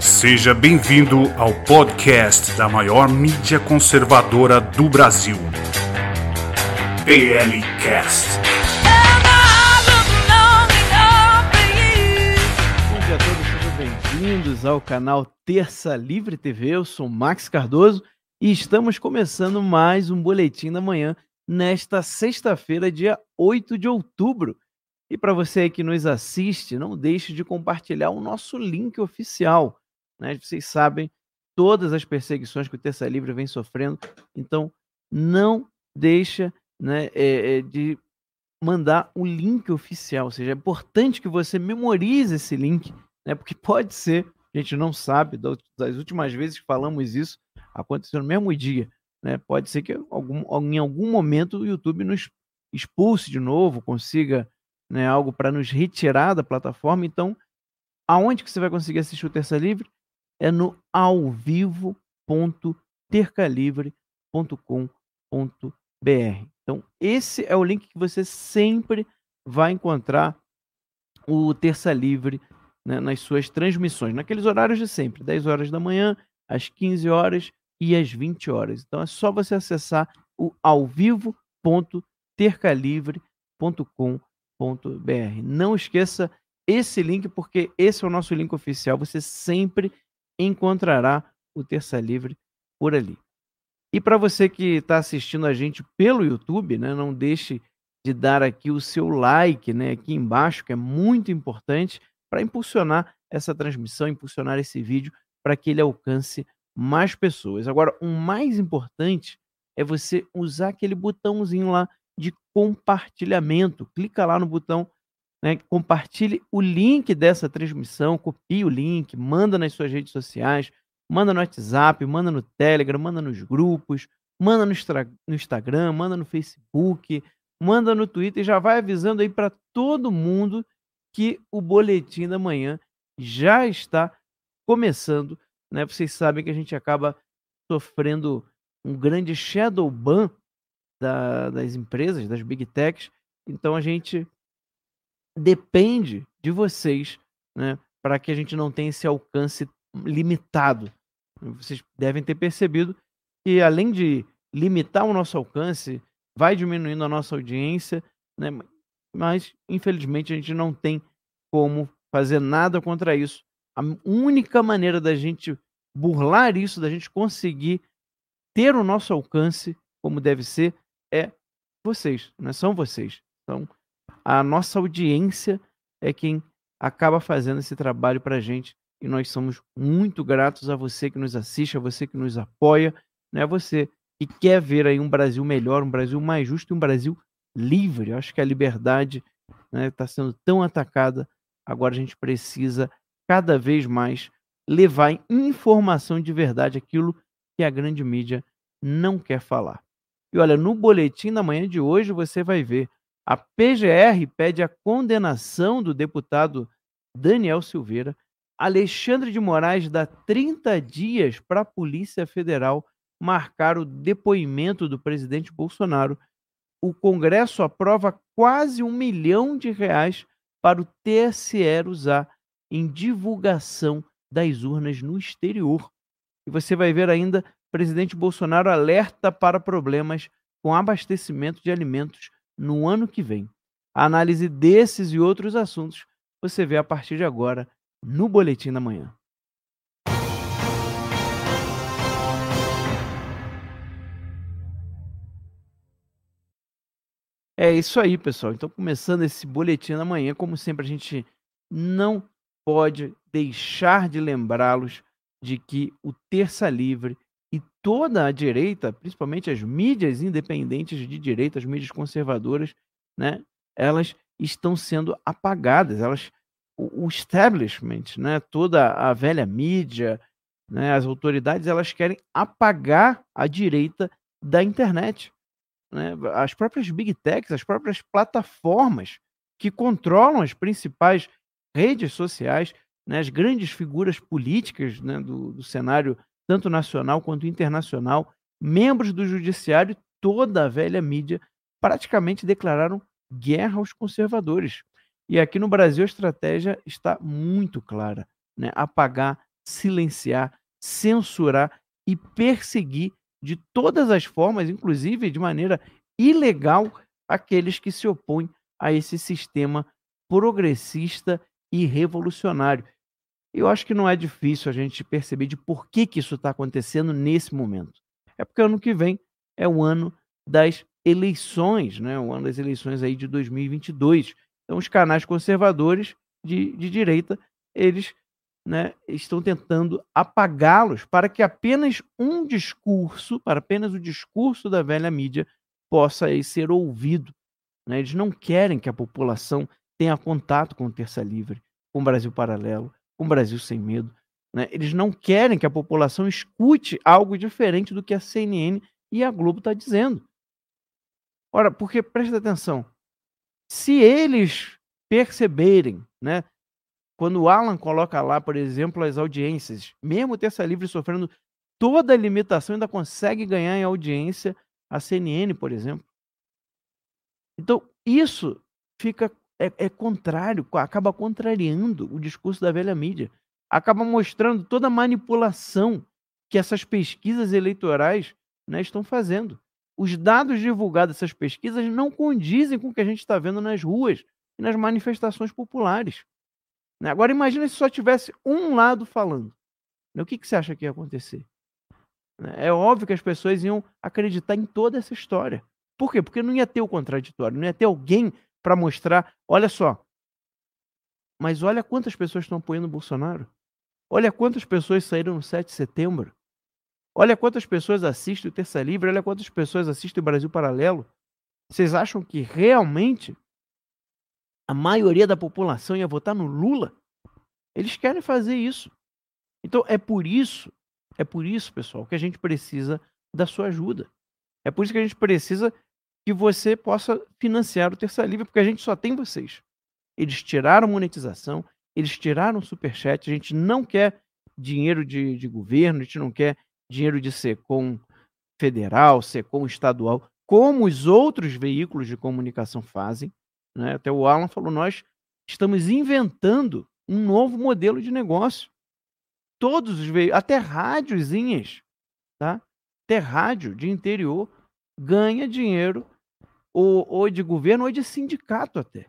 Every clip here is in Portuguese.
Seja bem-vindo ao podcast da maior mídia conservadora do Brasil. PL Cast. Bom dia a todos, sejam bem-vindos ao canal Terça Livre TV. Eu sou Max Cardoso e estamos começando mais um Boletim da Manhã nesta sexta-feira, dia 8 de outubro. E para você que nos assiste, não deixe de compartilhar o nosso link oficial. Né? Vocês sabem todas as perseguições que o Terça Livre vem sofrendo, então não deixa né, é, de mandar o link oficial. Ou seja, é importante que você memorize esse link, né, porque pode ser, a gente não sabe, das últimas vezes que falamos isso, aconteceu no mesmo dia. Né? Pode ser que algum, em algum momento o YouTube nos expulse de novo, consiga né, algo para nos retirar da plataforma. Então, aonde que você vai conseguir assistir o Terça Livre? É no alvivo.tercalivre.com.br. Então, esse é o link que você sempre vai encontrar o Terça Livre né, nas suas transmissões, naqueles horários de sempre, 10 horas da manhã, às 15 horas e às 20 horas. Então é só você acessar o alvivo.tercalivre.com.br br Não esqueça esse link, porque esse é o nosso link oficial. Você sempre encontrará o Terça Livre por ali. E para você que está assistindo a gente pelo YouTube, né, não deixe de dar aqui o seu like né, aqui embaixo, que é muito importante para impulsionar essa transmissão, impulsionar esse vídeo para que ele alcance mais pessoas. Agora, o mais importante é você usar aquele botãozinho lá de compartilhamento. Clica lá no botão, né, compartilhe o link dessa transmissão, copie o link, manda nas suas redes sociais, manda no WhatsApp, manda no Telegram, manda nos grupos, manda no, no Instagram, manda no Facebook, manda no Twitter e já vai avisando aí para todo mundo que o boletim da manhã já está começando, né? Vocês sabem que a gente acaba sofrendo um grande shadow ban da, das empresas, das big techs. Então a gente depende de vocês, né, para que a gente não tenha esse alcance limitado. Vocês devem ter percebido que além de limitar o nosso alcance, vai diminuindo a nossa audiência, né, mas infelizmente a gente não tem como fazer nada contra isso. A única maneira da gente burlar isso, da gente conseguir ter o nosso alcance como deve ser, é vocês, não é? são vocês. Então, a nossa audiência é quem acaba fazendo esse trabalho para a gente e nós somos muito gratos a você que nos assiste, a você que nos apoia, né? A você que quer ver aí um Brasil melhor, um Brasil mais justo, um Brasil livre. Eu acho que a liberdade está né, tá sendo tão atacada. Agora a gente precisa cada vez mais levar informação de verdade aquilo que a grande mídia não quer falar. E olha, no boletim da manhã de hoje você vai ver a PGR pede a condenação do deputado Daniel Silveira. Alexandre de Moraes dá 30 dias para a Polícia Federal marcar o depoimento do presidente Bolsonaro. O Congresso aprova quase um milhão de reais para o TSE usar em divulgação das urnas no exterior. E você vai ver ainda presidente Bolsonaro alerta para problemas com abastecimento de alimentos no ano que vem. A análise desses e outros assuntos você vê a partir de agora no Boletim da Manhã. É isso aí, pessoal. Então, começando esse boletim da manhã, como sempre, a gente não pode deixar de lembrá-los de que o Terça Livre toda a direita, principalmente as mídias independentes de direita, as mídias conservadoras, né, elas estão sendo apagadas. Elas, o, establishment, né, toda a velha mídia, né, as autoridades, elas querem apagar a direita da internet. Né? As próprias big techs, as próprias plataformas que controlam as principais redes sociais, né, as grandes figuras políticas né, do, do cenário tanto nacional quanto internacional, membros do judiciário e toda a velha mídia praticamente declararam guerra aos conservadores. E aqui no Brasil a estratégia está muito clara, né? apagar silenciar, censurar e perseguir de todas as formas, inclusive de maneira ilegal, aqueles que se opõem a esse sistema progressista e revolucionário. Eu acho que não é difícil a gente perceber de por que, que isso está acontecendo nesse momento. É porque ano que vem é o ano das eleições, né? o ano das eleições aí de 2022. Então, os canais conservadores de, de direita, eles né, estão tentando apagá-los para que apenas um discurso, para apenas o discurso da velha mídia possa aí, ser ouvido. Né? Eles não querem que a população tenha contato com o Terça Livre, com o Brasil Paralelo, com o Brasil Sem Medo. Né? Eles não querem que a população escute algo diferente do que a CNN e a Globo está dizendo. Ora, porque presta atenção, se eles perceberem, né, quando o Alan coloca lá, por exemplo, as audiências, mesmo Terça Livre sofrendo toda a limitação, ainda consegue ganhar em audiência a CNN, por exemplo. Então, isso fica é, é contrário, acaba contrariando o discurso da velha mídia. Acaba mostrando toda a manipulação que essas pesquisas eleitorais né, estão fazendo. Os dados divulgados dessas pesquisas não condizem com o que a gente está vendo nas ruas e nas manifestações populares. Né. Agora imagine se só tivesse um lado falando. Né, o que, que você acha que ia acontecer? Né, é óbvio que as pessoas iam acreditar em toda essa história. Por quê? Porque não ia ter o contraditório, não ia ter alguém para mostrar, olha só. Mas olha quantas pessoas estão apoiando o Bolsonaro. Olha quantas pessoas saíram no 7 de setembro. Olha quantas pessoas assistem o Terça Livre, olha quantas pessoas assistem o Brasil Paralelo. Vocês acham que realmente a maioria da população ia votar no Lula? Eles querem fazer isso. Então é por isso, é por isso, pessoal, que a gente precisa da sua ajuda. É por isso que a gente precisa que você possa financiar o Terça Livre, porque a gente só tem vocês. Eles tiraram monetização, eles tiraram superchat, a gente não quer dinheiro de, de governo, a gente não quer dinheiro de SECOM federal, SECOM estadual, como os outros veículos de comunicação fazem. Né? Até o Alan falou, nós estamos inventando um novo modelo de negócio. Todos os veículos, até rádiozinhas, tá? Até rádio de interior ganha dinheiro ou, ou de governo ou de sindicato até,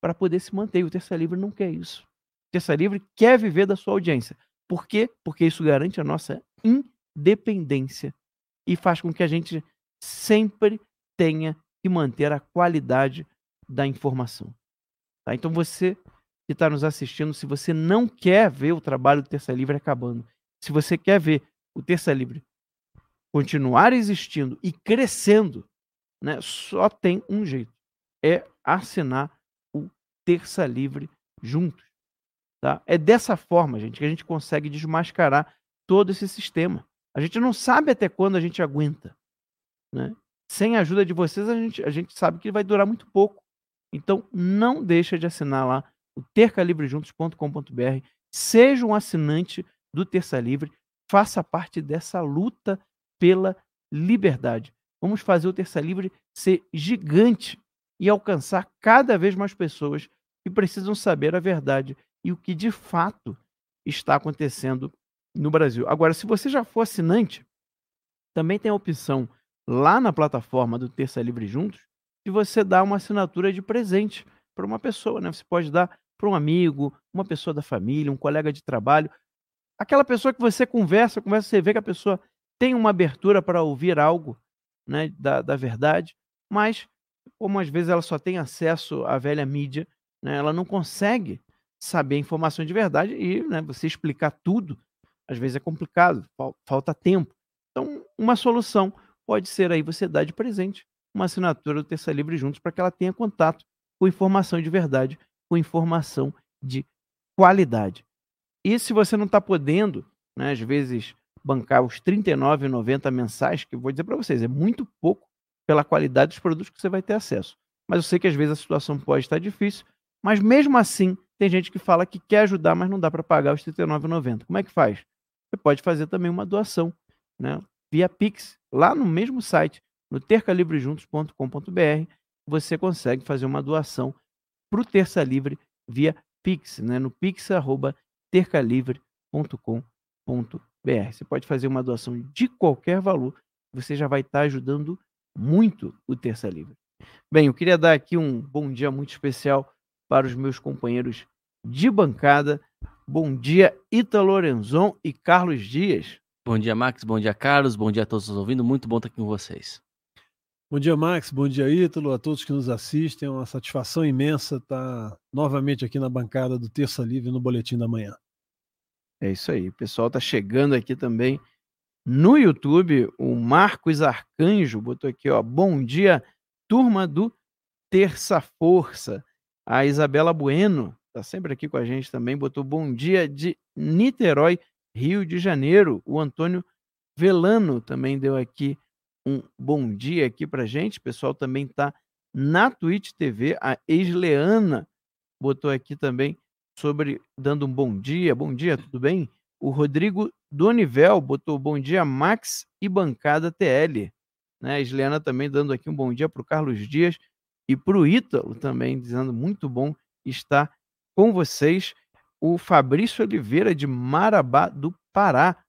para poder se manter. O Terça Livre não quer isso. O Terça Livre quer viver da sua audiência. Por quê? Porque isso garante a nossa independência e faz com que a gente sempre tenha que manter a qualidade da informação. Tá? Então você que está nos assistindo, se você não quer ver o trabalho do Terça Livre acabando, se você quer ver o Terça Livre continuar existindo e crescendo, né, só tem um jeito: é assinar o Terça Livre juntos. Tá? É dessa forma, gente, que a gente consegue desmascarar todo esse sistema. A gente não sabe até quando a gente aguenta. Né? Sem a ajuda de vocês, a gente, a gente sabe que vai durar muito pouco. Então, não deixa de assinar lá o tercalivrejuntos.com.br. Seja um assinante do Terça Livre. Faça parte dessa luta pela liberdade. Vamos fazer o Terça Livre ser gigante e alcançar cada vez mais pessoas que precisam saber a verdade e o que de fato está acontecendo no Brasil. Agora, se você já for assinante, também tem a opção lá na plataforma do Terça Livre Juntos de você dar uma assinatura de presente para uma pessoa, né? Você pode dar para um amigo, uma pessoa da família, um colega de trabalho, aquela pessoa que você conversa, conversa, você vê que a pessoa tem uma abertura para ouvir algo né, da, da verdade, mas como às vezes ela só tem acesso à velha mídia, né, ela não consegue saber informações de verdade e né, você explicar tudo, às vezes é complicado, falta tempo. Então, uma solução pode ser aí você dar de presente uma assinatura do Terça Livre Juntos para que ela tenha contato com informação de verdade, com informação de qualidade. E se você não está podendo, né, às vezes, bancar os R$ 39,90 mensais, que eu vou dizer para vocês, é muito pouco pela qualidade dos produtos que você vai ter acesso. Mas eu sei que às vezes a situação pode estar difícil, mas mesmo assim, tem gente que fala que quer ajudar, mas não dá para pagar os R$ 39,90. Como é que faz? Você pode fazer também uma doação, né? Via Pix, lá no mesmo site, no tercalivrejuntos.com.br, você consegue fazer uma doação para o Terça Livre via Pix, né? no pix.tercalivre.com.br Você pode fazer uma doação de qualquer valor, você já vai estar ajudando muito o Terça Livre. Bem, eu queria dar aqui um bom dia muito especial para os meus companheiros de bancada. Bom dia, Ita Lorenzon e Carlos Dias. Bom dia, Max. Bom dia, Carlos. Bom dia a todos os ouvindo. Muito bom estar aqui com vocês. Bom dia, Max. Bom dia, Ítalo, a todos que nos assistem. É uma satisfação imensa estar novamente aqui na bancada do Terça Livre no Boletim da Manhã. É isso aí. O pessoal está chegando aqui também no YouTube. O Marcos Arcanjo botou aqui, ó. Bom dia, turma do Terça Força. A Isabela Bueno está sempre aqui com a gente também. Botou bom dia de Niterói, Rio de Janeiro. O Antônio Velano também deu aqui um bom dia aqui para gente. O pessoal também está na Twitch TV. A ex-Leana botou aqui também sobre dando um bom dia. Bom dia, tudo bem? O Rodrigo Donivel botou bom dia, Max e bancada TL. Né? A Isleana também dando aqui um bom dia para o Carlos Dias e para o Ítalo também, dizendo muito bom estar com vocês. O Fabrício Oliveira de Marabá do Pará.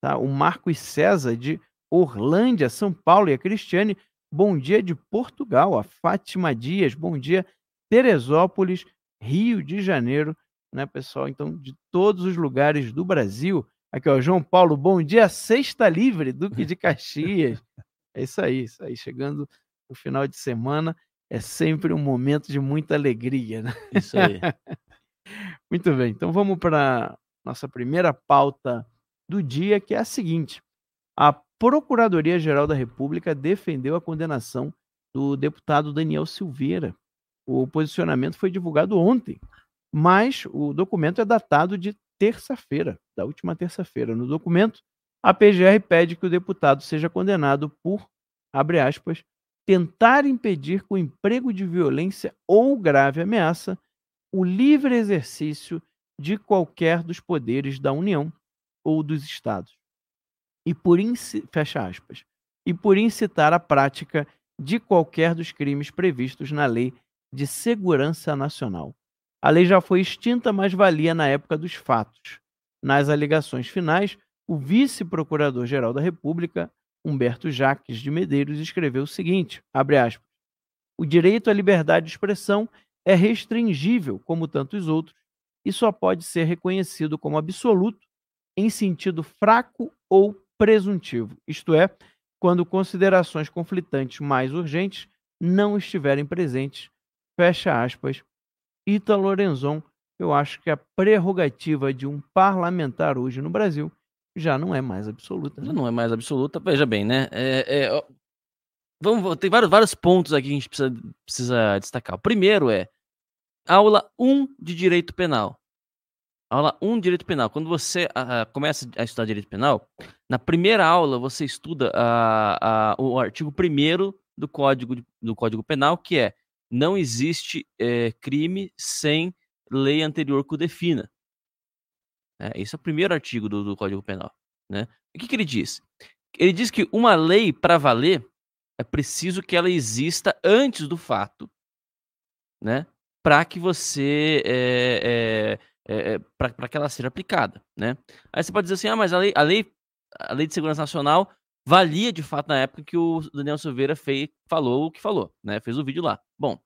Tá? O Marcos César de Orlândia, São Paulo, e a Cristiane, bom dia de Portugal, a Fátima Dias, bom dia, Teresópolis, Rio de Janeiro, né, pessoal? Então, de todos os lugares do Brasil. Aqui, ó, João Paulo, bom dia, sexta livre, Duque de Caxias. é isso aí, isso aí, chegando o final de semana, é sempre um momento de muita alegria, né? Isso aí. Muito bem, então vamos para nossa primeira pauta do dia, que é a seguinte: a Procuradoria-Geral da República defendeu a condenação do deputado Daniel Silveira. O posicionamento foi divulgado ontem, mas o documento é datado de terça-feira, da última terça-feira. No documento, a PGR pede que o deputado seja condenado por, abre aspas, tentar impedir com emprego de violência ou grave ameaça o livre exercício de qualquer dos poderes da União ou dos Estados e por fecha aspas, e por incitar a prática de qualquer dos crimes previstos na Lei de Segurança Nacional. A lei já foi extinta, mas valia na época dos fatos. Nas alegações finais, o vice-procurador-geral da República, Humberto Jaques de Medeiros, escreveu o seguinte: aspas, O direito à liberdade de expressão é restringível, como tantos outros, e só pode ser reconhecido como absoluto em sentido fraco ou presuntivo, isto é, quando considerações conflitantes mais urgentes não estiverem presentes. Fecha aspas. Ita Lorenzon, eu acho que a prerrogativa de um parlamentar hoje no Brasil já não é mais absoluta. Né? Não é mais absoluta. Veja bem, né? É, é, vamos, tem vários, vários pontos aqui que a gente precisa, precisa destacar. O primeiro é aula 1 de direito penal. Aula 1, Direito Penal. Quando você uh, começa a estudar Direito Penal, na primeira aula você estuda uh, uh, o artigo 1 do Código, do Código Penal, que é não existe eh, crime sem lei anterior que o defina. É, esse é o primeiro artigo do, do Código Penal. Né? O que, que ele diz? Ele diz que uma lei, para valer, é preciso que ela exista antes do fato, né? para que você é, é, é, é para que ela seja aplicada, né? Aí você pode dizer assim, ah, mas a lei, a lei, a lei de segurança nacional valia de fato na época que o Daniel Silveira fez, falou o que falou, né? Fez o vídeo lá. Bom,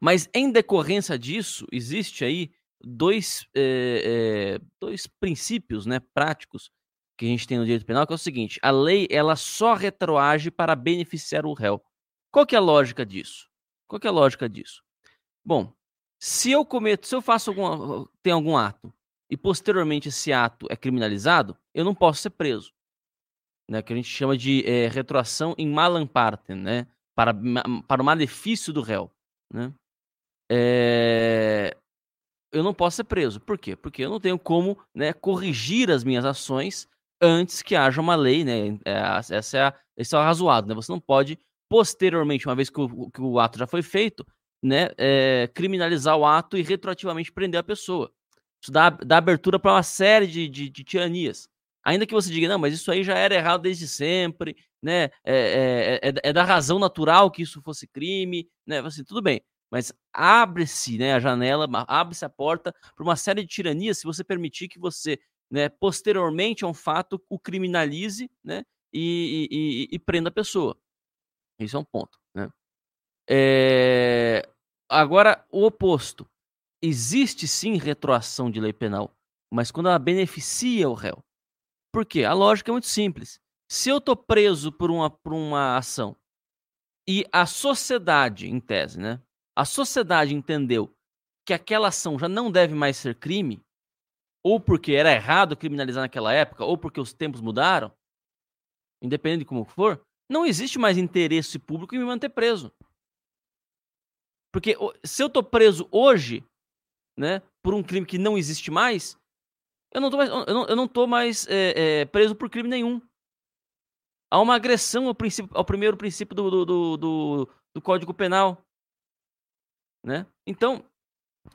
mas em decorrência disso existe aí dois, é, é, dois princípios, né, práticos que a gente tem no direito penal, que é o seguinte: a lei ela só retroage para beneficiar o réu. Qual que é a lógica disso? Qual que é a lógica disso? Bom, se eu cometo, se eu faço algum, tem algum ato e posteriormente esse ato é criminalizado, eu não posso ser preso. Né, que a gente chama de é, retroação em malam partem, né, para, para o malefício do réu. Né? É, eu não posso ser preso. Por quê? Porque eu não tenho como né, corrigir as minhas ações antes que haja uma lei. Né? É, essa é a, esse é o razoado. Né? Você não pode, posteriormente, uma vez que o, que o ato já foi feito, né, é, criminalizar o ato e retroativamente prender a pessoa. Isso dá, dá abertura para uma série de, de, de, tiranias. Ainda que você diga, não, mas isso aí já era errado desde sempre, né? É, é, é, é da razão natural que isso fosse crime, né? Assim, tudo bem. Mas abre-se né, a janela, abre-se a porta para uma série de tiranias se você permitir que você né, posteriormente a um fato, o criminalize né, e, e, e, prenda a pessoa. Isso é um ponto. Né? É... Agora, o oposto. Existe sim retroação de lei penal, mas quando ela beneficia o réu. Por quê? A lógica é muito simples. Se eu estou preso por uma, por uma ação e a sociedade, em tese, né? A sociedade entendeu que aquela ação já não deve mais ser crime, ou porque era errado criminalizar naquela época, ou porque os tempos mudaram, independente de como for, não existe mais interesse público em me manter preso. Porque se eu tô preso hoje, né, por um crime que não existe mais, eu não tô mais, eu não, eu não tô mais é, é, preso por crime nenhum. Há uma agressão ao, princípio, ao primeiro princípio do, do, do, do, do Código Penal. Né? Então,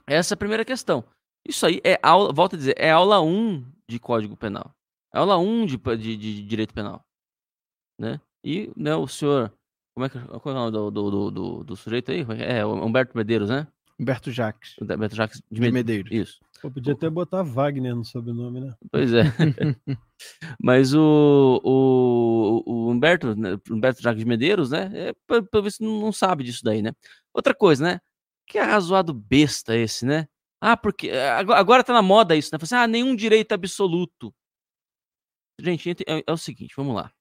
essa é a primeira questão. Isso aí é aula, volto a dizer, é aula 1 de Código Penal. É aula 1 de, de, de Direito Penal. Né? E né, o senhor como é que qual é o nome do, do, do, do sujeito aí? É, é Humberto Medeiros, né? Humberto Jacques. Humberto Jacques de, de Medeiros. Isso. Pô, podia até botar Wagner no sobrenome, né? Pois é. Mas o, o, o Humberto, né, Humberto Jacques de Medeiros, né? É, pelo visto não sabe disso daí, né? Outra coisa, né? Que arrazoado besta esse, né? Ah, porque é, agora tá na moda isso, né? Assim, ah, nenhum direito absoluto. Gente, é, é o seguinte, vamos lá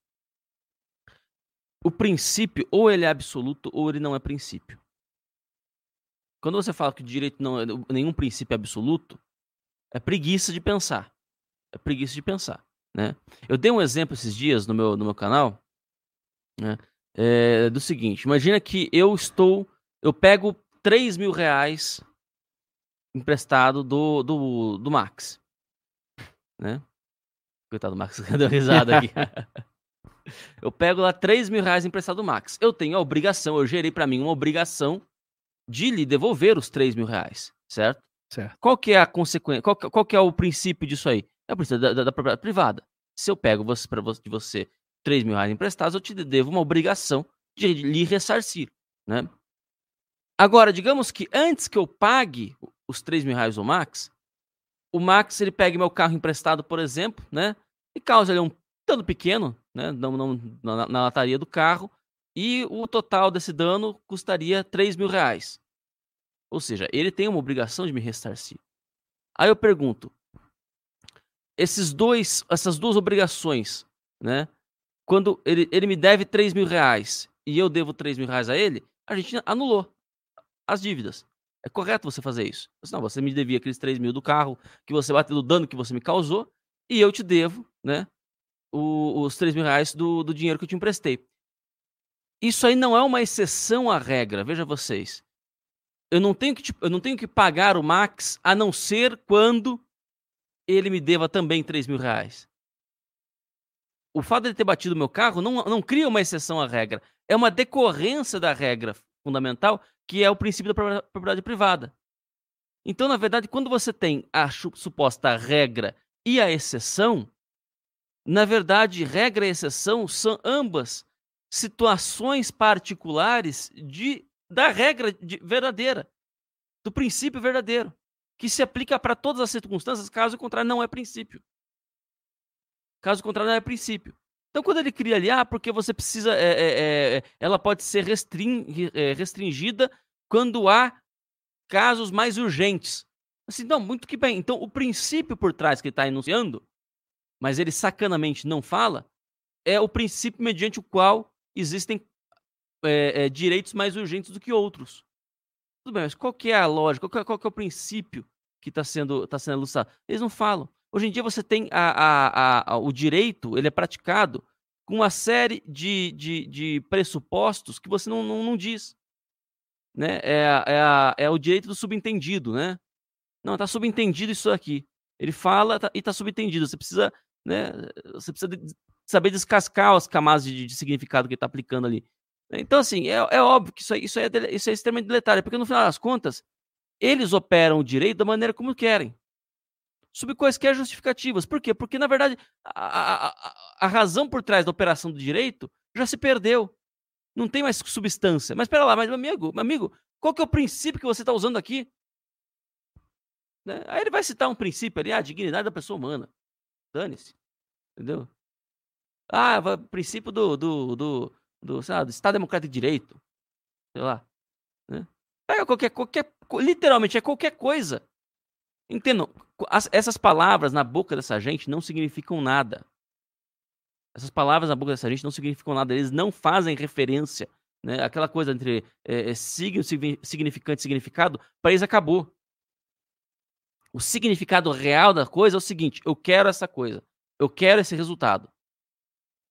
o princípio ou ele é absoluto ou ele não é princípio. Quando você fala que o direito não é nenhum princípio é absoluto, é preguiça de pensar. É preguiça de pensar, né? Eu dei um exemplo esses dias no meu, no meu canal, né? É, do seguinte, imagina que eu estou, eu pego 3 mil reais emprestado do, do, do Max, né? Coitado do Max, deu risada aqui. Eu pego lá 3 mil reais emprestado do Max. Eu tenho a obrigação, eu gerei para mim uma obrigação de lhe devolver os 3 mil reais, certo? Certo. Qual que é a consequência? Qual, qual que é o princípio disso aí? É o princípio da, da, da propriedade privada. Se eu pego você, pra de você 3 mil reais emprestados, eu te devo uma obrigação de lhe ressarcir, né? Agora, digamos que antes que eu pague os 3 mil reais ao Max, o Max ele pega meu carro emprestado, por exemplo, né? E causa um dano pequeno, né, não, não, na, na lataria do carro, e o total desse dano custaria 3 mil reais. Ou seja, ele tem uma obrigação de me ressarcir. Aí eu pergunto, esses dois, essas duas obrigações, né? Quando ele, ele me deve 3 mil reais e eu devo 3 mil reais a ele, a gente anulou as dívidas. É correto você fazer isso. Não, você me devia aqueles 3 mil do carro que você bateu do dano que você me causou e eu te devo, né? o, os 3 mil reais do, do dinheiro que eu te emprestei. Isso aí não é uma exceção à regra, veja vocês. Eu não tenho que, eu não tenho que pagar o Max a não ser quando ele me deva também 3 mil reais. O fato de ele ter batido meu carro não, não cria uma exceção à regra. É uma decorrência da regra fundamental, que é o princípio da propriedade privada. Então, na verdade, quando você tem a suposta regra e a exceção, na verdade, regra e exceção são ambas situações particulares de, da regra de, verdadeira, do princípio verdadeiro, que se aplica para todas as circunstâncias, caso contrário, não é princípio. Caso contrário, não é princípio. Então, quando ele cria ali, ah, porque você precisa. É, é, é, ela pode ser restring, é, restringida quando há casos mais urgentes. Assim, não, muito que bem. Então, o princípio por trás que ele está enunciando mas ele sacanamente não fala, é o princípio mediante o qual existem é, é, direitos mais urgentes do que outros. Tudo bem, mas qual que é a lógica? Qual que é, qual que é o princípio que está sendo, tá sendo elucidado? Eles não falam. Hoje em dia você tem a, a, a, o direito, ele é praticado com uma série de, de, de pressupostos que você não, não, não diz. Né? É, é, é o direito do subentendido, né? Não, está subentendido isso aqui. Ele fala tá, e está subentendido. Você precisa né? Você precisa de saber descascar as camadas de, de significado que está aplicando ali. Então, assim, é, é óbvio que isso, isso, é, isso é extremamente deletário, porque no final das contas, eles operam o direito da maneira como querem, sob quaisquer justificativas. Por quê? Porque, na verdade, a, a, a razão por trás da operação do direito já se perdeu. Não tem mais substância. Mas espera lá, mas, meu amigo, meu amigo, qual que é o princípio que você está usando aqui? Né? Aí ele vai citar um princípio ali, a dignidade da pessoa humana. Dane-se. Entendeu? Ah, vai- princípio do, do, do, do, sei lá, do Estado Democrático de Direito. Sei lá. Né? Pega qualquer, qualquer, literalmente é qualquer coisa. Entendam, as- essas palavras na boca dessa gente não significam nada. Essas palavras na boca dessa gente não significam nada. Eles não fazem referência. Né? Aquela coisa entre é, signo, signi- significante e significado, para eles acabou. O significado real da coisa é o seguinte: eu quero essa coisa. Eu quero esse resultado.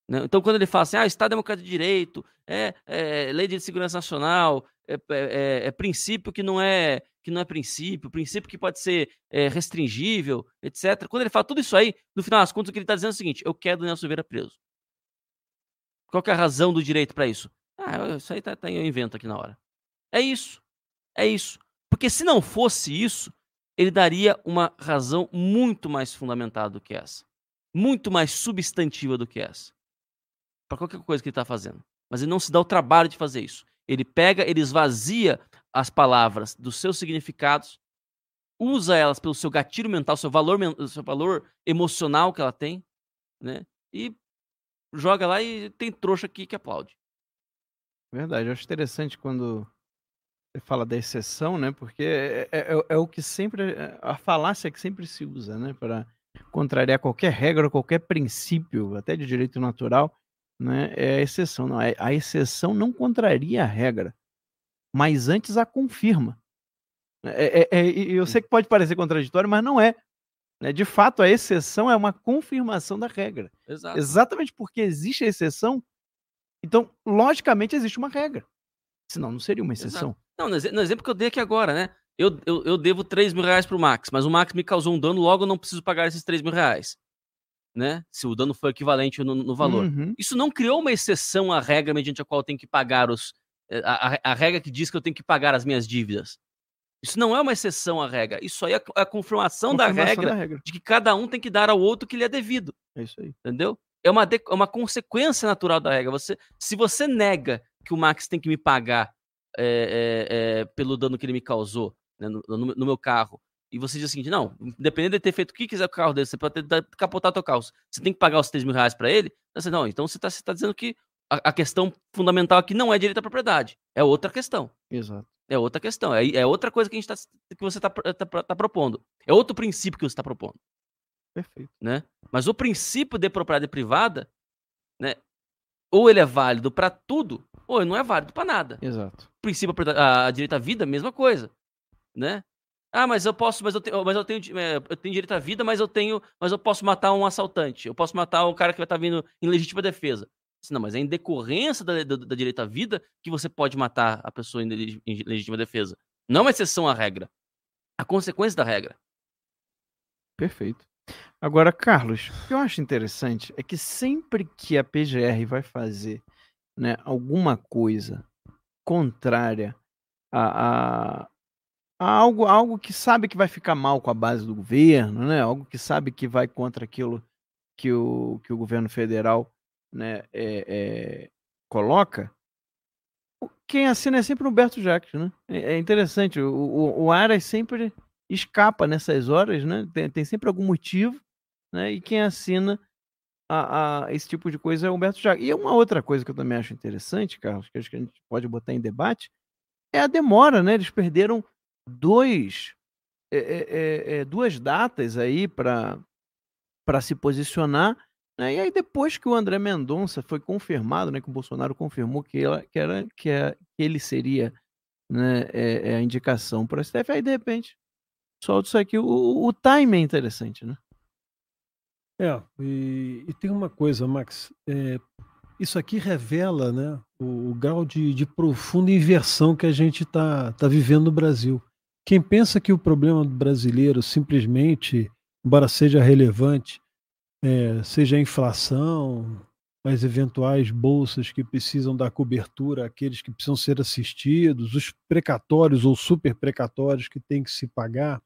Né? Então, quando ele fala assim, ah, Estado Democrático de Direito, é, é Lei de Segurança Nacional, é, é- é princípio que não é que não é princípio, princípio que pode ser é, restringível, etc. Quando ele fala tudo isso aí, no final das contas, o que ele está dizendo é o seguinte: eu quero Daniel Silveira preso. Qual é a razão do direito para isso? Ah, isso aí tá, tá- eu invento aqui na hora. É isso. É isso. Porque se não fosse isso, ele daria uma razão muito mais fundamentada do que essa. Muito mais substantiva do que essa. Para qualquer coisa que ele está fazendo. Mas ele não se dá o trabalho de fazer isso. Ele pega, ele esvazia as palavras dos seus significados, usa elas pelo seu gatilho mental, seu valor, seu valor emocional que ela tem, né? E joga lá e tem trouxa aqui que aplaude. Verdade, eu acho interessante quando você fala da exceção, né? Porque é, é- é- o que sempre. A falácia que sempre se usa, né? Para contrariar qualquer regra, qualquer princípio, até de direito natural, né? É a exceção. Não, é- a exceção não contraria a regra, mas antes a confirma. É, é- é- e eu sei que pode parecer contraditório, mas não é. né? De fato, a exceção é uma confirmação da regra. Exato. Exatamente porque existe a exceção, então, logicamente, existe uma regra. Senão, não seria uma exceção. Não, no, exe- no exemplo que eu dei aqui agora, né? Eu, eu, eu devo 3 mil reais pro Max, mas o Max me causou um dano, logo eu não preciso pagar esses 3 mil reais. Né? Se o dano for equivalente no, no valor. Uhum. Isso não criou uma exceção à regra mediante a qual eu tenho que pagar os. eh, A, a- a regra que diz que eu tenho que pagar as minhas dívidas. Isso não é uma exceção à regra. Isso aí é a confirmação, da Confirmação regra da regra. de que cada um tem que dar ao outro o que lhe é devido. É isso aí. Entendeu? É uma, de- é uma consequência natural da regra. Você, se você nega que o Max tem que me pagar é, é, é, pelo dano que ele me causou né, no, no- no meu carro, e você diz o seguinte: não, independente de ter feito o que quiser com o carro dele, você pode ter capotar teu carro. Você tem que pagar os 3 mil reais pra ele? Você, não, então você está dizendo que a, a questão fundamental aqui não é direito à propriedade. É outra questão. Exato. É outra questão. É, é outra coisa que, a gente tá, que você está propondo. É outro princípio que você está propondo Perfeito. né? Mas o princípio de propriedade privada, né? Ou ele é válido para tudo, ou ele não é válido para nada. Exato. O princípio propriedade- a, a direito à vida, mesma coisa, né? Ah, mas eu posso, mas eu tenho, mas eu tenho, é, eu tenho direito à vida, mas eu tenho, mas eu posso matar um assaltante, eu posso matar um cara que vai estar vindo em legítima defesa. Não, mas é em decorrência da, da, da direito à vida que você pode matar a pessoa em, em legítima defesa. Não é exceção à regra. A consequência da regra. Perfeito. Agora, Carlos, o que eu acho interessante é que sempre que a PGR vai fazer né, alguma coisa contrária a, a algo, algo que sabe que vai ficar mal com a base do governo, né, algo que sabe que vai contra aquilo que o, que o governo federal né, é, é, coloca, quem assina é sempre o Humberto Jacques. Né? É, é interessante, o, o, o Aras sempre escapa nessas horas, né? Tem, tem sempre algum motivo, né? E quem assina a, a esse tipo de coisa é o Humberto Jacques. E uma outra coisa que eu também acho interessante, Carlos, que acho que a gente pode botar em debate, é a demora, né? Eles perderam dois, é, é, é, é, duas datas aí para se posicionar. Né? E aí depois que o André Mendonça foi confirmado, né? Que o Bolsonaro confirmou que, ela, que, era, que, é, que ele seria né, é, a indicação para o STF, aí de repente solta isso aqui. O, o time é interessante, né? É, e, e tem uma coisa, Max. é, isso aqui revela né, o, o grau de, de profunda inversão que a gente está tá vivendo no Brasil. Quem pensa que o problema brasileiro simplesmente, embora seja relevante, é, seja a inflação, as eventuais bolsas que precisam dar cobertura àqueles que precisam ser assistidos, os precatórios ou super precatórios que têm que se pagar.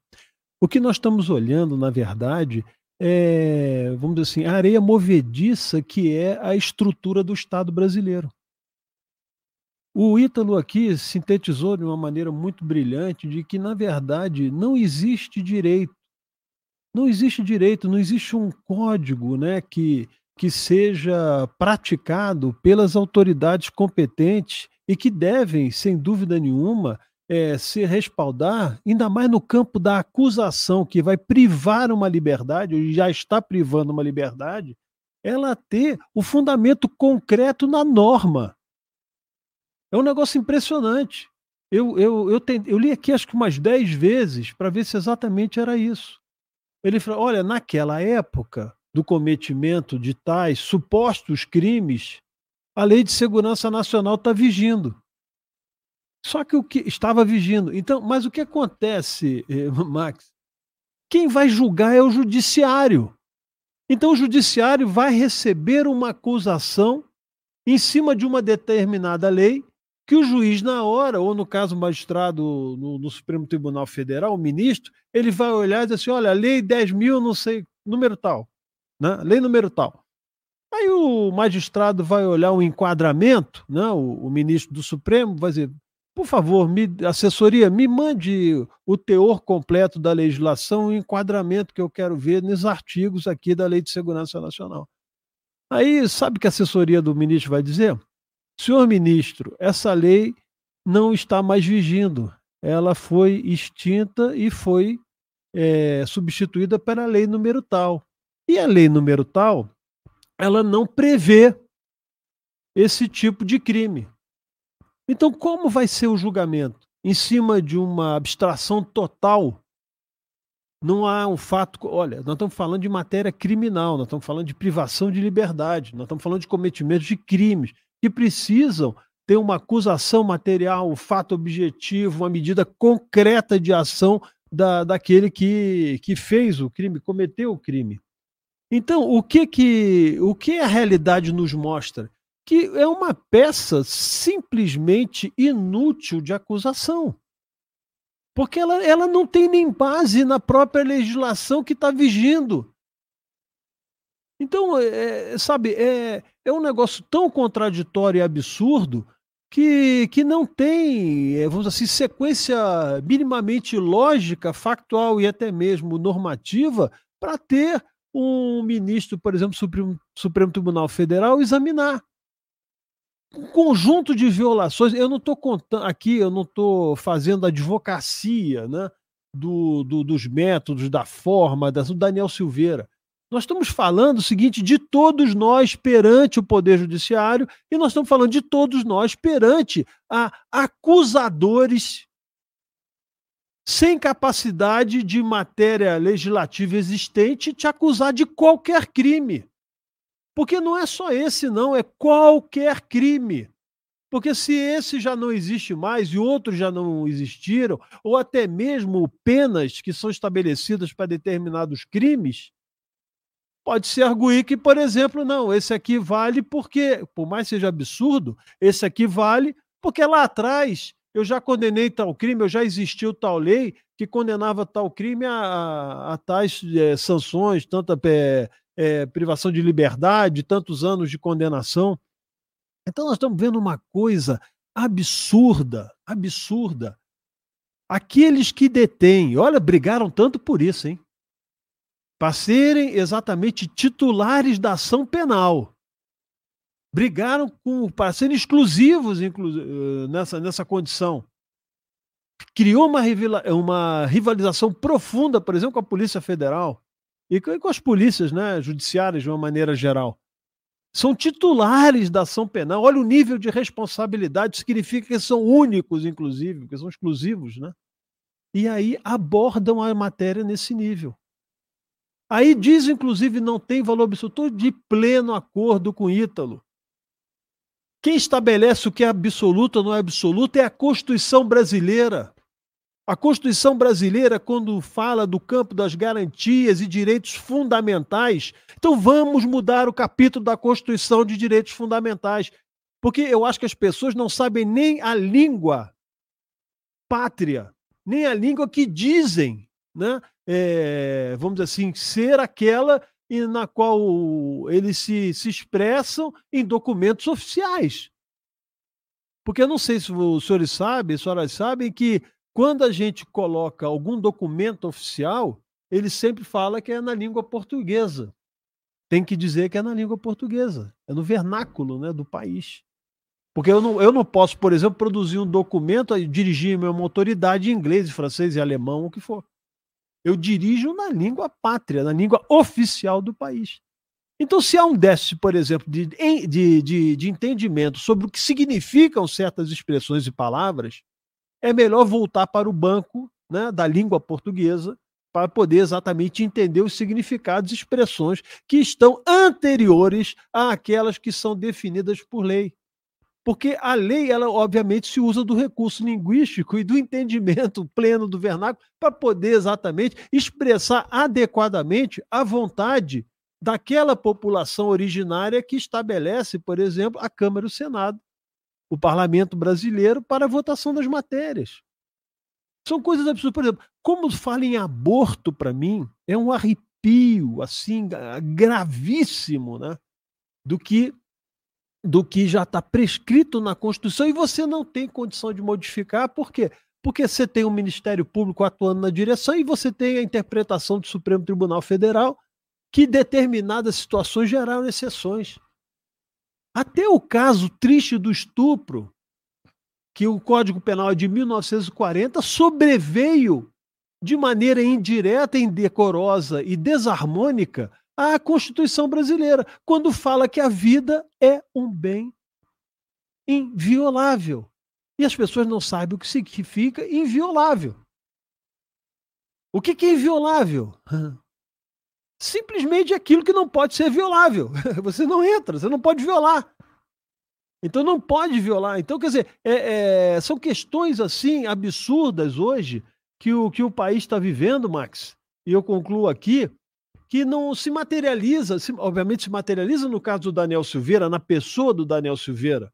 O que nós estamos olhando, na verdade, é, vamos dizer assim, a areia movediça que é a estrutura do Estado brasileiro. O Ítalo aqui sintetizou de uma maneira muito brilhante de que, na verdade, não existe direito Não existe direito, não existe um código né, que, que seja praticado pelas autoridades competentes e que devem, sem dúvida nenhuma, é, se respaldar, ainda mais no campo da acusação, que vai privar uma liberdade, ou já está privando uma liberdade, ela ter o fundamento concreto na norma. É um negócio impressionante. Eu, eu, eu, tem, eu li aqui acho que umas 10 vezes para ver se exatamente era isso. Ele falou: olha, naquela época do cometimento de tais supostos crimes, a Lei de Segurança Nacional está vigindo. Só que o que estava vigindo. Então, mas o que acontece, eh, Max? Quem vai julgar é o judiciário. Então, o judiciário vai receber uma acusação em cima de uma determinada lei que o juiz, na hora, ou no caso o magistrado no, no Supremo Tribunal Federal, o ministro, ele vai olhar e dizer assim: olha, lei 10 mil, não sei, número tal. Né? Lei número tal. Aí o magistrado vai olhar o enquadramento, né? o, o ministro do Supremo vai dizer: por favor, me, assessoria, me mande o teor completo da legislação, o enquadramento que eu quero ver nos artigos aqui da Lei de Segurança Nacional. Aí, sabe o que a assessoria do ministro vai dizer? Senhor ministro, essa lei não está mais vigindo. Ela foi extinta e foi é, substituída pela lei número tal. E a lei número tal, ela não prevê esse tipo de crime. Então, como vai ser o julgamento? Em cima de uma abstração total? Não há um fato. Olha, nós estamos falando de matéria criminal, nós estamos falando de privação de liberdade, nós estamos falando de cometimento de crimes que precisam ter uma acusação material, um fato objetivo, uma medida concreta de ação da, daquele que, que fez o crime, cometeu o crime. Então, o que, que, o que a realidade nos mostra? que é uma peça simplesmente inútil de acusação. Porque ela, ela não tem nem base na própria legislação que está vigindo. Então, é, sabe, é, é um negócio tão contraditório e absurdo que, que não tem, é, vamos dizer assim, sequência minimamente lógica, factual e até mesmo normativa para ter um ministro, por exemplo, Supremo, Supremo Tribunal Federal examinar um conjunto de violações. Eu não estou contando aqui, eu não estou fazendo advocacia né, do, do, dos métodos, da forma, da, do Daniel Silveira. Nós estamos falando o seguinte de todos nós perante o Poder Judiciário e nós estamos falando de todos nós perante a acusadores sem capacidade de matéria legislativa existente te acusar de qualquer crime. Porque não é só esse, não, é qualquer crime. Porque se esse já não existe mais e outros já não existiram, ou até mesmo penas que são estabelecidas para determinados crimes, pode se arguir que, por exemplo, não, esse aqui vale porque, por mais seja absurdo, esse aqui vale porque lá atrás eu já condenei tal crime, eu já existiu tal lei que condenava tal crime a, a, a tais é, sanções, tanto é, é, privação de liberdade, tantos anos de condenação. Então nós estamos vendo uma coisa absurda, absurda. Aqueles que detêm, olha, brigaram tanto por isso, hein? Para serem exatamente titulares da ação penal. Brigaram com, para serem exclusivos eh, nessa, nessa condição. Criou uma, uma rivalização profunda, por exemplo, com a Polícia Federal e com as polícias né, judiciárias de uma maneira geral. São titulares da ação penal. Olha o nível de responsabilidade, significa que são únicos, inclusive, que são exclusivos, né? E aí abordam a matéria nesse nível. Aí diz, inclusive, não tem valor absoluto, de pleno acordo com Ítalo. Quem estabelece o que é absoluto ou não é absoluto é a Constituição brasileira. A Constituição brasileira, quando fala do campo das garantias e direitos fundamentais, então vamos mudar o capítulo da Constituição de Direitos Fundamentais. Porque eu acho que as pessoas não sabem nem a língua pátria, nem a língua que dizem, né? É, vamos dizer assim, ser aquela na qual eles se, se expressam em documentos oficiais. Porque eu não sei se os senhores sabem, as senhoras sabem que quando a gente coloca algum documento oficial, ele sempre fala que é na língua portuguesa. Tem que dizer que é na língua portuguesa, é no vernáculo né, do país. Porque eu não, eu não posso, por exemplo, produzir um documento e dirigir minha uma autoridade em inglês, francês e alemão, o que for. Eu dirijo na língua pátria, na língua oficial do país. Então, se há um déficit, por exemplo, de, de, de, de entendimento sobre o que significam certas expressões e palavras, é melhor voltar para o banco né, da língua portuguesa para poder exatamente entender os significados e expressões que estão anteriores àquelas que são definidas por lei. Porque a lei, ela obviamente se usa do recurso linguístico e do entendimento pleno do vernáculo para poder exatamente expressar adequadamente a vontade daquela população originária que estabelece, por exemplo, a Câmara e o Senado, o parlamento brasileiro, para a votação das matérias. São coisas absurdas. Por exemplo, como fala em aborto para mim, é um arrepio assim gravíssimo, né? Do que do que já está prescrito na Constituição e você não tem condição de modificar, por quê? Porque você tem um Ministério Público atuando na direção e você tem a interpretação do Supremo Tribunal Federal que determinadas situações geraram exceções. Até o caso triste do estupro, que o Código Penal é de 1940 sobreveio de maneira indireta, indecorosa e desarmônica à Constituição brasileira, quando fala que a vida é um bem inviolável. E as pessoas não sabem o que significa inviolável. O que é inviolável? Simplesmente aquilo que não pode ser violável. Você não entra, você não pode violar. Então não pode violar. Então, quer dizer, é, é, são questões assim absurdas hoje que o, que o país está vivendo, Max. E eu concluo aqui que não se materializa, se, obviamente se materializa no caso do Daniel Silveira, na pessoa do Daniel Silveira.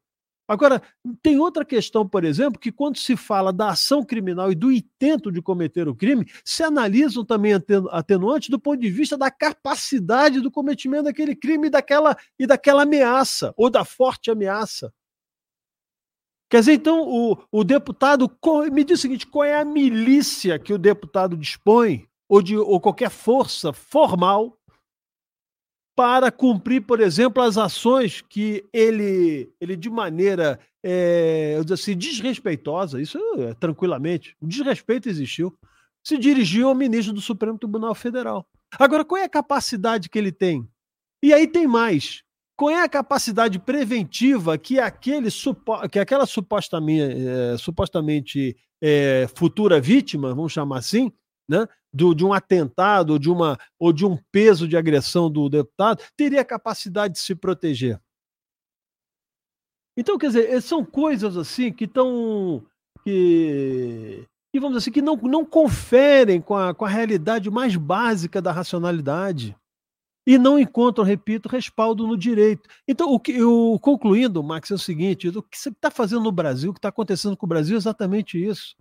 Agora, tem outra questão, por exemplo, que quando se fala da ação criminal e do intento de cometer o crime, se analisam também atenuantes do ponto de vista da capacidade do cometimento daquele crime e daquela, e daquela ameaça, ou da forte ameaça. Quer dizer, então, o, o deputado. Me diz o seguinte: qual é a milícia que o deputado dispõe, ou, de, ou qualquer força formal, para cumprir, por exemplo, as ações que ele, ele de maneira, é, eu dizer assim, desrespeitosa, isso é, tranquilamente, o desrespeito existiu, se dirigiu ao ministro do Supremo Tribunal Federal. Agora, qual é a capacidade que ele tem? E aí tem mais. Qual é a capacidade preventiva que, aquele, que aquela supostamente, é, supostamente é, futura vítima, vamos chamar assim, né, do, de um atentado ou de, uma, ou de um peso de agressão do deputado, teria capacidade de se proteger. Então, quer dizer, são coisas assim que estão. Que, que, vamos assim, que não, não conferem com a, com a realidade mais básica da racionalidade. E não encontram, repito, respaldo no direito. Então, o que eu, concluindo, Max, é o seguinte: o que você está fazendo no Brasil, o que está acontecendo com o Brasil é exatamente isso.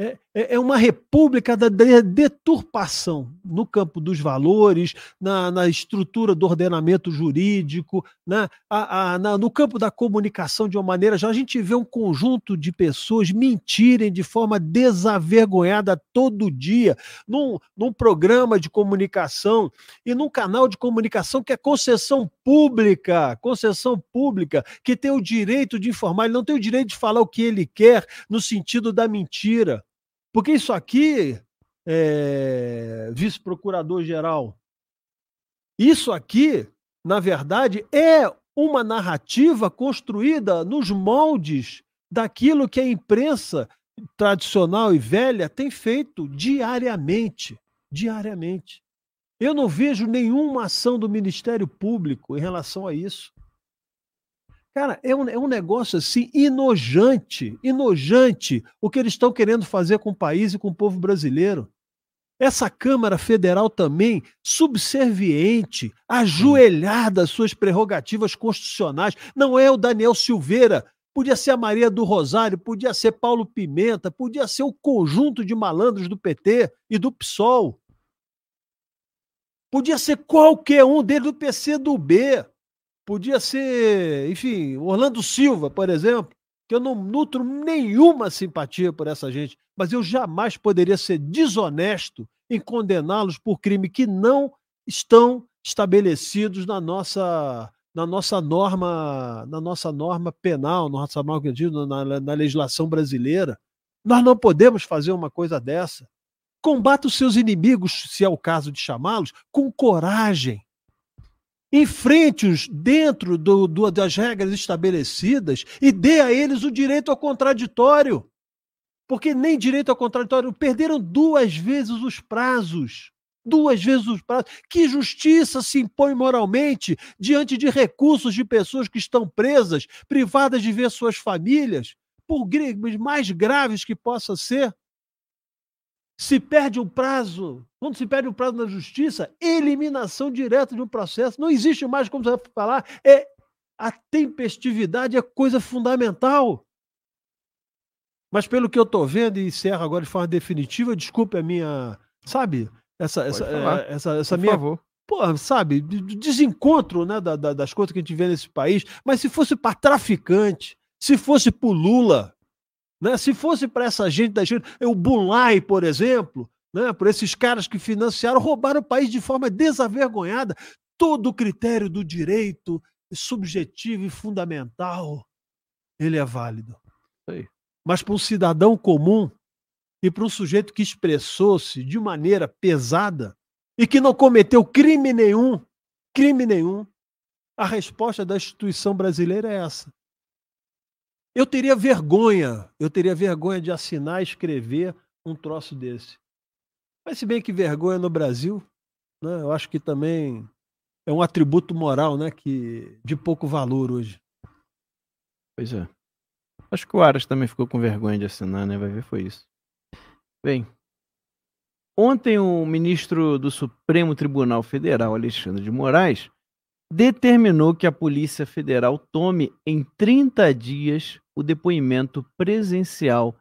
É, é, é uma república da deturpação no campo dos valores, na, na estrutura do ordenamento jurídico, na, a, a, na, no campo da comunicação de uma maneira já. A gente vê um conjunto de pessoas mentirem de forma desavergonhada todo dia num, num programa de comunicação e num canal de comunicação que é concessão pública, concessão pública, que tem o direito de informar, ele não tem o direito de falar o que ele quer no sentido da mentira. Porque isso aqui, é, vice-procurador-geral, isso aqui, na verdade, é uma narrativa construída nos moldes daquilo que a imprensa tradicional e velha tem feito diariamente. Diariamente. Eu não vejo nenhuma ação do Ministério Público em relação a isso. Cara, é um, é um negócio assim inojante, inojante o que eles estão querendo fazer com o país e com o povo brasileiro. Essa Câmara Federal também subserviente, ajoelhada às suas prerrogativas constitucionais. Não é o Daniel Silveira, podia ser a Maria do Rosário, podia ser Paulo Pimenta, podia ser o conjunto de malandros do PT e do PSOL. Podia ser qualquer um deles do PC do B. Podia ser, enfim, Orlando Silva, por exemplo, que eu não nutro nenhuma simpatia por essa gente, mas eu jamais poderia ser desonesto em condená-los por crime que não estão estabelecidos na nossa na nossa norma na nossa norma penal, nossa norma na, na legislação brasileira. Nós não podemos fazer uma coisa dessa. Combata os seus inimigos, se é o caso de chamá-los, com coragem. Enfrente-os dentro do, do, das regras estabelecidas e dê a eles o direito ao contraditório. Porque nem direito ao contraditório, perderam duas vezes os prazos. Duas vezes os prazos. Que justiça se impõe moralmente diante de recursos de pessoas que estão presas, privadas de ver suas famílias, por mais graves que possa ser? Se perde um prazo, quando se perde um prazo na justiça, eliminação direta de um processo. Não existe mais, como você vai falar, é a tempestividade é coisa fundamental. Mas pelo que eu estou vendo, e encerro agora de forma definitiva, desculpe a minha, sabe, essa, essa, é, essa, essa Por minha. favor. Pô, sabe, desencontro né, da, da, das coisas que a gente vê nesse país, mas se fosse para traficante, se fosse para Lula, né? Se fosse para essa gente da gente, o Bulai, por exemplo, né? por esses caras que financiaram, roubaram o país de forma desavergonhada, todo o critério do direito subjetivo e fundamental, ele é válido. Aí. Mas para um cidadão comum e para um sujeito que expressou-se de maneira pesada e que não cometeu crime nenhum, crime nenhum, a resposta da instituição brasileira é essa. Eu teria vergonha, eu teria vergonha de assinar escrever um troço desse. Mas se bem que vergonha no Brasil, né, eu acho que também é um atributo moral, né, que de pouco valor hoje. Pois é. Acho que o Aras também ficou com vergonha de assinar, né? Vai ver, foi isso. Bem, ontem o ministro do Supremo Tribunal Federal, Alexandre de Moraes, determinou que a Polícia Federal tome em 30 dias o depoimento presencial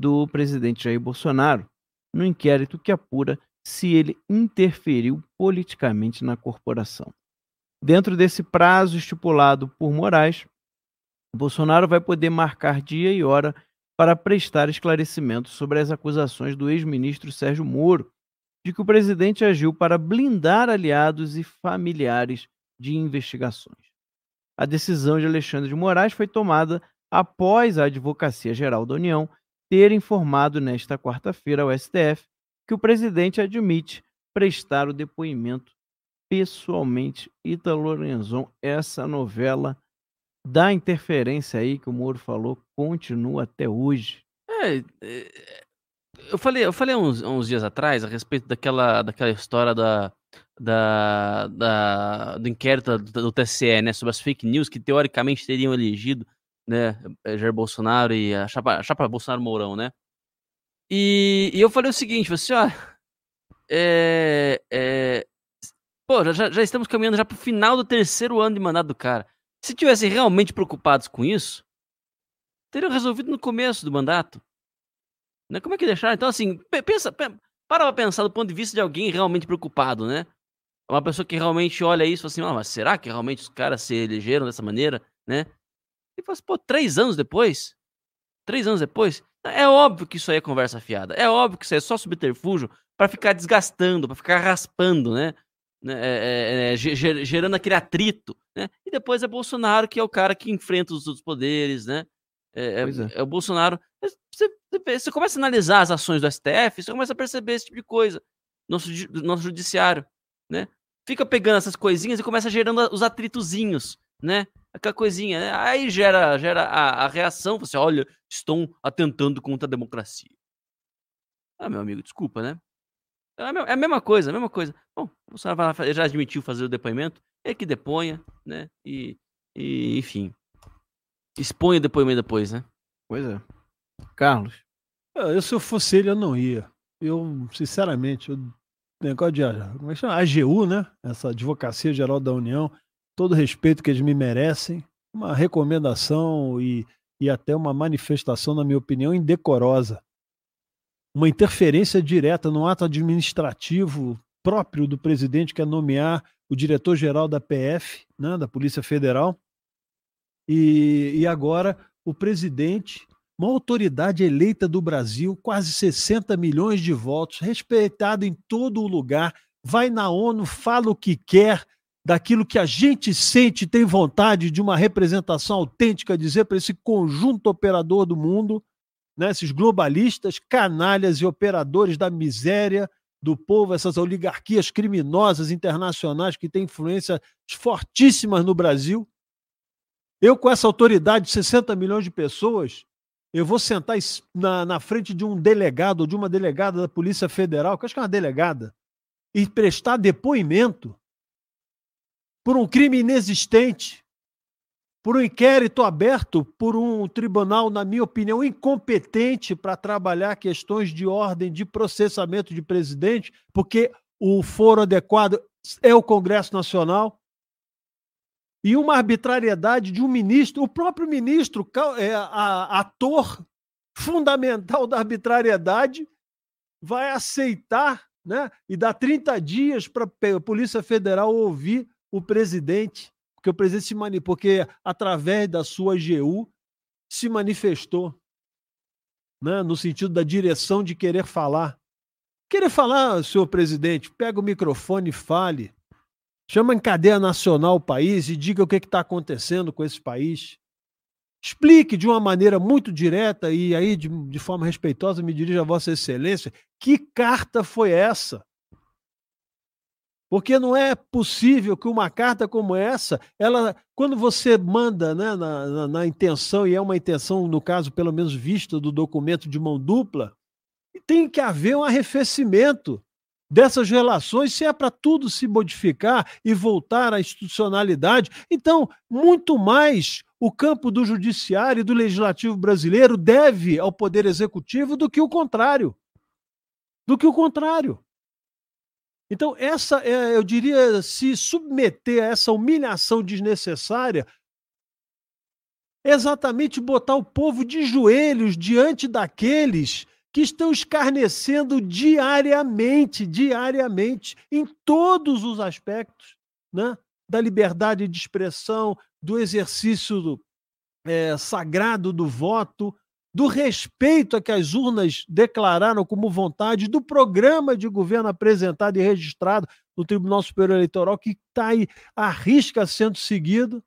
do presidente Jair Bolsonaro no inquérito que apura se ele interferiu politicamente na corporação. Dentro desse prazo estipulado por Moraes, Bolsonaro vai poder marcar dia e hora para prestar esclarecimentos sobre as acusações do ex-ministro Sérgio Moro de que o presidente agiu para blindar aliados e familiares de investigações. A decisão de Alexandre de Moraes foi tomada após a Advocacia Geral da União ter informado nesta quarta-feira ao STF que o presidente admite prestar o depoimento pessoalmente. Ítalo Lorenzon, essa novela da interferência aí que o Moro falou continua até hoje. É, é, eu falei, eu falei uns, uns dias atrás a respeito daquela, daquela história da, da, da, do inquérito do, do TSE, né, sobre as fake news que teoricamente teriam elegido, né, eh, Jair Bolsonaro e a chapa, a chapa Bolsonaro Mourão, né? E, e eu falei o seguinte, você, ó, é, é, pô, já, já estamos caminhando já pro final do terceiro ano de mandato do cara. Se tivessem realmente preocupados com isso, teriam resolvido no começo do mandato. Né? Como é que deixaram? Então, assim, pensa, para pra pensar do ponto de vista de alguém realmente preocupado, né? Uma pessoa que realmente olha isso e fala assim, ah, mas será que realmente os caras se elegeram dessa maneira, né? E fala assim, pô, três anos depois? Três anos depois? É óbvio que isso aí é conversa fiada. É óbvio que isso aí é só subterfúgio para ficar desgastando, para ficar raspando, né? né é, é, é, gerando aquele atrito, né? E depois é Bolsonaro que é o cara que enfrenta os outros poderes, né? É, é, é. é o Bolsonaro. Você, você, começa a analisar as ações do STF, você começa a perceber esse tipo de coisa. Nosso, nosso judiciário, né? Fica pegando essas coisinhas e começa gerando os atritozinhos, né? Aquela coisinha, né? Aí gera, gera a, a reação, você olha, estão atentando contra a democracia. Ah, meu amigo, desculpa, né? É a, é mesma coisa, a mesma coisa. Bom, o Bolsonaro já admitiu fazer o depoimento, é que deponha, né? E, e enfim, expõe o depoimento depois, né? Pois é. Carlos. Ah, eu, se eu fosse ele, eu não ia. Eu, sinceramente, o negócio de como é que chama? AGU, né? Essa Advocacia Geral da União, todo o respeito que eles me merecem, uma recomendação e, e até uma manifestação, na minha opinião, indecorosa. Uma interferência direta no ato administrativo próprio do presidente, que é nomear o diretor-geral da PF, né, da Polícia Federal, e, e agora o presidente uma autoridade eleita do Brasil, quase 60 milhões de votos, respeitado em todo o lugar, vai na ONU, fala o que quer, daquilo que a gente sente, tem vontade de uma representação autêntica, dizer para esse conjunto operador do mundo, né, esses globalistas, canalhas e operadores da miséria do povo, essas oligarquias criminosas internacionais que têm influências fortíssimas no Brasil. Eu, com essa autoridade de 60 milhões de pessoas, eu vou sentar na, na frente de um delegado ou de uma delegada da Polícia Federal, que eu acho que é uma delegada, e prestar depoimento por um crime inexistente, por um inquérito aberto por um tribunal, na minha opinião, incompetente para trabalhar questões de ordem de processamento de presidente, porque o foro adequado é o Congresso Nacional e uma arbitrariedade de um ministro, o próprio ministro, é, ator fundamental da arbitrariedade, vai aceitar né, e dar 30 dias para a Polícia Federal ouvir o presidente, porque o presidente se mani porque através da sua AGU se manifestou né, no sentido da direção de querer falar. Querer falar, senhor presidente, pega o microfone e fale. Chama em cadeia nacional o país e diga o que está acontecendo com esse país. Explique de uma maneira muito direta e aí de, de forma respeitosa me dirija a Vossa Excelência que carta foi essa? Porque não é possível que uma carta como essa, ela, quando você manda né, na, na, na, intenção, e é uma intenção, no caso, pelo menos vista do documento de mão dupla, tem que haver um arrefecimento dessas relações, se é para tudo se modificar e voltar à institucionalidade. Então, muito mais o campo do judiciário e do legislativo brasileiro deve ao poder executivo do que o contrário. Do que o contrário. Então, essa, é, eu diria, se submeter a essa humilhação desnecessária, exatamente botar o povo de joelhos diante daqueles que estão escarnecendo diariamente, diariamente, em todos os aspectos, né? da liberdade de expressão, do exercício é, sagrado do voto, do respeito a que as urnas declararam como vontade, do programa de governo apresentado e registrado no Tribunal Superior Eleitoral, que está aí à risca sendo seguido,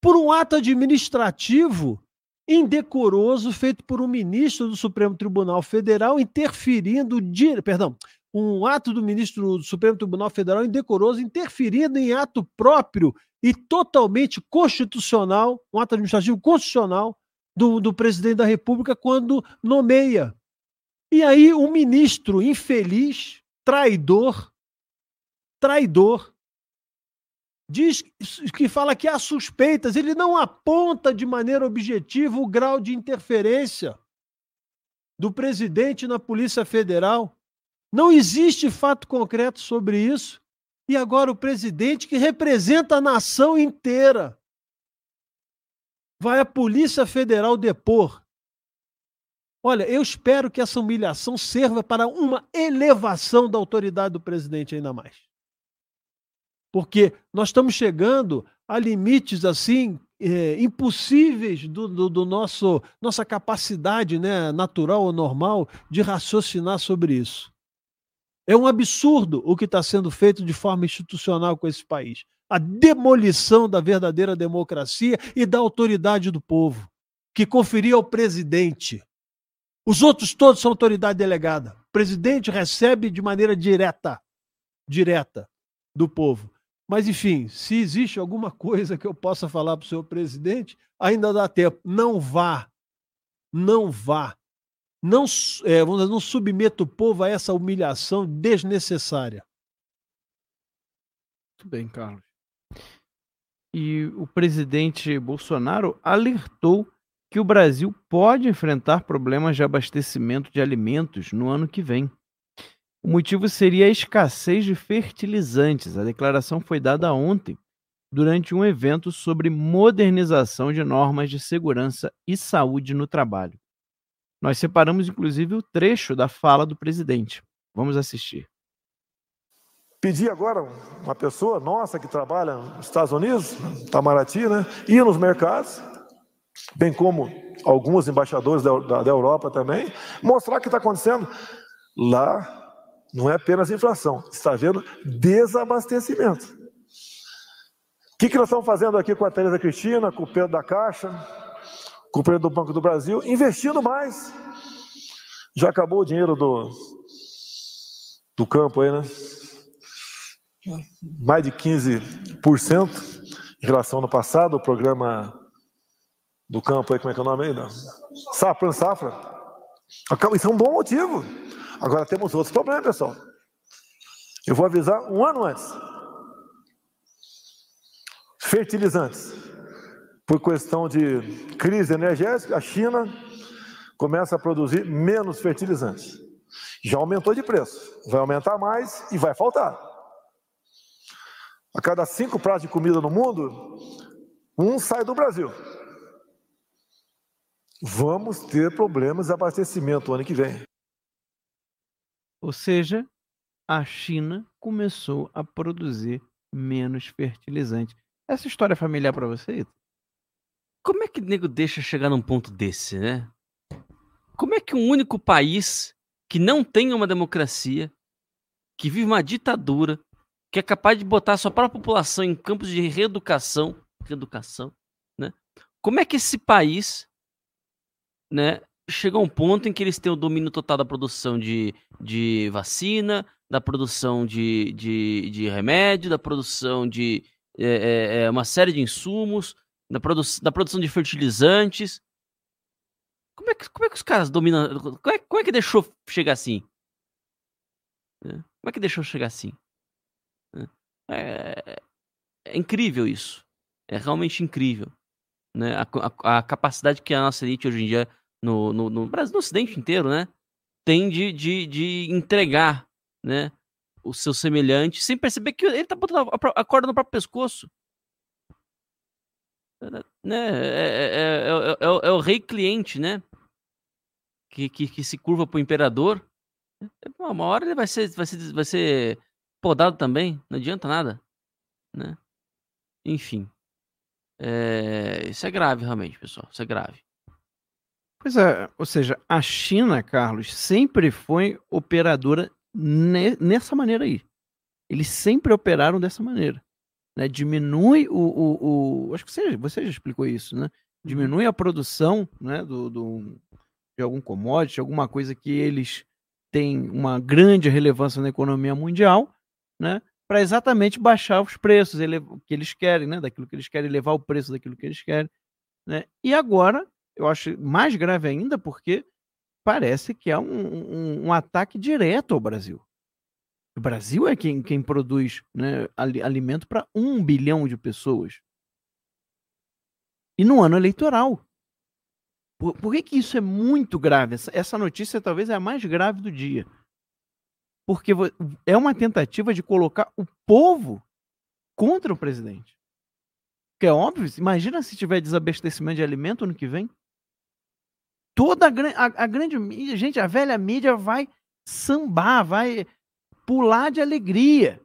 por um ato administrativo indecoroso feito por um ministro do Supremo Tribunal Federal interferindo, de, perdão, um ato do ministro do Supremo Tribunal Federal indecoroso interferindo em ato próprio e totalmente constitucional, um ato administrativo constitucional do, do presidente da República quando nomeia. E aí um ministro infeliz, traidor, traidor, diz que fala que há suspeitas, ele não aponta de maneira objetiva o grau de interferência do presidente na Polícia Federal. Não existe fato concreto sobre isso. E agora o presidente, que representa a nação inteira, vai à Polícia Federal depor. Olha, eu espero que essa humilhação serva para uma elevação da autoridade do presidente ainda mais porque nós estamos chegando a limites assim é, impossíveis do, do, do, nosso nossa capacidade né, natural ou normal de raciocinar sobre isso. É um absurdo o que está sendo feito de forma institucional com esse país. A demolição da verdadeira democracia e da autoridade do povo, que conferia ao presidente. Os outros todos são autoridade delegada. O presidente recebe de maneira direta, direta do povo. Mas, enfim, se existe alguma coisa que eu possa falar para o senhor presidente, ainda dá tempo. Não vá. Não vá. Não, é, dizer, não submeta o povo a essa humilhação desnecessária. Muito bem, Carlos. E o presidente Bolsonaro alertou que o Brasil pode enfrentar problemas de abastecimento de alimentos no ano que vem. O motivo seria a escassez de fertilizantes. A declaração foi dada ontem durante um evento sobre modernização de normas de segurança e saúde no trabalho. Nós separamos inclusive o trecho da fala do presidente. Vamos assistir. Pedir agora uma pessoa nossa que trabalha nos Estados Unidos, Itamaraty, né, ir nos mercados bem como alguns embaixadores da, da, da Europa também, mostrar o que está acontecendo. Lá não é apenas inflação, está havendo desabastecimento. O que, que nós estamos fazendo aqui com a Teresa Cristina, com o Pedro da Caixa, com o Pedro do Banco do Brasil? Investindo mais. Já acabou o dinheiro do, do campo aí, né? Mais de 15% em relação ao ano passado, o programa do campo aí, como é que é o nome aí? Não? Safra, safra. Isso é um bom motivo. Agora temos outros problemas, pessoal. Eu vou avisar um ano antes. Fertilizantes. Por questão de crise energética, a China começa a produzir menos fertilizantes. Já aumentou de preço. Vai aumentar mais e vai faltar. A cada cinco pratos de comida no mundo, um sai do Brasil. Vamos ter problemas de abastecimento ano que vem. Ou seja, a China começou a produzir menos fertilizante. Essa história é familiar para você? Como é que o nego deixa chegar num ponto desse, né? Como é que um único país que não tem uma democracia, que vive uma ditadura, que é capaz de botar a sua própria população em campos de reeducação, reeducação, né? Como é que esse país né, chega a um ponto em que eles têm o domínio total da produção de, de vacina, da produção de, de, de remédio, da produção de é, é, uma série de insumos, da, produ da produção de fertilizantes. Como é, que, como é que os caras dominam? Como é, como é que deixou chegar assim? Como é que deixou chegar assim? É, é incrível isso. É realmente incrível. Né? A, a, a, capacidade que a nossa elite hoje em dia no, no, no Brasil, no Ocidente inteiro, né? Tem de, de, de entregar, né? O seu semelhante, sem perceber que ele tá botando a, corda no próprio pescoço. Né? É, é, é, é, o rei cliente, né? Que, que, que se curva pro imperador. Uma hora ele vai ser, vai ser, vai ser podado também, não adianta nada, né? Enfim. É, isso é grave, realmente, pessoal. Isso é grave. Pois é, ou seja, a China, Carlos, sempre foi operadora ne nessa maneira aí. Eles sempre operaram dessa maneira. Né? Diminui o, o, o, Acho que você, você já explicou isso, né? Uhum. Diminui a produção né, do, do, de algum commodity, alguma coisa que eles têm uma grande relevância na economia mundial, né? Para exatamente baixar os preços que eles querem, né? Daquilo que eles querem, levar o preço daquilo que eles querem. Né? E agora eu acho mais grave ainda porque parece que há um, um, um ataque direto ao Brasil. O Brasil é quem, quem produz né, alimento para um bilhão de pessoas. E no ano eleitoral. Por, por que, que isso é muito grave? Essa, essa notícia talvez é a mais grave do dia. Porque é uma tentativa de colocar o povo contra o presidente. Que é óbvio, imagina se tiver desabastecimento de alimento ano que vem toda a, a, a grande mídia, gente, a velha mídia vai sambar, vai pular de alegria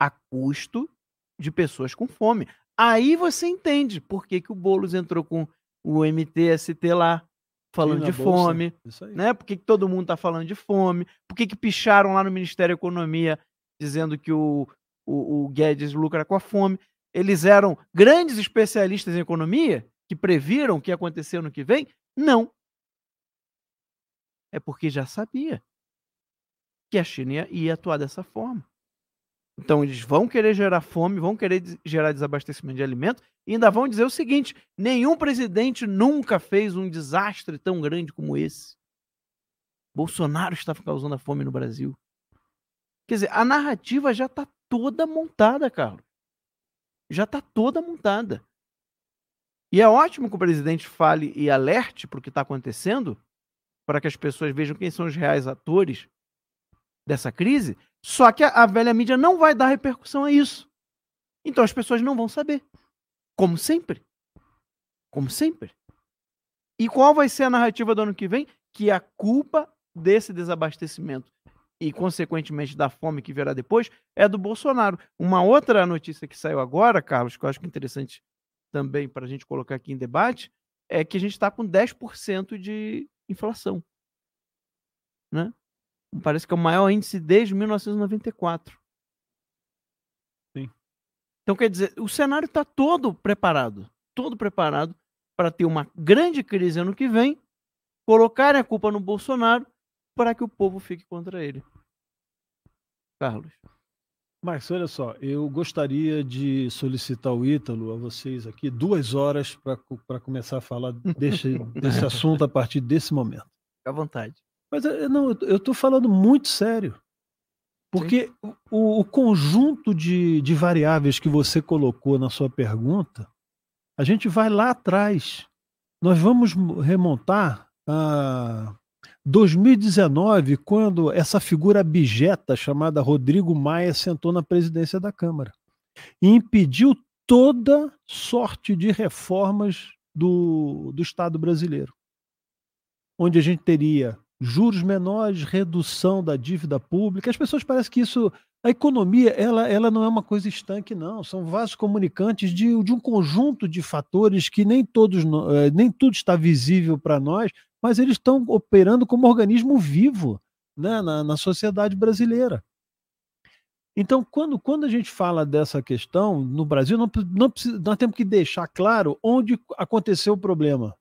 a custo de pessoas com fome. Aí você entende por que, que o Boulos entrou com o MTST lá, falando de bolsa. fome, né? Por que, que todo mundo está falando de fome? Por que, que picharam lá no Ministério da Economia dizendo que o, o, o Guedes lucra com a fome? Eles eram grandes especialistas em economia que previram o que ia acontecer no que vem? Não é porque já sabia que a China ia, ia atuar dessa forma. Então eles vão querer gerar fome, vão querer gerar desabastecimento de alimento e ainda vão dizer o seguinte: nenhum presidente nunca fez um desastre tão grande como esse. Bolsonaro está causando a fome no Brasil. Quer dizer, a narrativa já está toda montada, Carlos. Já está toda montada. E é ótimo que o presidente fale e alerte para o que está acontecendo, para que as pessoas vejam quem são os reais atores dessa crise, só que a, a velha mídia não vai dar repercussão a isso. Então as pessoas não vão saber. Como sempre. Como sempre. E qual vai ser a narrativa do ano que vem? Que a culpa desse desabastecimento e, consequentemente, da fome que virá depois é do Bolsonaro. Uma outra notícia que saiu agora, Carlos, que eu acho que é interessante também para a gente colocar aqui em debate, é que a gente está com 10% de inflação. Né? Parece que é o maior índice desde 1994. Sim. Então, quer dizer, o cenário está todo preparado todo preparado para ter uma grande crise ano que vem, colocarem a culpa no Bolsonaro para que o povo fique contra ele. Carlos. Marcos, olha só, eu gostaria de solicitar o Ítalo a vocês aqui duas horas para começar a falar desse, desse assunto a partir desse momento. Fique à vontade. Mas não, eu estou falando muito sério. Porque o, o, conjunto de, de variáveis que você colocou na sua pergunta, a gente vai lá atrás. Nós vamos remontar a 2019, quando essa figura abjeta chamada Rodrigo Maia sentou na presidência da Câmara e impediu toda sorte de reformas do, do Estado brasileiro, onde a gente teria juros menores, redução da dívida pública. As pessoas parecem que isso. A economia, ela, ela não é uma coisa estanque, não. São vasos comunicantes de, de um conjunto de fatores que nem todos, eh, nem tudo está visível para nós, mas eles estão operando como organismo vivo né, na, na sociedade brasileira. Então, quando, quando a gente fala dessa questão no Brasil, não, não precisa, nós temos que deixar claro onde aconteceu o problema.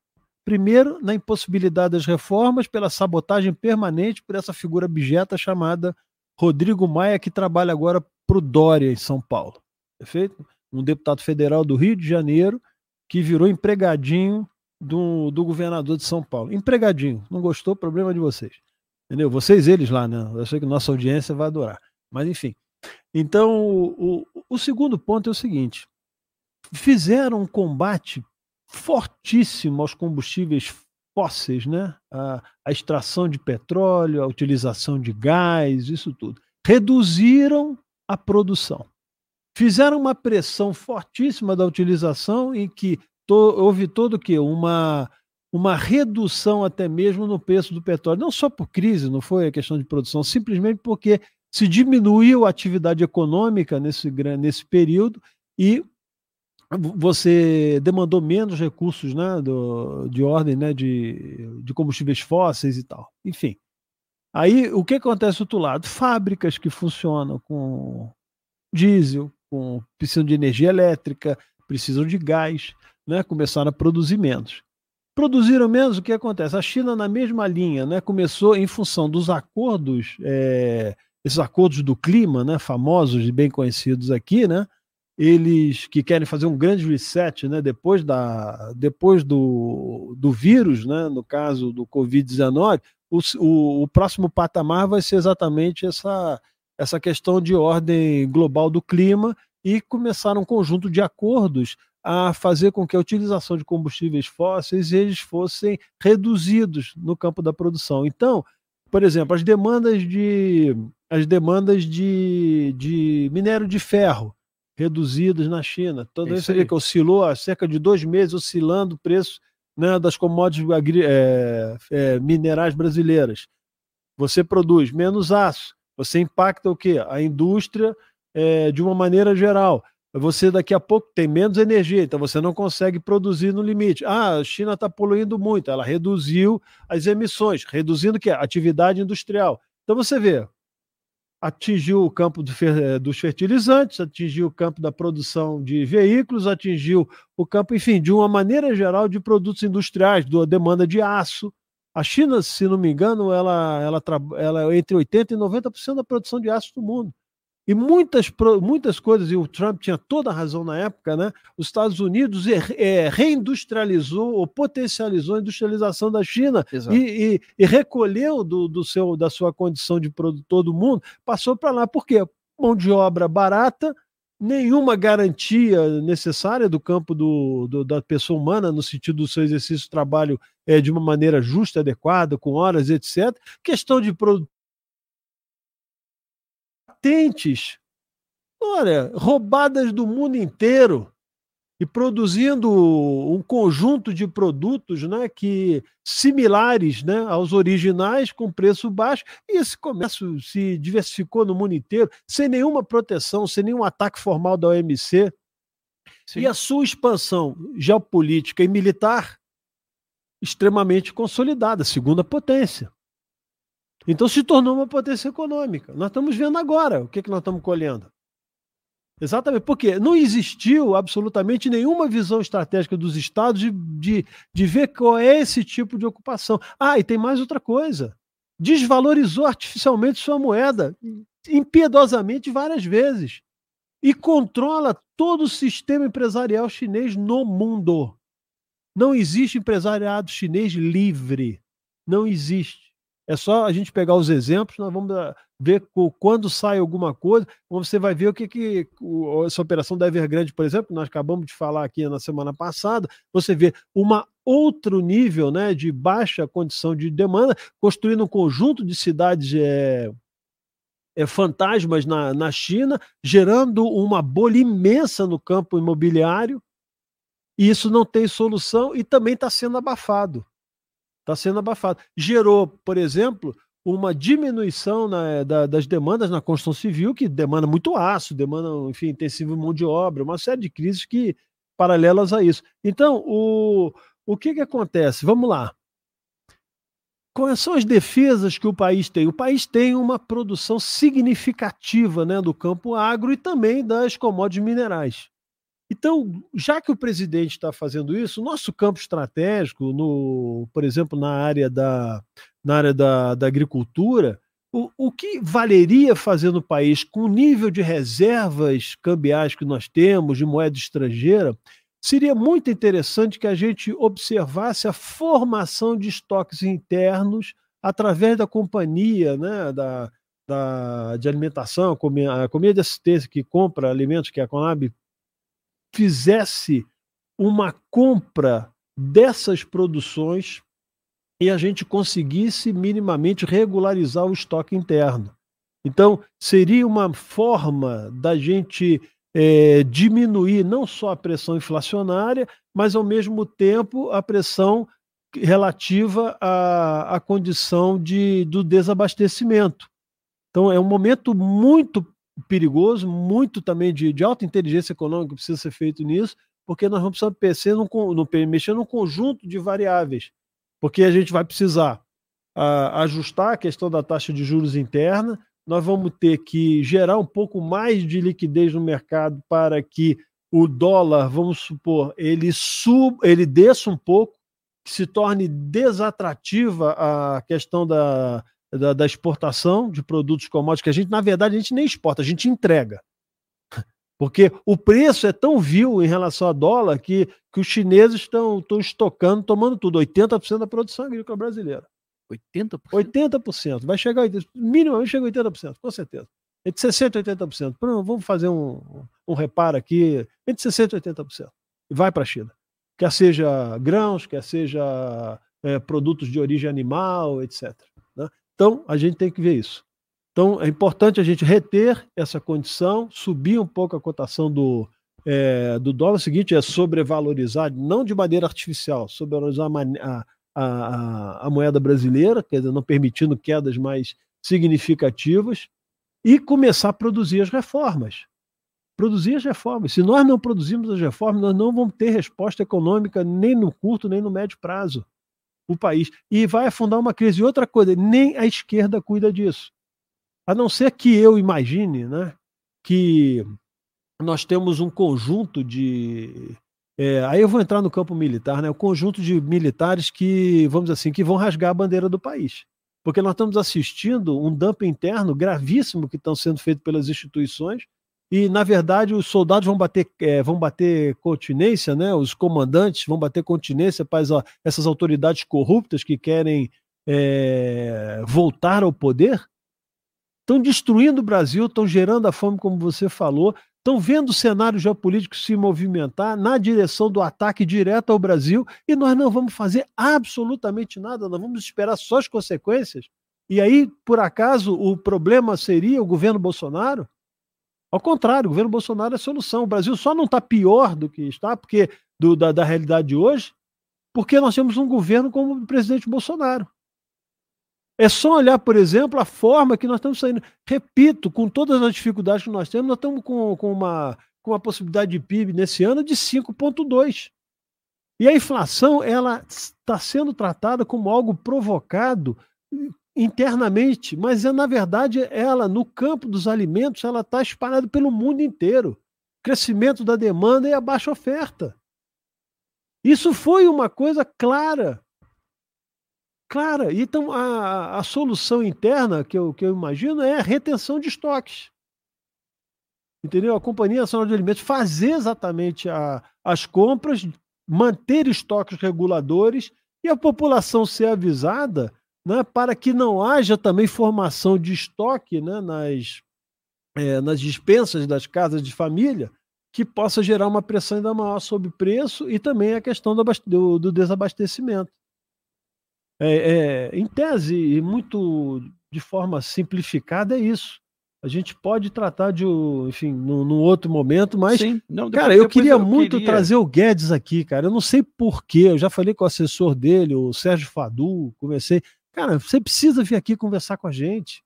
Primeiro, na impossibilidade das reformas, pela sabotagem permanente por essa figura abjeta chamada Rodrigo Maia, que trabalha agora para o Dória, em São Paulo. Perfeito? Um deputado federal do Rio de Janeiro que virou empregadinho do, do governador de São Paulo. Empregadinho. Não gostou? Problema de vocês. Entendeu? Vocês, eles lá, né? Eu sei que nossa audiência vai adorar. Mas, enfim. Então, o, o, o segundo ponto é o seguinte: fizeram um combate fortíssimo aos combustíveis fósseis, né? A, a, extração de petróleo, a utilização de gás, isso tudo. Reduziram a produção. Fizeram uma pressão fortíssima da utilização em que to, houve todo o que uma uma redução até mesmo no preço do petróleo, não só por crise, não foi a questão de produção, simplesmente porque se diminuiu a atividade econômica nesse, nesse período e você demandou menos recursos né, do, de ordem né, de, de combustíveis fósseis e tal. Enfim. Aí o que acontece do outro lado? Fábricas que funcionam com diesel, com precisam de energia elétrica, precisam de gás, né, começaram a produzir menos. Produziram menos, o que acontece? A China, na mesma linha, né, começou em função dos acordos, é, esses acordos do clima, né, famosos e bem conhecidos aqui, né, eles que querem fazer um grande reset, né, depois, da, depois do, do vírus, né, no caso do Covid-19, o, o, o, próximo patamar vai ser exatamente essa, essa questão de ordem global do clima e começar um conjunto de acordos a fazer com que a utilização de combustíveis fósseis eles fossem reduzidos no campo da produção. Então, por exemplo, as demandas de as demandas de, de minério de ferro reduzidas na China. Todo é isso aí que oscilou há cerca de dois meses, oscilando o preço né, das commodities é, é, minerais brasileiras. Você produz menos aço, você impacta o quê? A indústria é, de uma maneira geral. Você daqui a pouco tem menos energia, então você não consegue produzir no limite. Ah, a China está poluindo muito, ela reduziu as emissões, reduzindo o quê? Atividade industrial. Então você vê, atingiu o campo eh, dos fertilizantes, atingiu o campo da produção de veículos, atingiu o campo, enfim, de uma maneira geral de produtos industriais, da demanda de aço. A China, se não me engano, ela, ela, ela é entre 80% e 90% da produção de aço do mundo. E muitas, muitas coisas, e o Trump tinha toda a razão na época, né? Os Estados Unidos é, reindustrializou ou potencializou a industrialização da China e, e, e, recolheu do, do seu, da sua condição de produtor do mundo, passou para lá. Por quê? Mão de obra barata, nenhuma garantia necessária do campo do, do, da pessoa humana, no sentido do seu exercício de trabalho é, de uma maneira justa, adequada, com horas, etc. Questão de patentes, olha, roubadas do mundo inteiro e produzindo um conjunto de produtos né, que similares né, aos originais com preço baixo e esse comércio se diversificou no mundo inteiro sem nenhuma proteção, sem nenhum ataque formal da OMC Sim. e a sua expansão geopolítica e militar extremamente consolidada, segunda potência. Então se tornou uma potência econômica. Nós estamos vendo agora o que, que nós estamos colhendo. Exatamente, porque não existiu absolutamente nenhuma visão estratégica dos estados de, de, de ver qual é esse tipo de ocupação. Ah, e tem mais outra coisa. Desvalorizou artificialmente sua moeda, impiedosamente várias vezes. E controla todo o sistema empresarial chinês no mundo. Não existe empresariado chinês livre. Não existe. É só a gente pegar os exemplos, nós vamos ah, ver quando sai alguma coisa, você vai ver o que, que essa operação da Evergrande, por exemplo, nós acabamos de falar aqui na semana passada, você vê uma outro nível né, de baixa condição de demanda, construindo um conjunto de cidades é, é, fantasmas na, na China, gerando uma bolha imensa no campo imobiliário, e isso não tem solução e também está sendo abafado. Está sendo abafado. Gerou, por exemplo, uma diminuição na, da, das demandas na construção civil, que demanda muito aço, demanda, enfim, intensivo mão de obra, uma série de crises que paralelas a isso. Então, o, o que, que acontece? Vamos lá. Quais são as defesas que o país tem? O país tem uma produção significativa né, do campo agro e também das commodities minerais. Então, já que o presidente está fazendo isso, nosso campo estratégico, no, por exemplo, na área da, na área da, da agricultura, o, o que valeria fazer no país com o nível de reservas cambiais que nós temos, de moeda estrangeira, seria muito interessante que a gente observasse a formação de estoques internos através da companhia né, da, da, de alimentação, a companhia de assistência que compra alimentos que a Conab fizesse uma compra dessas produções e a gente conseguisse minimamente regularizar o estoque interno. Então, seria uma forma da gente é, diminuir não só a pressão inflacionária, mas ao mesmo tempo a pressão relativa à, à condição de, do desabastecimento. Então, é um momento muito perigoso, muito também de, de alta inteligência econômica precisa ser feito nisso, porque nós vamos precisar mexer num conjunto de variáveis, porque a gente vai precisar a, ajustar a questão da taxa de juros interna, nós vamos ter que gerar um pouco mais de liquidez no mercado para que o dólar, vamos supor, ele sub, ele desça um pouco, que se torne desatrativa a questão da, da, da, exportação de produtos commodities que a gente, na verdade, a gente nem exporta, a gente entrega. Porque o preço é tão vil em relação ao dólar que, que os chineses estão estocando, tomando tudo, 80% da produção agrícola brasileira. 80%? 80%. Vai chegar, minimamente chega a 80%, com certeza. Entre 60% e 80%. Vamos fazer um, um reparo aqui, entre 60% e 80%. E vai para a China. Quer seja grãos, quer seja é, produtos de origem animal, etc. Então, a gente tem que ver isso. Então, é importante a gente reter essa condição, subir um pouco a cotação do, é, do dólar. O seguinte é sobrevalorizar, não de maneira artificial, sobrevalorizar a, a, a, a moeda brasileira, quer dizer, não permitindo quedas mais significativas, e começar a produzir as reformas. Produzir as reformas. Se nós não produzirmos as reformas, nós não vamos ter resposta econômica nem no curto nem no médio prazo o país. E vai afundar uma crise. E outra coisa, nem a esquerda cuida disso. A não ser que eu imagine né, que nós temos um conjunto de. É, aí eu vou entrar no campo militar, né? O conjunto de militares que, vamos assim, que vão rasgar a bandeira do país. Porque nós estamos assistindo um dumping interno gravíssimo que estão sendo feito pelas instituições e, na verdade, os soldados vão bater, é, vão bater continência, né? os comandantes vão bater continência para essas autoridades corruptas que querem é, voltar ao poder. Estão destruindo o Brasil, estão gerando a fome, como você falou, estão vendo o cenário geopolítico se movimentar na direção do ataque direto ao Brasil e nós não vamos fazer absolutamente nada, nós vamos esperar só as consequências. E aí, por acaso, o problema seria o governo Bolsonaro? Ao contrário, o governo Bolsonaro é a solução. O Brasil só não está pior do que está, porque do, da, da realidade de hoje, porque nós temos um governo como o presidente Bolsonaro. É só olhar, por exemplo, a forma que nós estamos saindo. Repito, com todas as dificuldades que nós temos, nós estamos com, com, uma, com uma possibilidade de PIB nesse ano de 5,2. E a inflação, ela está sendo tratada como algo provocado internamente, mas é na verdade ela no campo dos alimentos ela está espalhada pelo mundo inteiro. Crescimento da demanda e a baixa oferta. Isso foi uma coisa clara. Clara. Então a, a solução interna que eu, que eu imagino é a retenção de estoques. Entendeu? A Companhia Nacional de Alimentos fazer exatamente a, as compras, manter estoques reguladores e a população ser avisada né, para que não haja também formação de estoque né, nas, é, nas dispensas das casas de família, que possa gerar uma pressão ainda maior sobre o preço e também a questão do, do, do desabastecimento. É, é, em tese, e muito de forma simplificada, é isso. A gente pode tratar de, enfim, num, num outro momento, mas, Sim. Não, depois, cara, eu queria eu muito queria... trazer o Guedes aqui, cara. Eu não sei porquê, eu já falei com o assessor dele, o Sérgio Fadu, conversei. Cara, você precisa vir aqui conversar com a gente.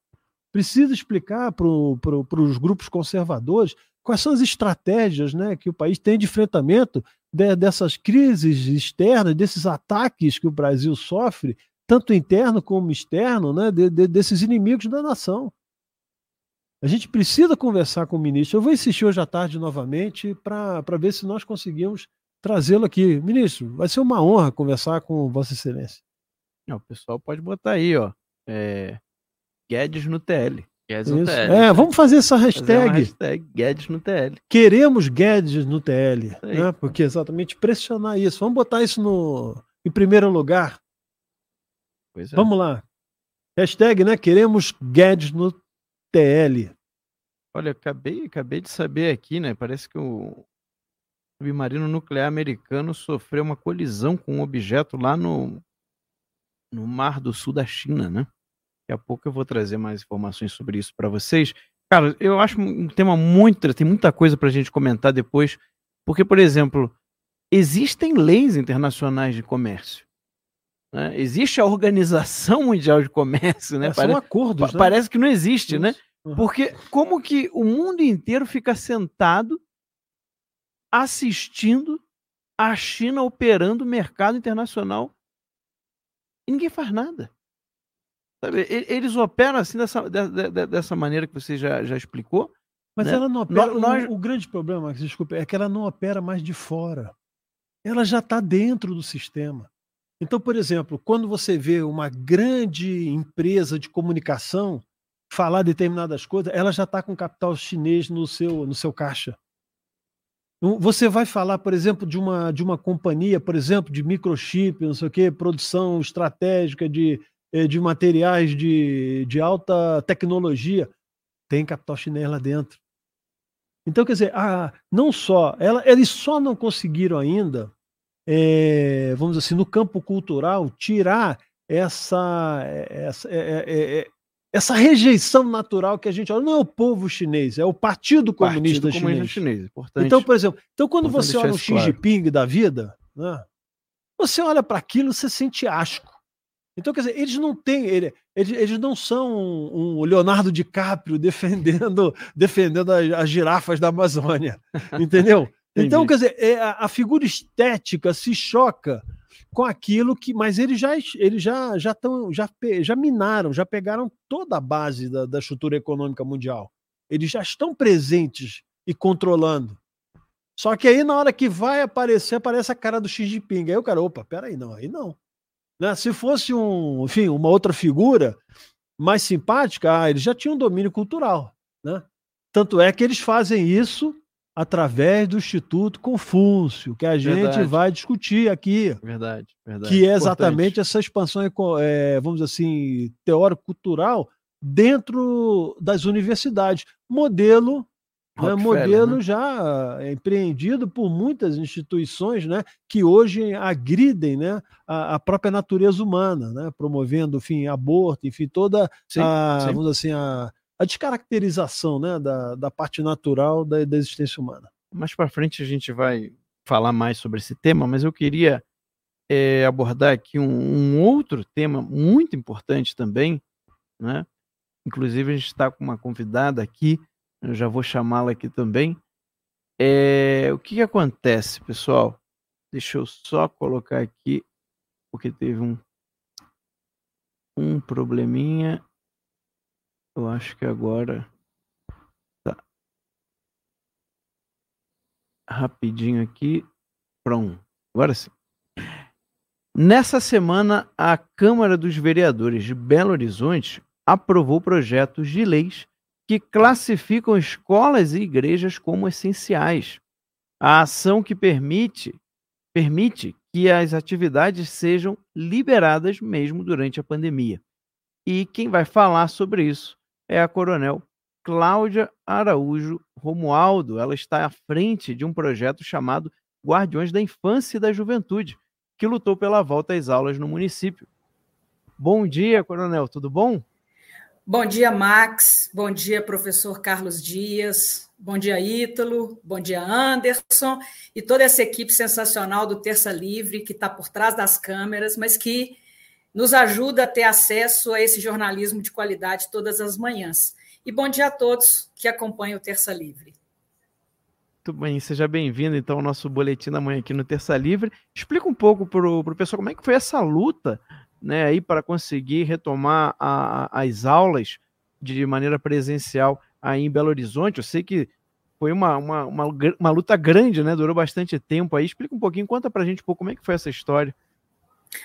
Precisa explicar para pro, os grupos conservadores quais são as estratégias né, que o país tem de enfrentamento de, dessas crises externas, desses ataques que o Brasil sofre, tanto interno como externo, né, de, de, desses inimigos da nação. A gente precisa conversar com o ministro. Eu vou insistir hoje à tarde novamente para ver se nós conseguimos trazê-lo aqui. Ministro, vai ser uma honra conversar com Vossa Excelência. Não, o pessoal pode botar aí, ó. É... Guedes no TL. Guedes no TL. É, vamos fazer essa hashtag. Fazer hashtag Guedes no TL. Queremos Guedes no TL. Né? Porque exatamente pressionar isso. Vamos botar isso no, em primeiro lugar. É. Vamos lá. Hashtag, né? Queremos Guedes no TL. Olha, acabei, acabei de saber aqui, né? Parece que o submarino nuclear americano sofreu uma colisão com um objeto lá no no Mar do Sul da China, né? Daqui a pouco eu vou trazer mais informações sobre isso para vocês. Cara, eu acho um tema muito. Tem muita coisa para a gente comentar depois. Porque, por exemplo, existem leis internacionais de comércio. Né? Existe a Organização Mundial de Comércio, né? É, são acordos. né? Parece que não existe, né? Isso. né? Uhum. Porque como que o mundo inteiro fica sentado assistindo a China operando o mercado internacional e ninguém faz nada. Sabe? Eles operam assim dessa, dessa maneira que você já, já explicou. Mas né? ela não opera. Nós... O, o, grande problema, desculpa, é que ela não opera mais de fora. Ela já está dentro do sistema. Então, por exemplo, quando você vê uma grande empresa de comunicação falar determinadas coisas, ela já está com capital chinês no seu, no seu caixa. Então, você vai falar, por exemplo, de uma, de uma companhia, por exemplo, de microchip, não sei o quê, produção estratégica de, eh, de materiais de, de alta tecnologia, tem capital chinês lá dentro. Então, quer dizer, ah, não só, ela, eles só não conseguiram ainda, é, vamos dizer assim, no campo cultural, tirar essa, essa, é, é, essa rejeição natural que a gente olha, não é o povo chinês, é o Partido Comunista, Partido Comunista Chinês. chinês importante, então, por exemplo, então quando você olha o Xi Jinping da vida, né, você olha para aquilo, você sente asco. Então, quer dizer, eles não têm, eles, eles não são um, um Leonardo DiCaprio defendendo, defendendo as, as girafas da Amazônia, entendeu? então, quer dizer, é, a, a figura estética se choca com aquilo que. Mas eles já eles já já estão já, já minaram, já pegaram toda a base da, da estrutura econômica mundial. Eles já estão presentes e controlando. Só que aí, na hora que vai aparecer, aparece a cara do Xi Jinping. Aí o cara, opa, peraí, não, aí não. Né? Se fosse um, enfim, uma outra figura mais simpática, ah, eles já tinham um domínio cultural. Né? Tanto é que eles fazem isso através do Instituto Confúcio, que a gente verdade. vai discutir aqui. Verdade, verdade. Que é exatamente Importante. essa expansão, é, vamos dizer assim, teórico-cultural dentro das universidades. Modelo né, modelo né? já empreendido por muitas instituições né, que hoje agridem né, a, a própria natureza humana, né, promovendo enfim, aborto, enfim, toda a, sim. Vamos assim, a, a descaracterização né, da, da parte natural da, da existência humana. Mais para frente a gente vai falar mais sobre esse tema, mas eu queria é, abordar aqui um, um, outro tema muito importante também, né? Inclusive a gente está com uma convidada aqui, eu já vou chamá-la aqui também. É, o que, que acontece, pessoal? Deixa eu só colocar aqui, porque teve um, um probleminha. Eu acho que agora. Tá. Rapidinho aqui. Pronto. Agora sim. Nessa semana, a Câmara dos Vereadores de Belo Horizonte aprovou projetos de leis que classificam escolas e igrejas como essenciais. A ação que permite permite que as atividades sejam liberadas mesmo durante a pandemia. E quem vai falar sobre isso é a coronel Cláudia Araújo Romualdo. Ela está à frente de um projeto chamado Guardiões da Infância e da Juventude, que lutou pela volta às aulas no município. Bom dia, coronel, tudo bom? Bom dia, Max. Bom dia, professor Carlos Dias. Bom dia, Ítalo. Bom dia, Anderson. E toda essa equipe sensacional do Terça Livre, que está por trás das câmeras, mas que nos ajuda a ter acesso a esse jornalismo de qualidade todas as manhãs. E bom dia a todos que acompanham o Terça Livre. Muito bem, seja bem-vindo então ao nosso boletim da manhã aqui no Terça Livre. Explica um pouco para o pessoal como é que foi essa luta né, aí para conseguir retomar a, as aulas de maneira presencial aí em Belo Horizonte. Eu sei que foi uma, uma, uma, uma luta grande, né? Durou bastante tempo aí. Explica um pouquinho, conta para a gente um pouco como é que foi essa história.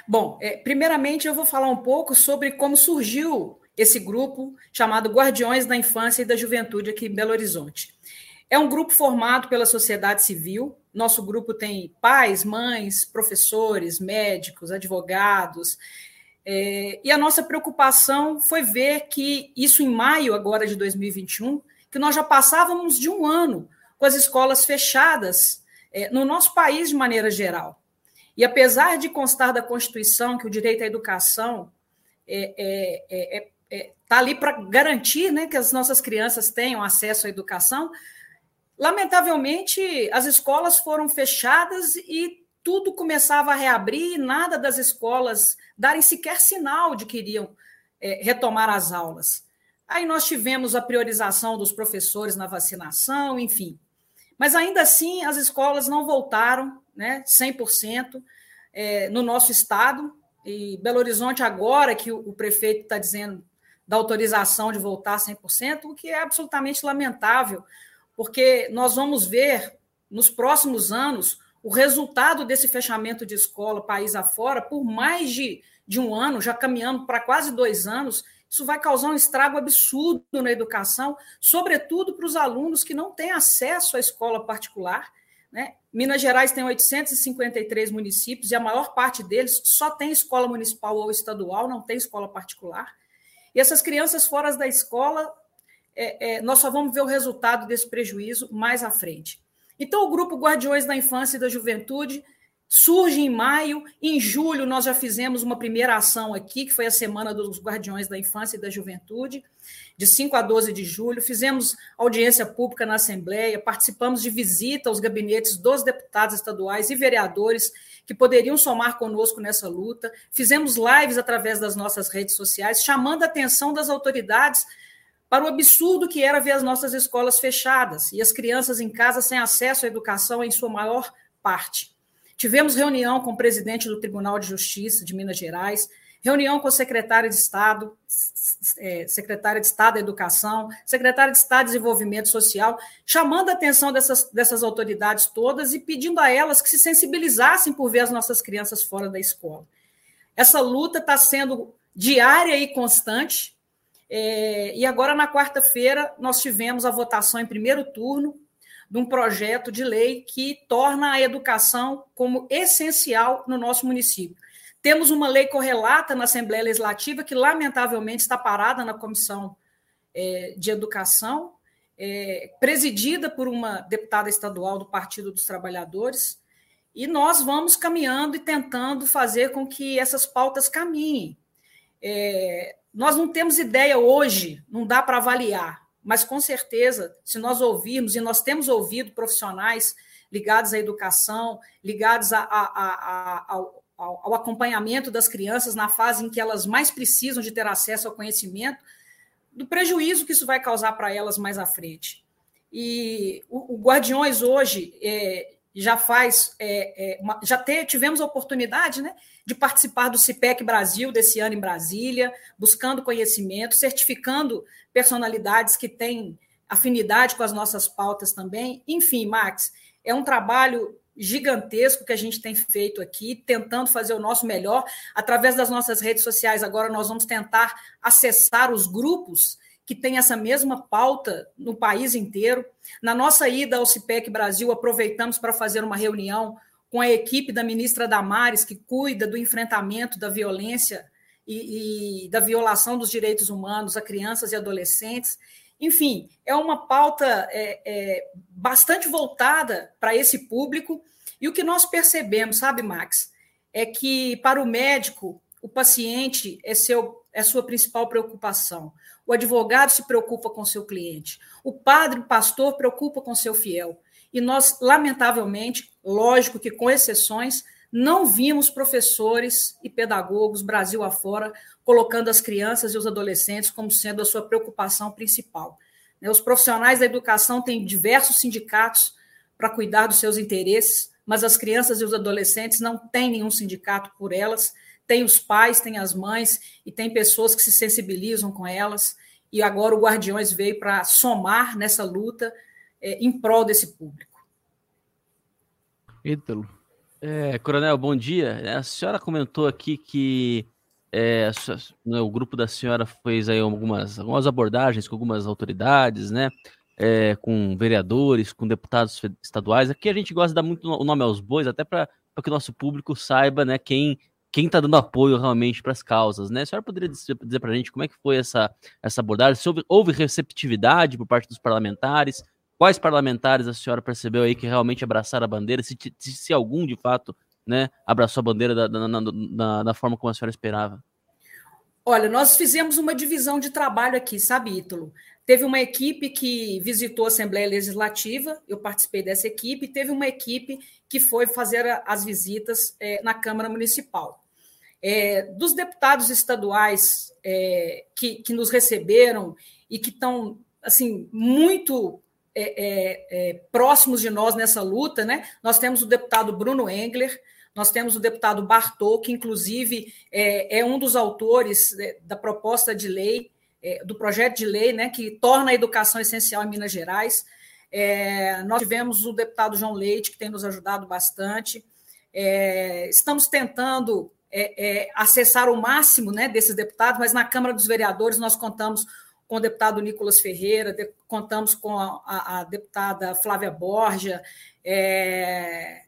Bom, é, primeiramente eu vou falar um pouco sobre como surgiu esse grupo chamado Guardiões da Infância e da Juventude aqui em Belo Horizonte. É um grupo formado pela sociedade civil. Nosso grupo tem pais, mães, professores, médicos, advogados. É, e a nossa preocupação foi ver que isso em maio agora de 2021, que nós já passávamos de um ano com as escolas fechadas é, no nosso país de maneira geral. E apesar de constar da Constituição que o direito à educação está é, é, é, é tá ali para garantir né, que as nossas crianças tenham acesso à educação, Lamentavelmente, as escolas foram fechadas e tudo começava a reabrir e nada das escolas darem sequer sinal de que iriam é, retomar as aulas. Aí nós tivemos a priorização dos professores na vacinação, enfim. Mas ainda assim, as escolas não voltaram né, 100% é, no nosso estado. E Belo Horizonte, agora que o, prefeito está dizendo da autorização de voltar 100%, o que é absolutamente lamentável, porque nós vamos ver nos próximos anos o resultado desse fechamento de escola país afora por mais de, de um ano, já caminhando para quase dois anos. Isso vai causar um estrago absurdo na educação, sobretudo para os alunos que não têm acesso à escola particular. Né? Minas Gerais tem 853 municípios e a maior parte deles só tem escola municipal ou estadual, não tem escola particular. E essas crianças fora da escola é, é, nós só vamos ver o resultado desse prejuízo mais à frente. Então, o grupo Guardiões da Infância e da Juventude surge em maio. Em julho, nós já fizemos uma primeira ação aqui, que foi a Semana dos Guardiões da Infância e da Juventude, de 5 a 12 de julho. Fizemos audiência pública na Assembleia, participamos de visita aos gabinetes dos deputados estaduais e vereadores que poderiam somar conosco nessa luta. Fizemos lives através das nossas redes sociais, chamando a atenção das autoridades para o absurdo que era ver as nossas escolas fechadas e as crianças em casa sem acesso à educação em sua maior parte. Tivemos reunião com o presidente do Tribunal de Justiça de Minas Gerais, reunião com a secretária de Estado, é, secretária de Estado da Educação, secretária de Estado de Desenvolvimento Social, chamando a atenção dessas, dessas autoridades todas e pedindo a elas que se sensibilizassem por ver as nossas crianças fora da escola. Essa luta está sendo diária e constante, é, e agora, na quarta-feira, nós tivemos a votação em primeiro turno de um projeto de lei que torna a educação como essencial no nosso município. Temos uma lei correlata na Assembleia Legislativa que, lamentavelmente, está parada na Comissão é, de Educação, é, presidida por uma deputada estadual do Partido dos Trabalhadores, e nós vamos caminhando e tentando fazer com que essas pautas caminhem. É, nós não temos ideia hoje, não dá para avaliar, mas com certeza, se nós ouvirmos, e nós temos ouvido profissionais ligados à educação, ligados a, a, a, ao, ao acompanhamento das crianças na fase em que elas mais precisam de ter acesso ao conhecimento, do prejuízo que isso vai causar para elas mais à frente. E o, o Guardiões hoje, é, já faz, é, é, uma, já te, tivemos a oportunidade né, de participar do CIPEC Brasil desse ano em Brasília, buscando conhecimento, certificando personalidades que têm afinidade com as nossas pautas também. Enfim, Max, é um trabalho gigantesco que a gente tem feito aqui, tentando fazer o nosso melhor. Através das nossas redes sociais, agora nós vamos tentar acessar os grupos que têm essa mesma pauta no país inteiro. Na nossa ida ao CIPEC Brasil, aproveitamos para fazer uma reunião com a equipe da ministra Damares, que cuida do enfrentamento da violência e, e da violação dos direitos humanos a crianças e adolescentes. Enfim, é uma pauta é, é, bastante voltada para esse público. E o que nós percebemos, sabe, Max, é que para o médico, o paciente é, seu, é sua principal preocupação. O advogado se preocupa com seu cliente. O padre, o pastor, preocupa com seu fiel. E nós, lamentavelmente, lógico que com exceções, não vimos professores e pedagogos, Brasil afora, colocando as crianças e os adolescentes como sendo a sua preocupação principal. Né, os profissionais da educação têm diversos sindicatos para cuidar dos seus interesses, mas as crianças e os adolescentes não têm nenhum sindicato por elas. Tem os pais, tem as mães e tem pessoas que se sensibilizam com elas. E agora o Guardiões veio para somar nessa luta é, em prol desse público. Ítalo. É, Coronel, bom dia. A senhora comentou aqui que é, né, o grupo da senhora fez aí algumas, algumas abordagens com algumas autoridades, né? É, com vereadores, com deputados estaduais. Aqui a gente gosta de dar muito o nome aos bois, até para que o nosso público saiba né, quem quem está dando apoio realmente para as causas, né? A senhora poderia dizer, dizer para a gente como é que foi essa, essa abordagem? Se houve, houve, receptividade por parte dos parlamentares? Quais parlamentares a senhora percebeu aí que realmente abraçaram a bandeira? Se, se, se algum, de fato, né, abraçou a bandeira da, da, da, da, forma como a senhora esperava? Olha, nós fizemos uma divisão de trabalho aqui, sabe, Ítalo? Teve uma equipe que visitou a Assembleia Legislativa, eu participei dessa equipe, teve uma equipe que foi fazer as visitas é, na Câmara Municipal. É, dos deputados estaduais é, que, que nos receberam e que estão assim muito é, é, é, próximos de nós nessa luta, né? Nós temos o deputado Bruno Engler, nós temos o deputado Bartô, que inclusive é, é um dos autores é, da proposta de lei, do projeto de lei, né, que torna a educação essencial em Minas Gerais. Nós tivemos o deputado João Leite, que tem nos ajudado bastante. Estamos tentando acessar o máximo né, desses deputados, mas na Câmara dos Vereadores nós contamos com o deputado Nicolas Ferreira, de, contamos com a, a, deputada Flávia Borja, é,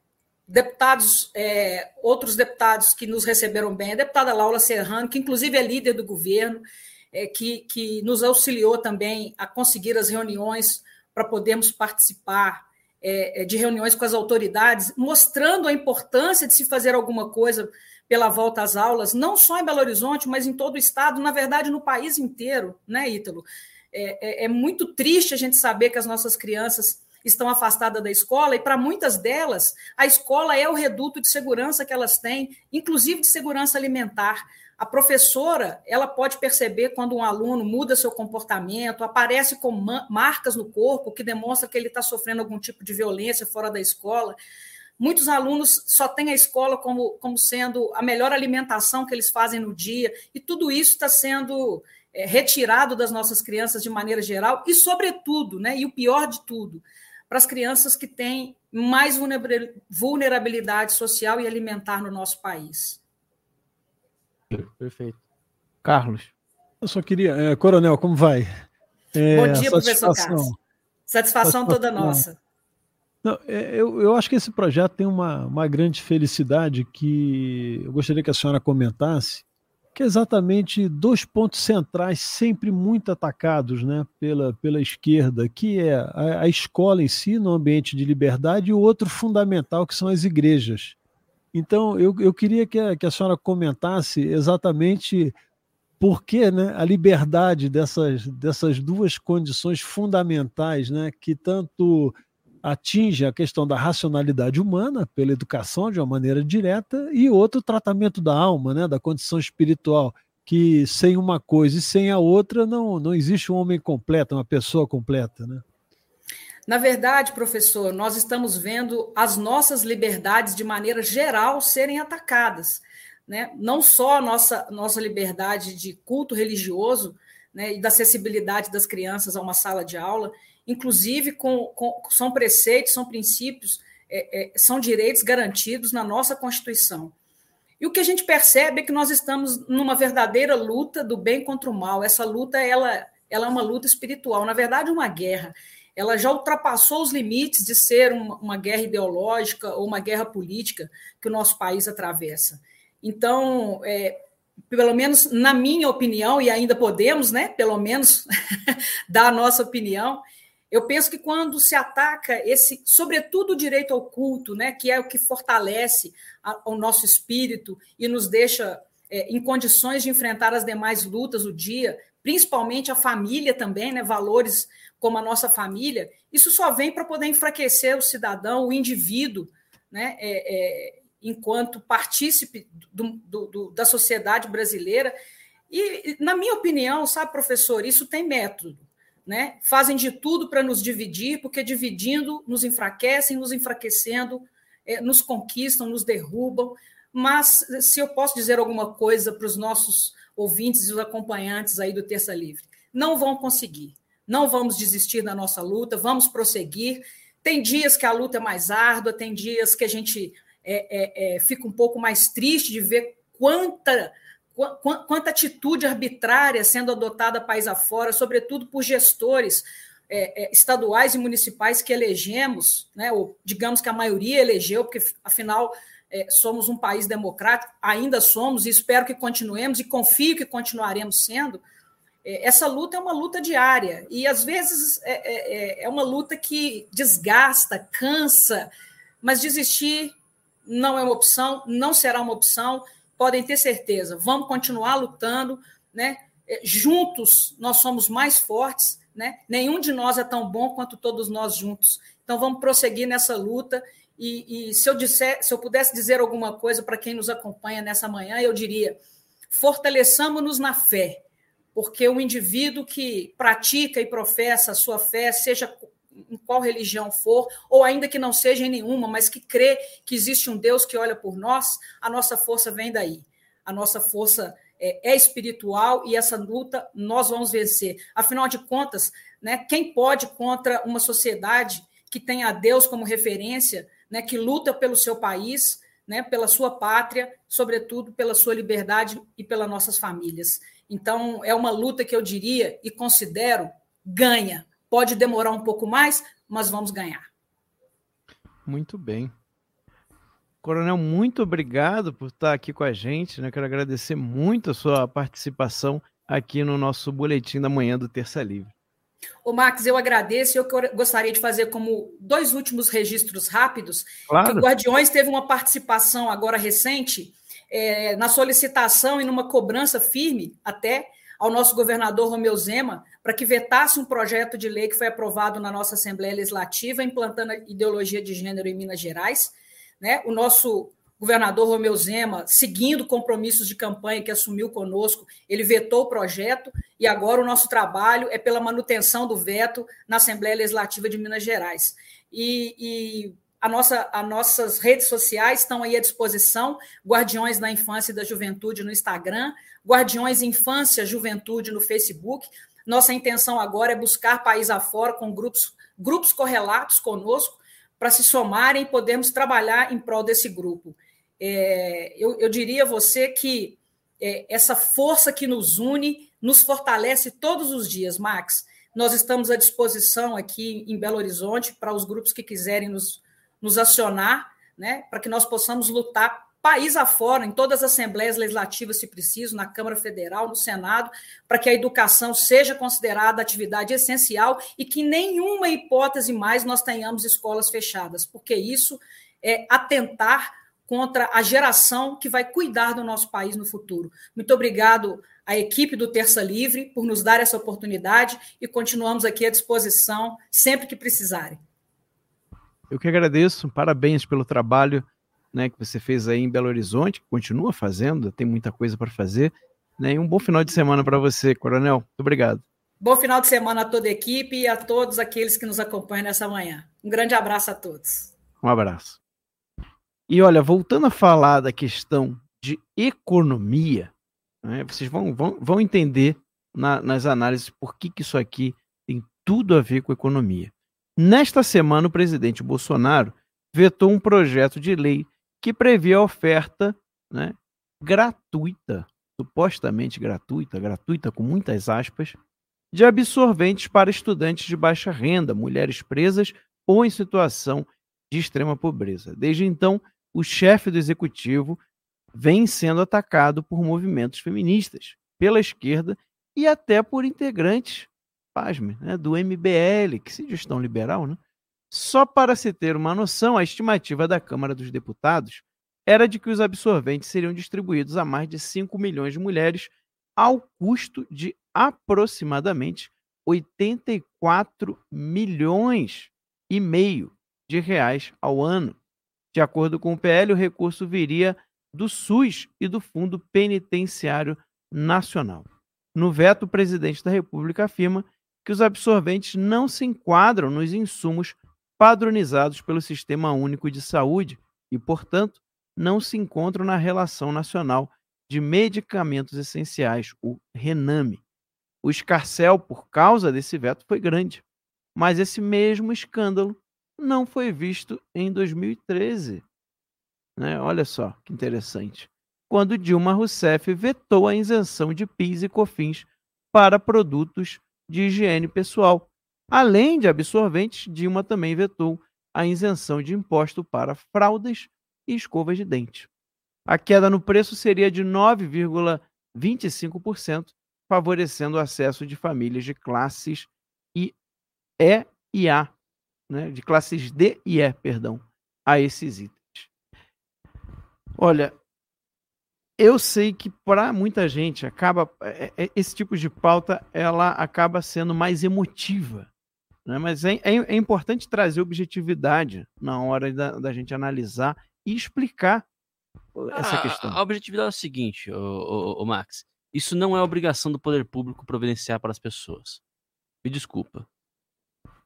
deputados, é, outros deputados que nos receberam bem, a deputada Laura Serrano, que inclusive é líder do governo, é, que, que nos auxiliou também a conseguir as reuniões para podermos participar é, é, de reuniões com as autoridades, mostrando a importância de se fazer alguma coisa pela volta às aulas, não só em Belo Horizonte, mas em todo o estado, na verdade, no país inteiro, né, Ítalo? É, é, é muito triste a gente saber que as nossas crianças estão afastadas da escola, e para muitas delas, a escola é o reduto de segurança que elas têm, inclusive de segurança alimentar. A professora, ela pode perceber quando um aluno muda seu comportamento, aparece com marcas no corpo que demonstra que ele está sofrendo algum tipo de violência fora da escola. Muitos alunos só têm a escola como, como sendo a melhor alimentação que eles fazem no dia, e tudo isso está sendo é, retirado das nossas crianças de maneira geral, e, sobretudo, né, e o pior de tudo, para as crianças que têm mais vulnerabilidade social e alimentar no nosso país. Perfeito. Carlos. Eu só queria. É, Coronel, como vai? É, Bom dia, professor Carlos. Satisfação, satisfação toda nossa. Não, é, eu, eu acho que esse projeto tem uma, uma grande felicidade que eu gostaria que a senhora comentasse, que é exatamente dois pontos centrais sempre muito atacados né, pela, pela esquerda, que é a, a escola em si, no ambiente de liberdade, e o outro fundamental, que são as igrejas. Então, eu, eu queria que a, que a senhora comentasse exatamente por que né, a liberdade dessas, dessas duas condições fundamentais, né, que tanto atinge a questão da racionalidade humana pela educação de uma maneira direta e outro tratamento da alma, né, da condição espiritual, que sem uma coisa e sem a outra não, não existe um homem completo, uma pessoa completa, né? Na verdade, professor, nós estamos vendo as nossas liberdades de maneira geral serem atacadas. Né? Não só a nossa, nossa liberdade de culto religioso né, e da acessibilidade das crianças a uma sala de aula, inclusive com, com são preceitos, são princípios, é, é, são direitos garantidos na nossa Constituição. E o que a gente percebe é que nós estamos numa verdadeira luta do bem contra o mal. Essa luta ela, ela é uma luta espiritual, na verdade, uma guerra ela já ultrapassou os limites de ser uma, uma, guerra ideológica ou uma guerra política que o nosso país atravessa. Então, é, pelo menos na minha opinião, e ainda podemos, né, pelo menos, dar a nossa opinião, eu penso que quando se ataca esse, sobretudo o direito ao culto, né, que é o que fortalece a, o nosso espírito e nos deixa é, em condições de enfrentar as demais lutas do dia, principalmente a família também, né, valores como a nossa família, isso só vem para poder enfraquecer o cidadão, o indivíduo, né, é, é, enquanto partícipe do, do, do, da sociedade brasileira. E, na minha opinião, sabe, professor, isso tem método. Né? Fazem de tudo para nos dividir, porque dividindo nos enfraquecem, nos enfraquecendo, é, nos conquistam, nos derrubam. Mas se eu posso dizer alguma coisa para os nossos ouvintes e os acompanhantes aí do Terça Livre, não vão conseguir não vamos desistir da nossa luta, vamos prosseguir. Tem dias que a luta é mais árdua, tem dias que a gente é, é, é, fica um pouco mais triste de ver quanta, quanta atitude arbitrária sendo adotada país afora, sobretudo por gestores é, é, estaduais e municipais que elegemos, né, ou digamos que a maioria elegeu, porque afinal é, somos um país democrático, ainda somos, e espero que continuemos, e confio que continuaremos sendo, é, essa luta é uma luta diária e às vezes é, é, é, é, uma luta que desgasta, cansa, mas desistir não é uma opção, não será uma opção. Podem ter certeza, vamos continuar lutando, né? É, juntos nós somos mais fortes, né? Nenhum de nós é tão bom quanto todos nós juntos. Então vamos prosseguir nessa luta. E, e se eu disser, se eu pudesse dizer alguma coisa para quem nos acompanha nessa manhã, eu diria: fortaleçamos-nos na fé porque o indivíduo que pratica e professa a sua fé, seja em qual religião for, ou ainda que não seja em nenhuma, mas que crê que existe um Deus que olha por nós, a nossa força vem daí. A nossa força é, é espiritual e essa luta nós vamos vencer. Afinal de contas, né, quem pode contra uma sociedade que tem a Deus como referência, né, que luta pelo seu país, né, pela sua pátria, sobretudo pela sua liberdade e pelas nossas famílias. Então, é uma luta que eu diria e considero ganha. Pode demorar um pouco mais, mas vamos ganhar. Muito bem. Coronel, muito obrigado por estar aqui com a gente. Né? Quero agradecer muito a sua participação aqui no nosso boletim da manhã do Terça Livre. O Max, eu agradeço. Eu gostaria de fazer como dois últimos registros rápidos. Claro. Que o Guardiões teve uma participação agora recente é, na solicitação e numa cobrança firme até ao nosso governador Romeu Zema para que vetasse um projeto de lei que foi aprovado na nossa Assembleia Legislativa, implantando a ideologia de gênero em Minas Gerais. Né? O nosso governador Romeu Zema, seguindo compromissos de campanha que assumiu conosco, ele vetou o projeto e agora o nosso trabalho é pela manutenção do veto na Assembleia Legislativa de Minas Gerais. E, e a nossa, as nossas redes sociais estão aí à disposição, Guardiões da Infância e da Juventude no Instagram, Guardiões Infância Juventude no Facebook. Nossa intenção agora é buscar país afora com grupos, grupos correlatos conosco para se somarem e podermos trabalhar em prol desse grupo. É, eu, eu, diria a você que é, essa força que nos une nos fortalece todos os dias, Max. Nós estamos à disposição aqui em Belo Horizonte para os grupos que quiserem nos, nos acionar, né, para que nós possamos lutar país afora, em todas as assembleias legislativas, se preciso, na Câmara Federal, no Senado, para que a educação seja considerada atividade essencial e que nenhuma hipótese mais nós tenhamos escolas fechadas, porque isso é atentar contra a geração que vai cuidar do nosso país no futuro. Muito obrigado à equipe do Terça Livre por nos dar essa oportunidade e continuamos aqui à disposição sempre que precisarem. Eu que agradeço, parabéns pelo trabalho né, que você fez aí em Belo Horizonte, continua fazendo, tem muita coisa para fazer. Né, e um bom final de semana para você, Coronel. Muito obrigado. Bom final de semana a toda a equipe e a todos aqueles que nos acompanham nessa manhã. Um grande abraço a todos. Um abraço. E olha, voltando a falar da questão de economia, né, vocês vão, vão, vão entender na, nas análises por que, que isso aqui tem tudo a ver com economia. Nesta semana, o presidente Bolsonaro vetou um projeto de lei que previa a oferta né, gratuita, supostamente gratuita, gratuita com muitas aspas, de absorventes para estudantes de baixa renda, mulheres presas ou em situação de extrema pobreza. Desde então, o chefe do executivo vem sendo atacado por movimentos feministas, pela esquerda e até por integrantes pasme, né, do MBL, que se gestão liberal, né? Só para se ter uma noção, a estimativa da Câmara dos Deputados era de que os absorventes seriam distribuídos a mais de 5 milhões de mulheres ao custo de aproximadamente 84 milhões e meio de reais ao ano. De acordo com o PL, o recurso viria do SUS e do Fundo Penitenciário Nacional. No veto, o presidente da República afirma que os absorventes não se enquadram nos insumos padronizados pelo Sistema Único de Saúde e, portanto, não se encontram na Relação Nacional de Medicamentos Essenciais, o RENAME. O escarcel por causa desse veto foi grande, mas esse mesmo escândalo não foi visto em 2013. Né? Olha só que interessante. Quando Dilma Rousseff vetou a isenção de PIS e COFINS para produtos de higiene pessoal. Além de absorventes, Dilma também vetou a isenção de imposto para fraldas e escovas de dente. A queda no preço seria de 9,25%, favorecendo o acesso de famílias de classes I, E e A, né, de classes D e E, perdão, a esses itens. Olha, eu sei que para muita gente acaba é, é, esse tipo de pauta ela acaba sendo mais emotiva, né? mas é, é, é importante trazer objetividade na hora da, da gente analisar e explicar essa a, questão. A objetividade é o seguinte, o, o, o, Max, isso não é obrigação do poder público providenciar para as pessoas. Me desculpa.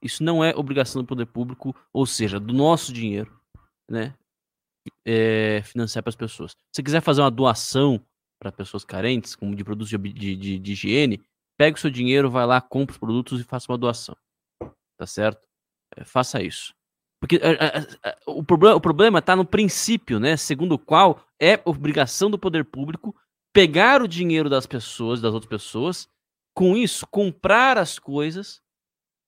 Isso não é obrigação do poder público, ou seja, do nosso dinheiro, né? é, financiar para as pessoas. Se você quiser fazer uma doação para pessoas carentes, como de produtos de, de, de, de, higiene, pega o seu dinheiro, vai lá, compra os produtos e faça uma doação. Tá certo? É, faça isso. Porque é, o, problema, o problema está no princípio, né? Segundo o qual é obrigação do poder público pegar o dinheiro das pessoas, das outras pessoas, com isso, comprar as coisas,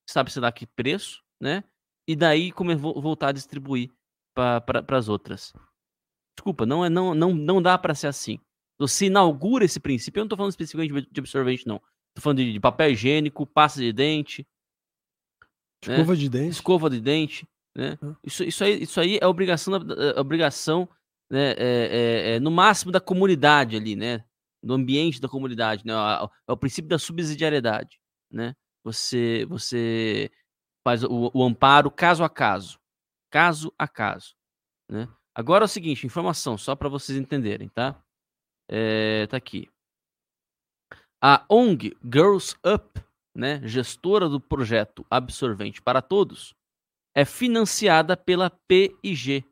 sabe-se lá que preço, né? E daí como voltar a distribuir para as outras. Desculpa, não, é, não, não, não dá para ser assim. Você inaugura esse princípio. Eu não estou falando especificamente de absorvente, não. Estou falando de, de, papel higiênico, pasta de dente. Né? Escova né? de dente. Escova de dente. Né? Isso, isso, aí, isso aí é obrigação, é obrigação né? É, é, é, no máximo da comunidade ali, né? No ambiente da comunidade. Né? É o princípio da subsidiariedade. Né? Você, você faz o, o amparo caso a caso caso a caso. Né? Agora é o seguinte, informação só para vocês entenderem, tá? É, tá aqui. A ONG Girls Up, né, gestora do projeto Absorvente para Todos, é financiada pela PIG,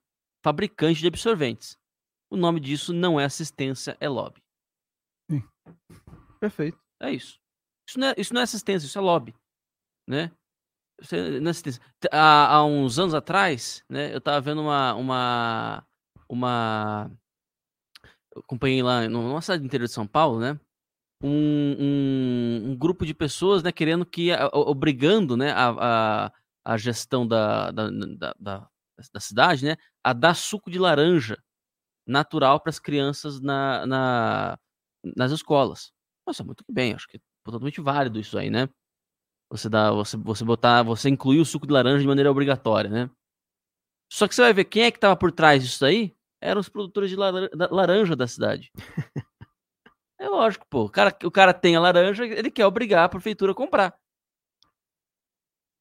fabricante de absorventes. O nome disso não é assistência, é lobby. Sim. Perfeito. É isso. Isso não é, isso não é assistência, isso é lobby. Né? Há, há uns anos atrás, né, eu tava vendo uma. uma, uma eu acompanhei lá numa cidade do interior de São Paulo, né? Um, um, um grupo de pessoas, né, querendo que, obrigando, né, a, a, a gestão da, da, da, da, da cidade, né, a dar suco de laranja natural para as crianças na, na, nas escolas. Nossa, muito bem, acho que é totalmente válido isso aí, né? Você dá, você, você botar, você incluir o suco de laranja de maneira obrigatória, né? Só que você vai ver quem é que estava por trás disso aí? Eram os produtores de laranja da cidade. é lógico, pô. O cara, o cara tem a laranja, ele quer obrigar a prefeitura a comprar.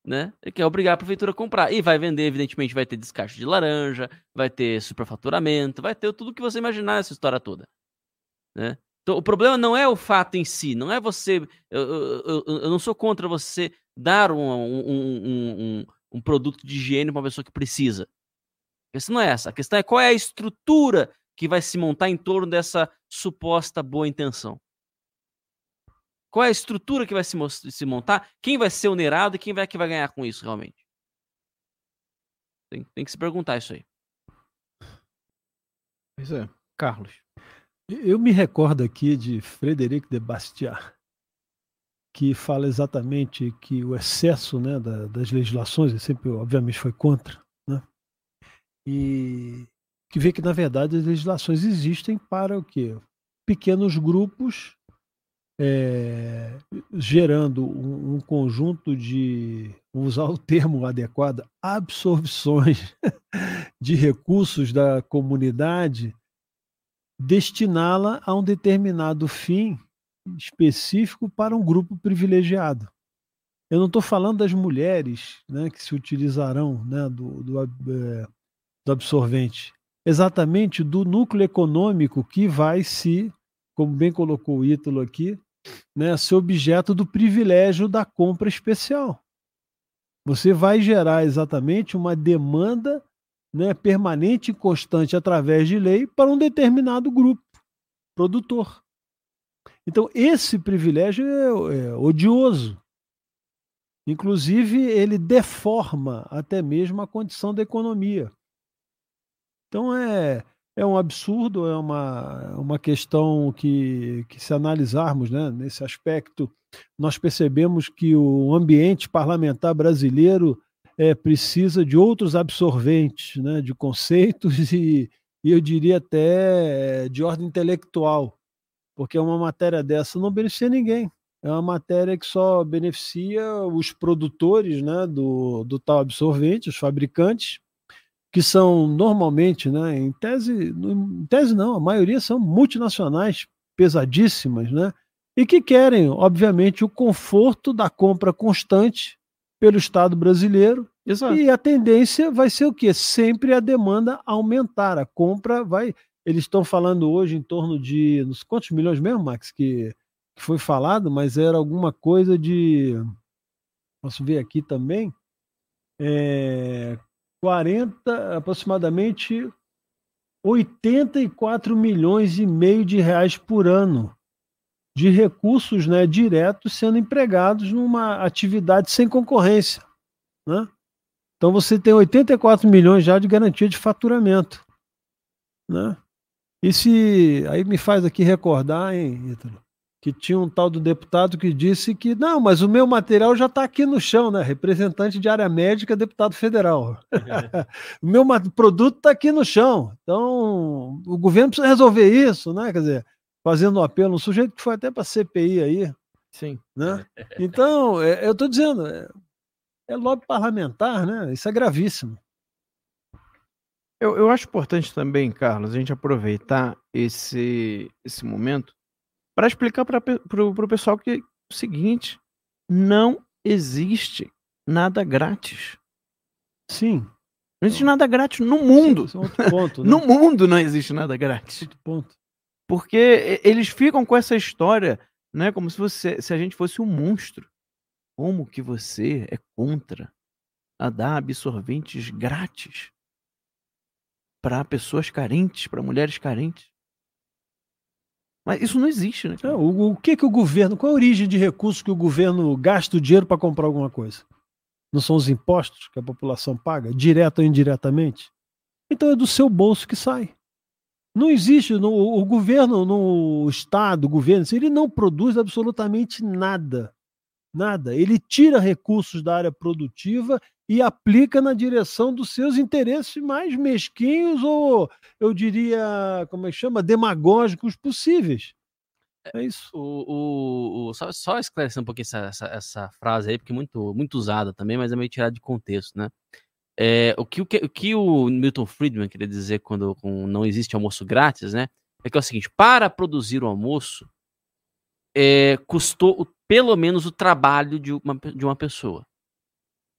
Né? Ele quer obrigar a prefeitura a comprar. E vai vender, evidentemente, vai ter descarte de laranja, vai ter superfaturamento, vai ter tudo que você imaginar essa história toda. Né? Então, o problema não é o fato em si, não é você. Eu, eu, eu, eu não sou contra você dar um, um, um, um, produto de higiene para uma pessoa que precisa. A questão não é essa. A questão é qual é a estrutura que vai se montar em torno dessa suposta boa intenção. Qual é a estrutura que vai se, se montar? Quem vai ser onerado e quem vai que vai ganhar com isso realmente? Tem, tem que se perguntar isso aí. Pois é. Carlos. Eu me recordo aqui de Frederic de Bastiat, que fala exatamente que o excesso né, da, das legislações, ele sempre, obviamente, foi contra, né? e que vê que, na verdade, as legislações existem para o quê? Pequenos grupos é, gerando um, um, conjunto de, usar o termo adequado, absorções de recursos da comunidade destiná-la a um determinado fim específico para um grupo privilegiado. Eu não estou falando das mulheres né, que se utilizarão né, do, do, é, do absorvente, exatamente do núcleo econômico que vai se, como bem colocou o Ítalo aqui, né, ser objeto do privilégio da compra especial. Você vai gerar exatamente uma demanda né, permanente e constante através de lei para um determinado grupo produtor. Então, esse privilégio é, é odioso. Inclusive, ele deforma até mesmo a condição da economia. Então, é, é um absurdo, é uma, uma questão que, que, se analisarmos né, nesse aspecto, nós percebemos que o ambiente parlamentar brasileiro é, precisa de outros absorventes, né, de conceitos e, e eu diria até de ordem intelectual, porque uma matéria dessa não beneficia ninguém. É uma matéria que só beneficia os produtores né, do, do tal absorvente, os fabricantes, que são normalmente, né, em tese, em tese não, a maioria são multinacionais pesadíssimas, né, e que querem, obviamente, o conforto da compra constante pelo Estado brasileiro. Exato. E a tendência vai ser o quê? Sempre a demanda aumentar. A compra vai. Eles estão falando hoje em torno de. Nos quantos milhões mesmo, Max, que, que foi falado, mas era alguma coisa de. Posso ver aqui também. É, 40, aproximadamente 84 milhões e meio de reais por ano de recursos né, diretos sendo empregados numa atividade sem concorrência. Né? Então você tem 84 milhões já de garantia de faturamento. Né? E se. Aí me faz aqui recordar, hein, Ítalo, que tinha um tal do deputado que disse que não, mas o meu material já está aqui no chão, né? Representante de área médica, deputado federal. o meu produto está aqui no chão. Então, o governo precisa resolver isso, né? Quer dizer, fazendo um apelo, um sujeito que foi até para a CPI aí. Sim. Né? Então, é, eu estou dizendo, é, é lobby parlamentar, né? Isso é gravíssimo. Eu, eu acho importante também, Carlos, a gente aproveitar esse, esse momento para explicar para o pessoal que o seguinte: não existe nada grátis. Sim. Não existe nada grátis no mundo. Sim, é ponto, né? no mundo não existe nada grátis. Outro ponto. Porque eles ficam com essa história, né, como se, você, se a gente fosse um monstro. Como que você é contra a dar absorventes grátis para pessoas carentes, para mulheres carentes? Mas isso não existe, né? Não, o, o, que que o governo, qual a origem de recursos que o governo gasta o dinheiro para comprar alguma coisa? Não são os impostos que a população paga, direto ou indiretamente? Então é do seu bolso que sai. Não existe, no, o governo, no Estado, o governo, ele não produz absolutamente nada Nada. Ele tira recursos da área produtiva e aplica na direção dos seus interesses mais mesquinhos ou, eu diria, como é que chama, demagógicos possíveis. É isso. O, o, o só, só, esclarecer um pouquinho essa, essa, essa, frase aí, porque é muito, muito usada também, mas é meio tirada de contexto, né? É, o, que, o, que, o que o Milton Friedman queria dizer quando com não existe almoço grátis, né? É que é o seguinte: para produzir o almoço, é, custou pelo menos o trabalho de uma, de uma pessoa.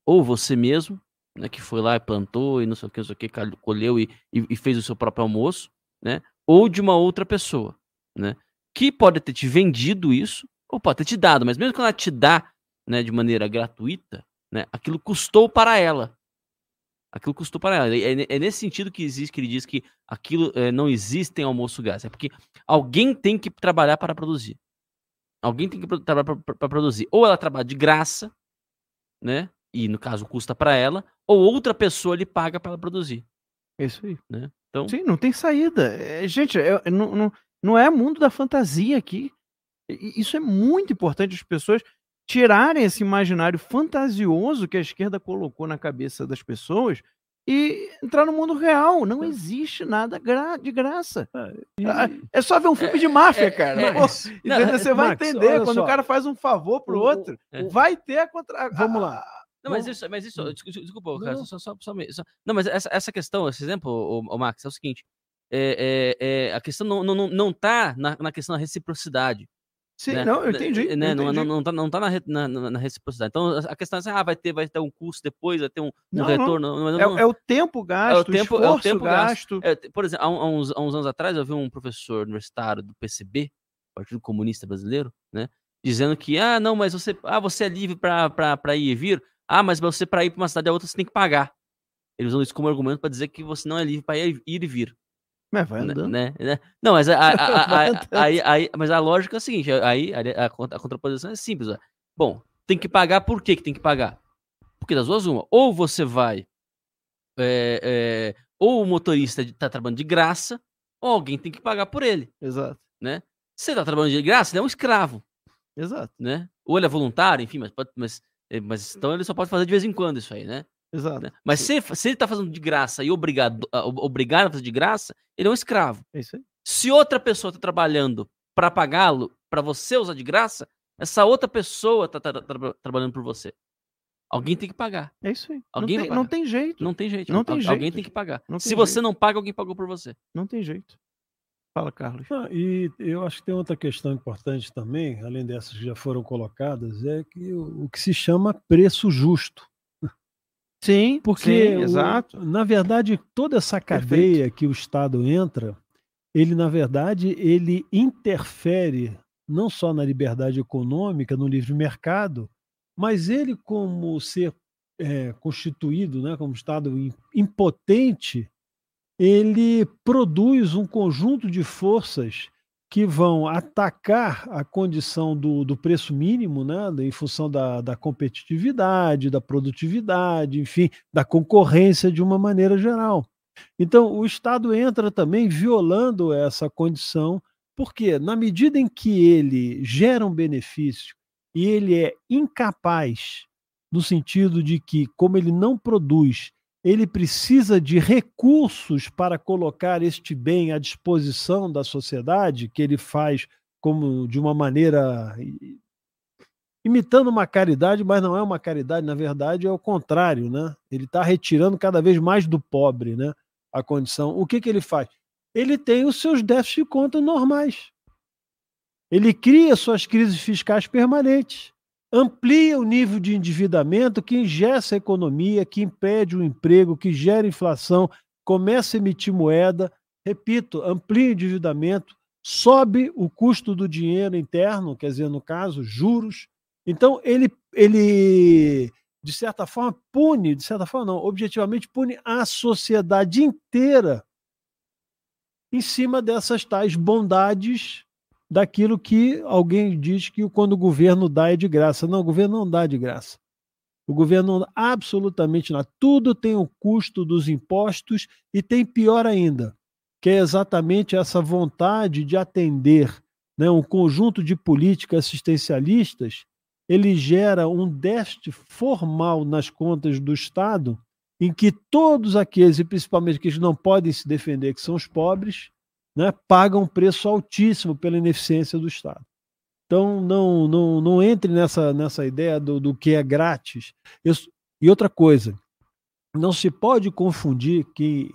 Ou você mesmo, né, que foi lá e plantou e não sei o que, não sei o que, colheu e, e, e fez o seu próprio almoço, né? Ou de uma outra pessoa, né? que pode ter te vendido isso, ou pode ter te dado, mas mesmo quando ela te dá né, de maneira gratuita, né, aquilo custou para ela. Aquilo custou para ela. É, é nesse sentido que existe, que ele diz que aquilo é, não existe em almoço gás. É porque alguém tem que trabalhar para produzir. Alguém tem que trabalhar para produzir. Ou ela trabalha de graça, né? E no caso custa para ela, ou outra pessoa lhe paga para ela produzir. É isso aí. Né? Então... Sim, não tem saída. É, gente, é, não, não, não é mundo da fantasia aqui. Isso é muito importante as pessoas tirarem esse imaginário fantasioso que a esquerda colocou na cabeça das pessoas e entrar no mundo real. Não existe nada gra de graça. É, é só ver um filme de máfia, cara. É, Pô, não, você vai Max, entender. Quando só. o cara faz um favor pro outro, vai ter a contra. Vamos lá. Não, mas isso, mas isso, desculpa, cara, só, só, só, só, Não, mas essa, essa questão, esse exemplo, o, o Max, é o seguinte: é, é, é, a questão não, não, não tá na, na questão da reciprocidade. Sim, né? não, eu entendi. Né? Eu não, entendi. Não, não, tá, não tá na, na, na, reciprocidade. Então, a questão é assim, ah, vai ter, vai ter um custo depois, vai ter um, um não, retorno. Não. É, é, o tempo gasto, é o, tempo, é o tempo gasto. gasto. É, por exemplo, há, há, uns, há uns anos atrás, eu vi um professor universitário do PCB, Partido Comunista Brasileiro, né? Dizendo que, ah, não, mas você, ah, você é livre para ir e vir. Ah, mas você, para ir para uma cidade a outra, você tem que pagar. Eles usam isso como argumento para dizer que você não é livre para ir, ir e vir. Mas vai né, andando. Né, né? Não, mas a, a, a, aí, aí, mas a lógica é a seguinte: aí a, contraposição é simples. Ó. Bom, tem que pagar, por que, tem que pagar? Porque das duas, uma. Ou você vai. É, é, ou o motorista está trabalhando de graça, ou alguém tem que pagar por ele. Exato. Né? Se ele está trabalhando de graça, ele é um escravo. Exato. Né? Ou ele é voluntário, enfim, mas, mas, mas então ele só pode fazer de vez em quando isso aí, né? Exato. Né? Mas se, se ele está fazendo de graça e obrigado, obrigado a fazer de graça, ele é um escravo. É isso aí. Se outra pessoa está trabalhando para pagá-lo, para você usar de graça, essa outra pessoa tra trabalhando por você. Alguém tem que pagar. É isso aí. Alguém não, tem, não tem jeito. Não tem jeito. Não tem jeito. Alguém tem que pagar. Se jeito. você não paga, alguém pagou por você. Não tem jeito. Fala, Carlos. Ah, e eu acho que tem outra questão importante também, além dessas que já foram colocadas, é que o, o que se chama preço justo. Sim, porque sim, exato. na verdade toda essa cadeia Perfeito. que o Estado entra, ele na verdade ele interfere não só na liberdade econômica, no livre mercado, mas ele como ser é, constituído, né, como Estado impotente, ele produz um conjunto de forças que vão atacar a condição do, do preço mínimo, né, em função da, da competitividade, da produtividade, enfim, da concorrência de uma maneira geral. Então, o Estado entra também violando essa condição, porque, na medida em que ele gera um benefício e ele é incapaz, no sentido de que, como ele não produz ele precisa de recursos para colocar este bem à disposição da sociedade, que ele faz como de uma maneira imitando uma caridade, mas não é uma caridade, na verdade é o contrário, né? Ele está retirando cada vez mais do pobre, né? A condição. O que, que ele faz? Ele tem os seus déficits de conta normais. Ele cria suas crises fiscais permanentes amplia o nível de endividamento que ingessa a economia, que impede o emprego, que gera inflação, começa a emitir moeda. Repito, amplia o endividamento, sobe o custo do dinheiro interno, quer dizer, no caso, juros. Então, ele, ele de certa forma, pune, de certa forma, não, objetivamente pune a sociedade inteira em cima dessas tais bondades daquilo que alguém diz que quando o governo dá é de graça. Não, o governo não dá de graça. O governo absolutamente nada. Tudo tem o custo dos impostos e tem pior ainda, que é exatamente essa vontade de atender né, um conjunto de políticas assistencialistas. Ele gera um déficit formal nas contas do Estado, em que todos aqueles, e principalmente aqueles que não podem se defender, que são os pobres, né, pagam um preço altíssimo pela ineficiência do Estado. Então, não, não, não entre nessa, nessa ideia do, do que é grátis. e outra coisa, não se pode confundir que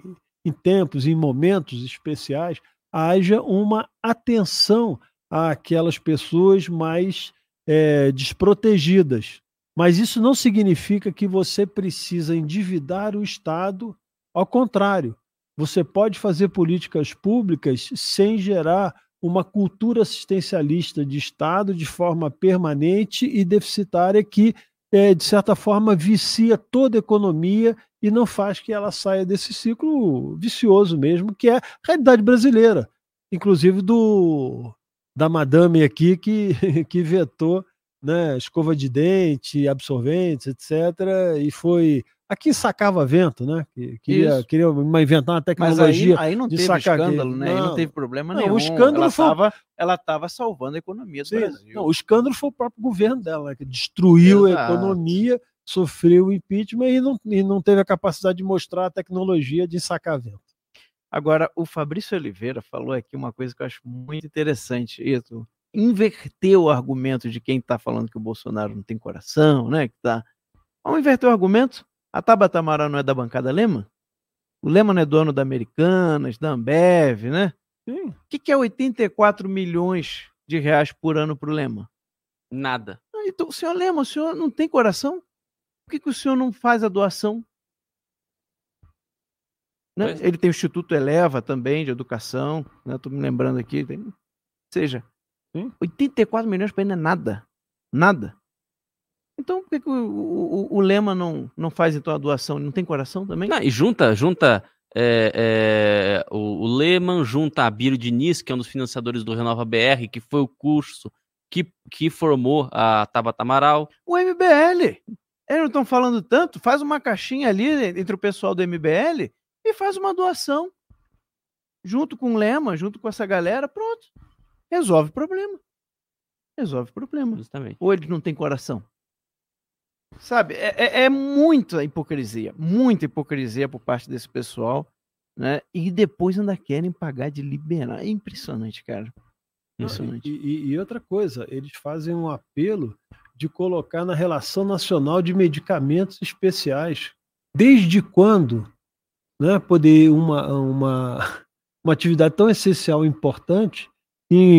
em tempos, em momentos especiais, haja uma atenção àquelas pessoas mais é, desprotegidas. Mas isso não significa que você precisa endividar o Estado, ao contrário, você pode fazer políticas públicas sem gerar uma cultura assistencialista de Estado de forma permanente e deficitária que, é, de certa forma, vicia toda a economia e não faz que ela saia desse ciclo vicioso mesmo, que é a realidade brasileira, inclusive do da madame aqui que, que vetou né, escova de dente, absorventes, etc. E foi. Aqui sacava vento, né? Queria, queria inventar uma tecnologia. Mas aí, aí não teve escândalo, né? Não, aí não teve problema não, nenhum. O escândalo ela foi. Tava, ela estava salvando a economia do Sim, Brasil. Não, o escândalo foi o próprio governo dela, né, que destruiu Exato. a economia, sofreu o impeachment e não, e não teve a capacidade de mostrar a tecnologia de sacar vento. Agora, o Fabrício Oliveira falou aqui uma coisa que eu acho muito interessante, Ito. Inverteu o argumento de quem está falando que o Bolsonaro não tem coração, né? Que tá... Vamos inverter o argumento? A Tabata Amaral não é da bancada Lema? O Lema não é dono da Americanas, da Ambev, né? O que, que é 84 milhões de reais por ano para o Lema? Nada. Ah, então, senhor Lema, o senhor não tem coração? Por que, que o senhor não faz a doação? Né? Ele tem o Instituto Eleva também, de educação. Estou né? me lembrando aqui. Tem... Ou seja, Sim. 84 milhões para ele não é nada. Nada. Então, por que, que o, o, o, Lema não, não faz então a doação? Ele não tem coração também? Não, e junta, junta é, é, o, o Lehman, junta a Bírio Diniz, que é um dos financiadores do Renova BR, que foi o curso que, que formou a Tabata Amaral. O MBL. Eles não estão falando tanto. Faz uma caixinha ali entre o pessoal do MBL e faz uma doação. Junto com o Lema, junto com essa galera, pronto. Resolve o problema. Resolve o problema. Justamente. Ou ele não tem coração. Sabe, é, é, é muita hipocrisia, muita hipocrisia por parte desse pessoal, né? E depois ainda querem pagar de liberar. É impressionante, cara. Impressionante. E, e, e outra coisa, eles fazem um apelo de colocar na relação nacional de medicamentos especiais. Desde quando né, poder uma, uma, uma atividade tão essencial e importante,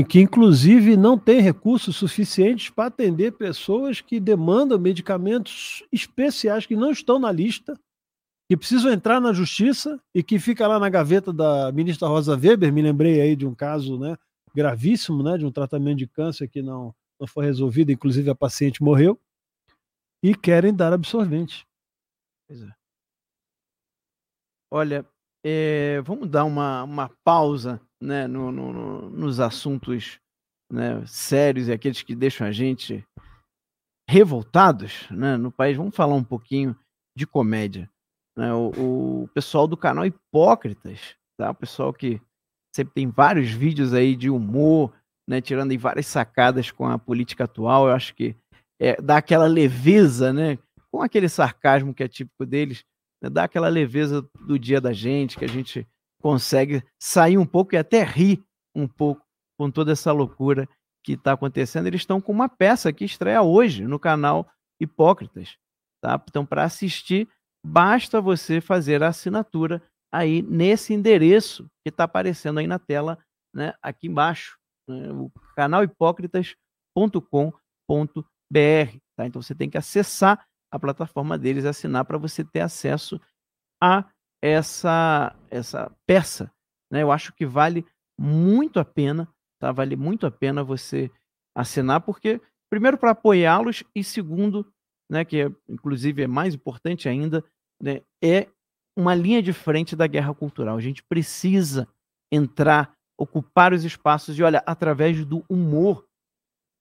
que inclusive não tem recursos suficientes para atender pessoas que demandam medicamentos especiais que não estão na lista, que precisam entrar na justiça e que fica lá na gaveta da ministra Rosa Weber. Me lembrei aí de um caso né, gravíssimo, né, de um tratamento de câncer que não, não foi resolvido, inclusive a paciente morreu, e querem dar absorvente. Pois é. Olha, é, vamos dar uma, uma pausa né, no, no, no, nos assuntos né, sérios e aqueles que deixam a gente revoltados né, no país. Vamos falar um pouquinho de comédia. Né? O, o, pessoal do canal Hipócritas, tá? o pessoal que sempre tem vários vídeos aí de humor, né, tirando aí várias sacadas com a política atual. Eu acho que é, dá aquela leveza, né, com aquele sarcasmo que é típico deles, né, dá aquela leveza do dia da gente, que a gente consegue sair um pouco e até rir um pouco com toda essa loucura que está acontecendo. Eles estão com uma peça que estreia hoje no canal Hipócritas. Tá? Então, para assistir, basta você fazer a assinatura aí nesse endereço que está aparecendo aí na tela, né, aqui embaixo, né, o canal hipócritas.com.br. Tá? Então você tem que acessar a plataforma deles assinar para você ter acesso a essa essa peça. Né? Eu acho que vale muito a pena, tá? Vale muito a pena você assinar, porque primeiro para apoiá-los e segundo, né, que é, inclusive é mais importante ainda, né, é uma linha de frente da guerra cultural. A gente precisa entrar, ocupar os espaços e olha, através do humor,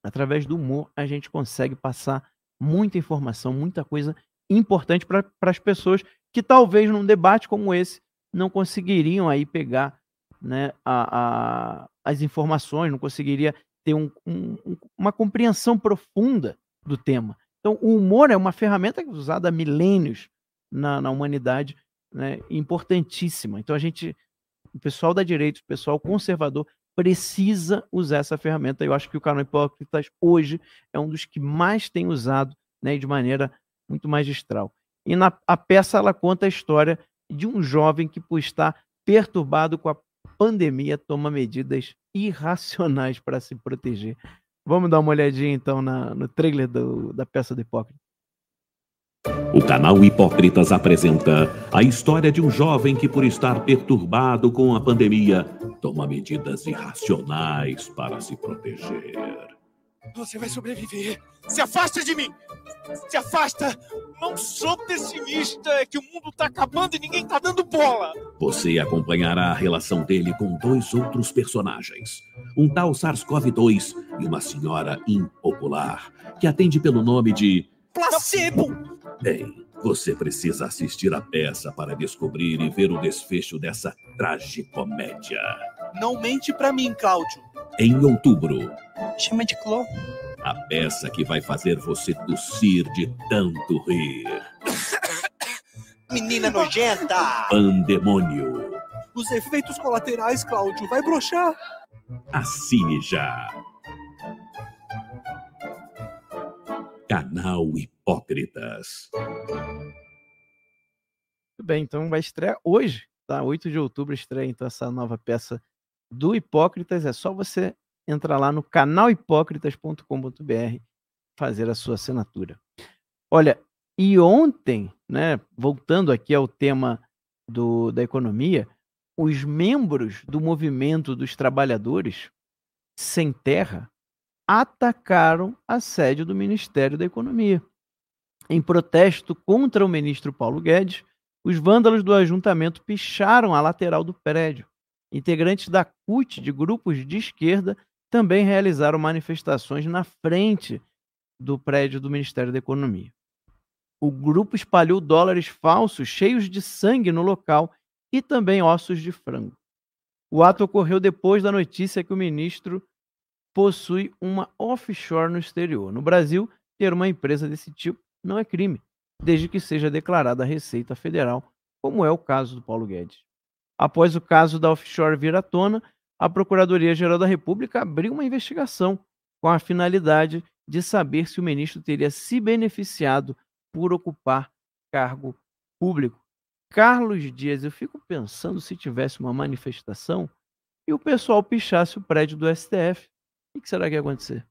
através do humor a gente consegue passar muita informação, muita coisa importante para as pessoas que talvez num debate como esse não conseguiriam aí pegar né, a, a, as informações, não conseguiria ter um, um, uma compreensão profunda do tema. Então, o humor é uma ferramenta usada há milênios na, na humanidade, né, importantíssima. Então, a gente, o pessoal da direita, o pessoal conservador, precisa usar essa ferramenta. Eu acho que o canal Hipócritas hoje é um dos que mais tem usado né, de maneira muito magistral. E na, a peça ela conta a história de um jovem que, por estar perturbado com a pandemia, toma medidas irracionais para se proteger. Vamos dar uma olhadinha então na, no trailer do, da peça do Hipócrita. O canal Hipócritas apresenta a história de um jovem que, por estar perturbado com a pandemia, toma medidas irracionais para se proteger. Você vai sobreviver. Se afasta de mim. Se afasta. Não sou pessimista. É que o mundo tá acabando e ninguém tá dando bola. Você acompanhará a relação dele com dois outros personagens: um tal SARS-CoV-2 e uma senhora impopular, que atende pelo nome de. Placebo! Bem, você precisa assistir a peça para descobrir e ver o desfecho dessa tragicomédia. Não mente pra mim, Cláudio. Em outubro, Chama de Cló. a peça que vai fazer você tossir de tanto rir. Menina nojenta. Pandemônio. Os efeitos colaterais, Cláudio. Vai broxar. Assine já. Canal Hipócritas. Muito bem, então vai estrear hoje, tá? 8 de outubro estreia então essa nova peça do Hipócritas. É só você entrar lá no canalhipócritas.com.br fazer a sua assinatura. Olha, e ontem, né, voltando aqui ao tema do, da economia, os membros do movimento dos trabalhadores sem terra atacaram a sede do Ministério da Economia. Em protesto contra o ministro Paulo Guedes, os vândalos do ajuntamento picharam a lateral do prédio. Integrantes da CUT de grupos de esquerda também realizaram manifestações na frente do prédio do Ministério da Economia. O grupo espalhou dólares falsos cheios de sangue no local e também ossos de frango. O ato ocorreu depois da notícia que o ministro possui uma offshore no exterior. No Brasil, ter uma empresa desse tipo não é crime, desde que seja declarada Receita Federal, como é o caso do Paulo Guedes. Após o caso da offshore vir à tona, a Procuradoria-Geral da República abriu uma investigação com a finalidade de saber se o ministro teria se beneficiado por ocupar cargo público. Carlos Dias, eu fico pensando se tivesse uma manifestação e o pessoal pichasse o prédio do STF. O que será que ia acontecer?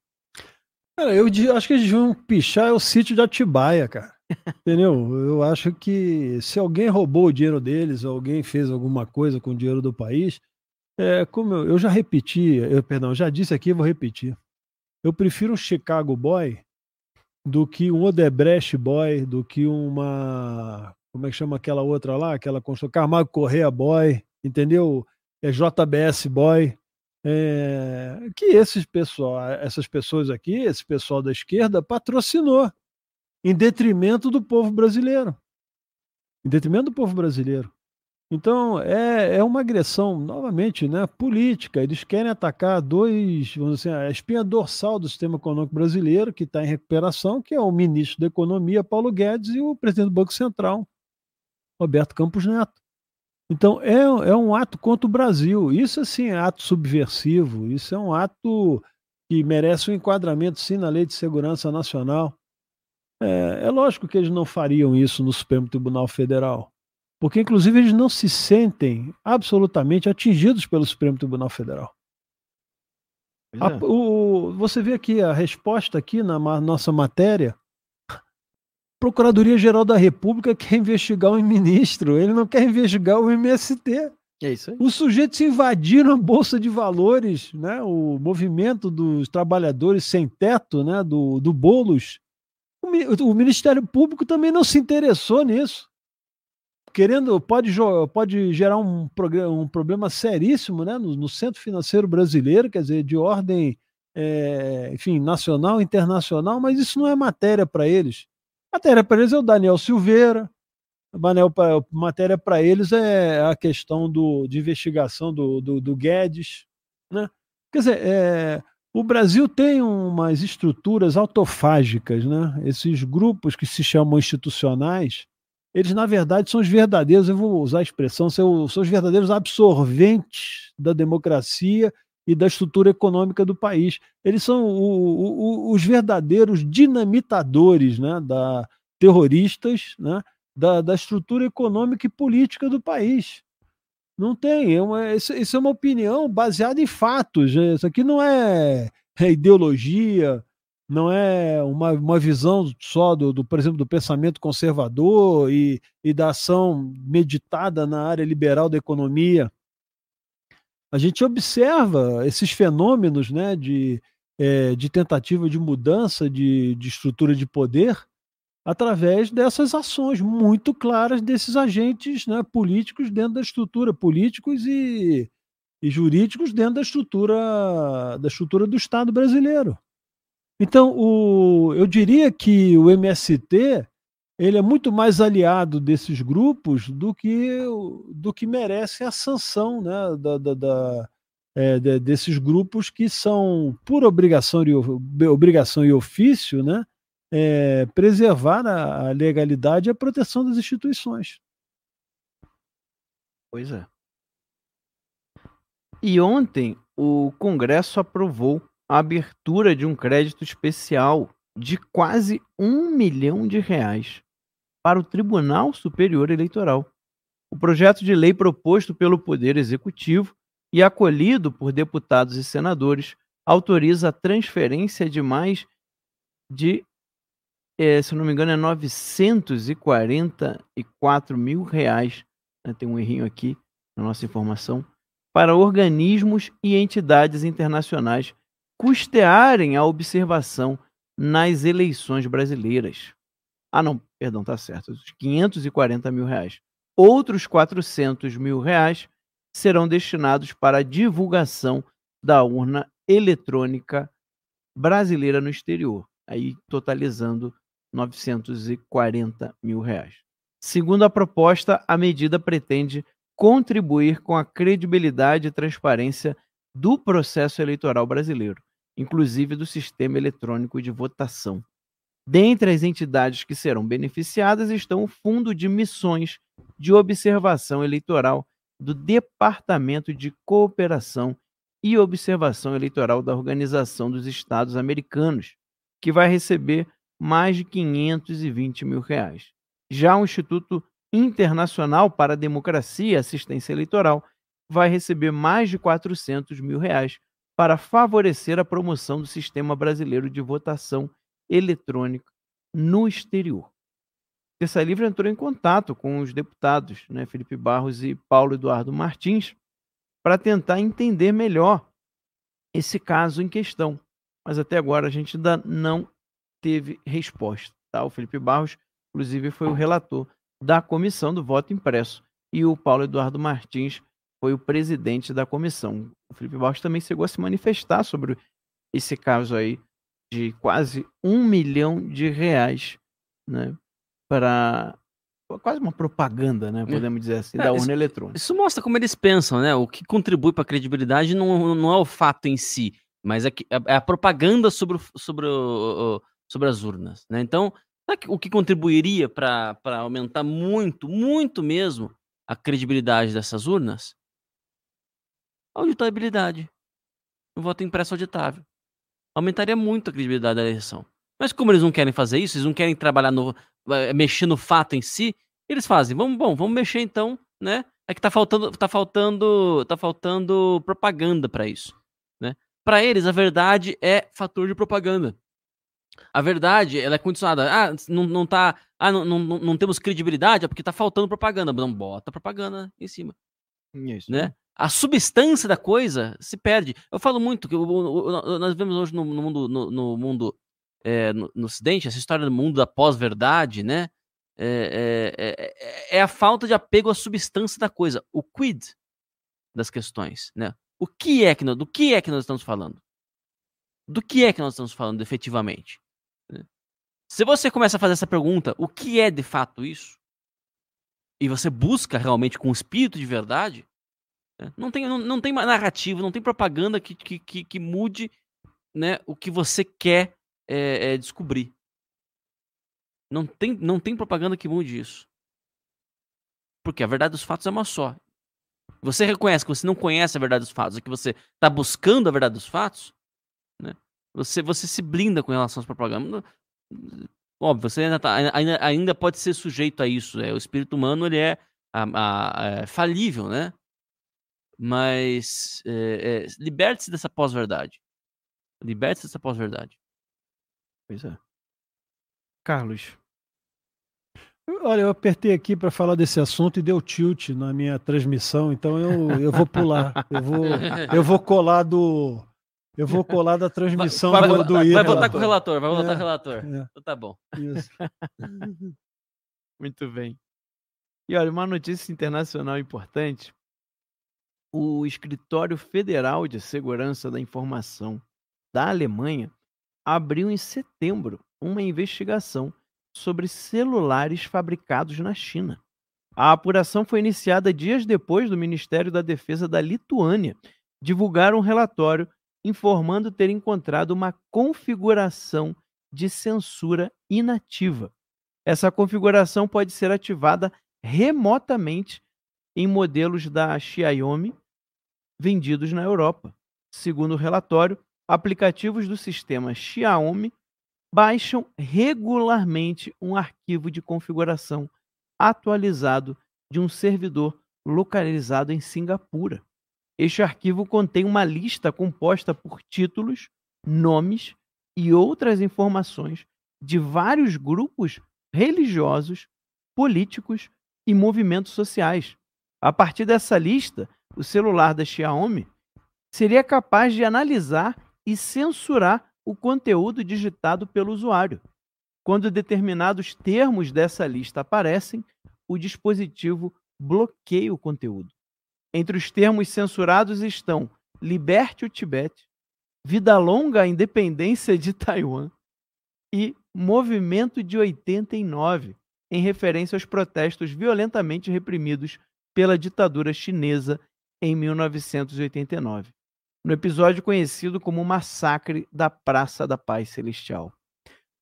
Cara, eu acho que eles deviam pichar o sítio de Atibaia, cara. Entendeu? Eu acho que se alguém roubou o dinheiro deles, alguém fez alguma coisa com o dinheiro do país, é, como eu, eu já repeti, eu, perdão, já disse aqui, vou repetir. Eu prefiro um Chicago Boy do que um Odebrecht Boy, do que uma. Como é que chama aquela outra lá? Aquela construção. Camargo Correia Boy, entendeu? É JBS Boy. É, que esses pessoal, essas pessoas aqui, esse pessoal da esquerda, patrocinou em detrimento do povo brasileiro. Em detrimento do povo brasileiro. Então, é, é uma agressão, novamente, né, política. Eles querem atacar dois, vamos dizer, assim, a espinha dorsal do sistema econômico brasileiro, que está em recuperação, que é o ministro da Economia, Paulo Guedes, e o presidente do Banco Central, Roberto Campos Neto. Então, é, é um ato contra o Brasil. Isso, assim, é ato subversivo. Isso é um ato que merece um enquadramento, sim, na Lei de Segurança Nacional. É, é lógico que eles não fariam isso no Supremo Tribunal Federal. Porque, inclusive, eles não se sentem absolutamente atingidos pelo Supremo Tribunal Federal. Pois A- é. o- você vê aqui a resposta aqui na ma- nossa matéria. Procuradoria-Geral da República quer investigar o ministro, ele não quer investigar o MST. É isso aí. Os sujeitos invadiram a Bolsa de Valores, né? o movimento dos trabalhadores sem teto, né? do, do Boulos. O, mi- o Ministério Público também não se interessou nisso. Querendo, pode, pode gerar um, um problema seríssimo né? no, no centro financeiro brasileiro, quer dizer, de ordem, eh, enfim, nacional, internacional, mas isso não é matéria para eles. Matéria para eles é o Daniel Silveira, Manel, matéria para eles é a questão do, de investigação do, do, do Guedes. Né? Quer dizer, é, o Brasil tem umas estruturas autofágicas, né? esses grupos que se chamam institucionais, eles na verdade são os verdadeiros, eu vou usar a expressão, são, os verdadeiros absorventes da democracia e da estrutura econômica do país. Eles são o- o- os verdadeiros dinamitadores né? da, terroristas né? da, da estrutura econômica e política do país. Não tem. É uma, isso, isso é uma opinião baseada em fatos. né? Isso aqui não é, é ideologia, não é uma, uma visão só do, do, por exemplo, do pensamento conservador e, e da ação meditada na área liberal da economia. A gente observa esses fenômenos né, de, é, de tentativa de mudança de, de estrutura de poder através dessas ações muito claras desses agentes né, políticos dentro da estrutura, políticos e, e jurídicos dentro da estrutura da estrutura do Estado brasileiro. Então, o, eu diria que o MST ele é muito mais aliado desses grupos do que, do que merece a sanção né, da, da, da é, de, desses grupos que são, por obrigação e, obrigação e ofício, né, é, preservar a, a legalidade e a proteção das instituições. Pois é. E ontem o Congresso aprovou a abertura de um crédito especial de quase um milhão de reais para o Tribunal Superior Eleitoral. O projeto de lei proposto pelo Poder Executivo e acolhido por deputados e senadores autoriza a transferência de mais de, eh, se não me engano, é 944 mil reais. Né? Tem um errinho aqui na nossa informação. Para organismos e entidades internacionais custearem a observação nas eleições brasileiras. Ah, não, perdão, tá certo. Os 540 mil reais. Outros 400 mil reais serão destinados para a divulgação da urna eletrônica brasileira no exterior, aí totalizando 940 mil reais. Segundo a proposta, a medida pretende contribuir com a credibilidade e transparência do processo eleitoral brasileiro, inclusive do sistema eletrônico de votação. Dentre as entidades que serão beneficiadas estão o Fundo de Missões de Observação Eleitoral do Departamento de Cooperação e Observação Eleitoral da Organização dos Estados Americanos, que vai receber mais de 520 mil reais. Já o Instituto Internacional para a Democracia e Assistência Eleitoral vai receber mais de 400 mil reais para favorecer a promoção do sistema brasileiro de votação eletrônica no exterior. Terça Livre entrou em contato com os deputados né, Felipe Barros e Paulo Eduardo Martins para tentar entender melhor esse caso em questão. Mas até agora a gente ainda não teve resposta. Tá? O Felipe Barros, inclusive, foi o relator da comissão do voto impresso e o Paulo Eduardo Martins foi o presidente da comissão. O Felipe Barros também chegou a se manifestar sobre esse caso aí de quase um milhão de reais, né, para quase uma propaganda, né, é. podemos dizer assim, é, da urna isso, eletrônica. Isso mostra como eles pensam, né? O que contribui para a credibilidade não, não é o fato em si, mas é, que, é, é a propaganda sobre, sobre, o, sobre as urnas, né? Então, o que contribuiria para aumentar muito, muito mesmo a credibilidade dessas urnas? A auditabilidade. O voto impresso auditável aumentaria muito a credibilidade da eleição. Mas como eles não querem fazer isso, eles não querem trabalhar no eh, mexer no fato em si, eles fazem, vamos, bom, vamos mexer então, né? É que tá faltando, tá faltando, tá faltando propaganda para isso, né? Para eles a verdade é fator de propaganda. A verdade, ela é condicionada. Ah, não, não tá, ah, não, não, não temos credibilidade, é porque tá faltando propaganda. Não bota propaganda em cima. Isso. Né? a substância da coisa se perde. Eu falo muito que nós vemos hoje no, no mundo, no, no mundo é, no, no, Ocidente, essa história do mundo da pós-verdade, né? É, é, é, a falta de apego à substância da coisa, o quid das questões, né? O que é que nós, do que é que nós estamos falando? Do que é que nós estamos falando efetivamente? Se você começa a fazer essa pergunta, o que é de fato isso? E você busca realmente com espírito de verdade, né? Não tem, não, não tem narrativa, não tem propaganda que, que, que, que mude né, o que você quer é, é, descobrir. Não tem, não tem propaganda que mude isso. Porque a verdade dos fatos é uma só. Você reconhece que você não conhece a verdade dos fatos, que você está buscando a verdade dos fatos, né? Você, você se blinda com relação às propagandas. Óbvio, você ainda, tá, ainda, ainda pode ser sujeito a isso. É, o espírito humano ele é, a, a, é falível, né? Mas é, é, liberte-se dessa pós-verdade. Liberte-se dessa pós-verdade. Pois é. Carlos. Olha, eu apertei aqui para falar desse assunto e deu tilt na minha transmissão, então eu, eu vou pular. Eu vou, eu vou colar do. Eu vou colar da transmissão vai, do, vai, do vai, Ira. votar com o relator, vai votar É, com o relator. é. Então tá bom. Isso. Muito bem. E olha, uma notícia internacional importante. O Escritório Federal de Segurança da Informação da Alemanha abriu em setembro uma investigação sobre celulares fabricados na China. A apuração foi iniciada dias depois do Ministério da Defesa da Lituânia divulgar um relatório informando ter encontrado uma configuração de censura inativa. Essa configuração pode ser ativada remotamente em modelos da Xiaomi vendidos na Europa. Segundo o relatório, aplicativos do sistema Xiaomi baixam regularmente um arquivo de configuração atualizado de um servidor localizado em Singapura. Este arquivo contém uma lista composta por títulos, nomes e outras informações de vários grupos religiosos, políticos e movimentos sociais. A partir dessa lista, o celular da Xiaomi seria capaz de analisar e censurar o conteúdo digitado pelo usuário. Quando determinados termos dessa lista aparecem, o dispositivo bloqueia o conteúdo. Entre os termos censurados estão Liberte o Tibete, Vida Longa à Independência de Taiwan e Movimento de 89, em referência aos protestos violentamente reprimidos pela ditadura chinesa em 1989, no episódio conhecido como Massacre da Praça da Paz Celestial.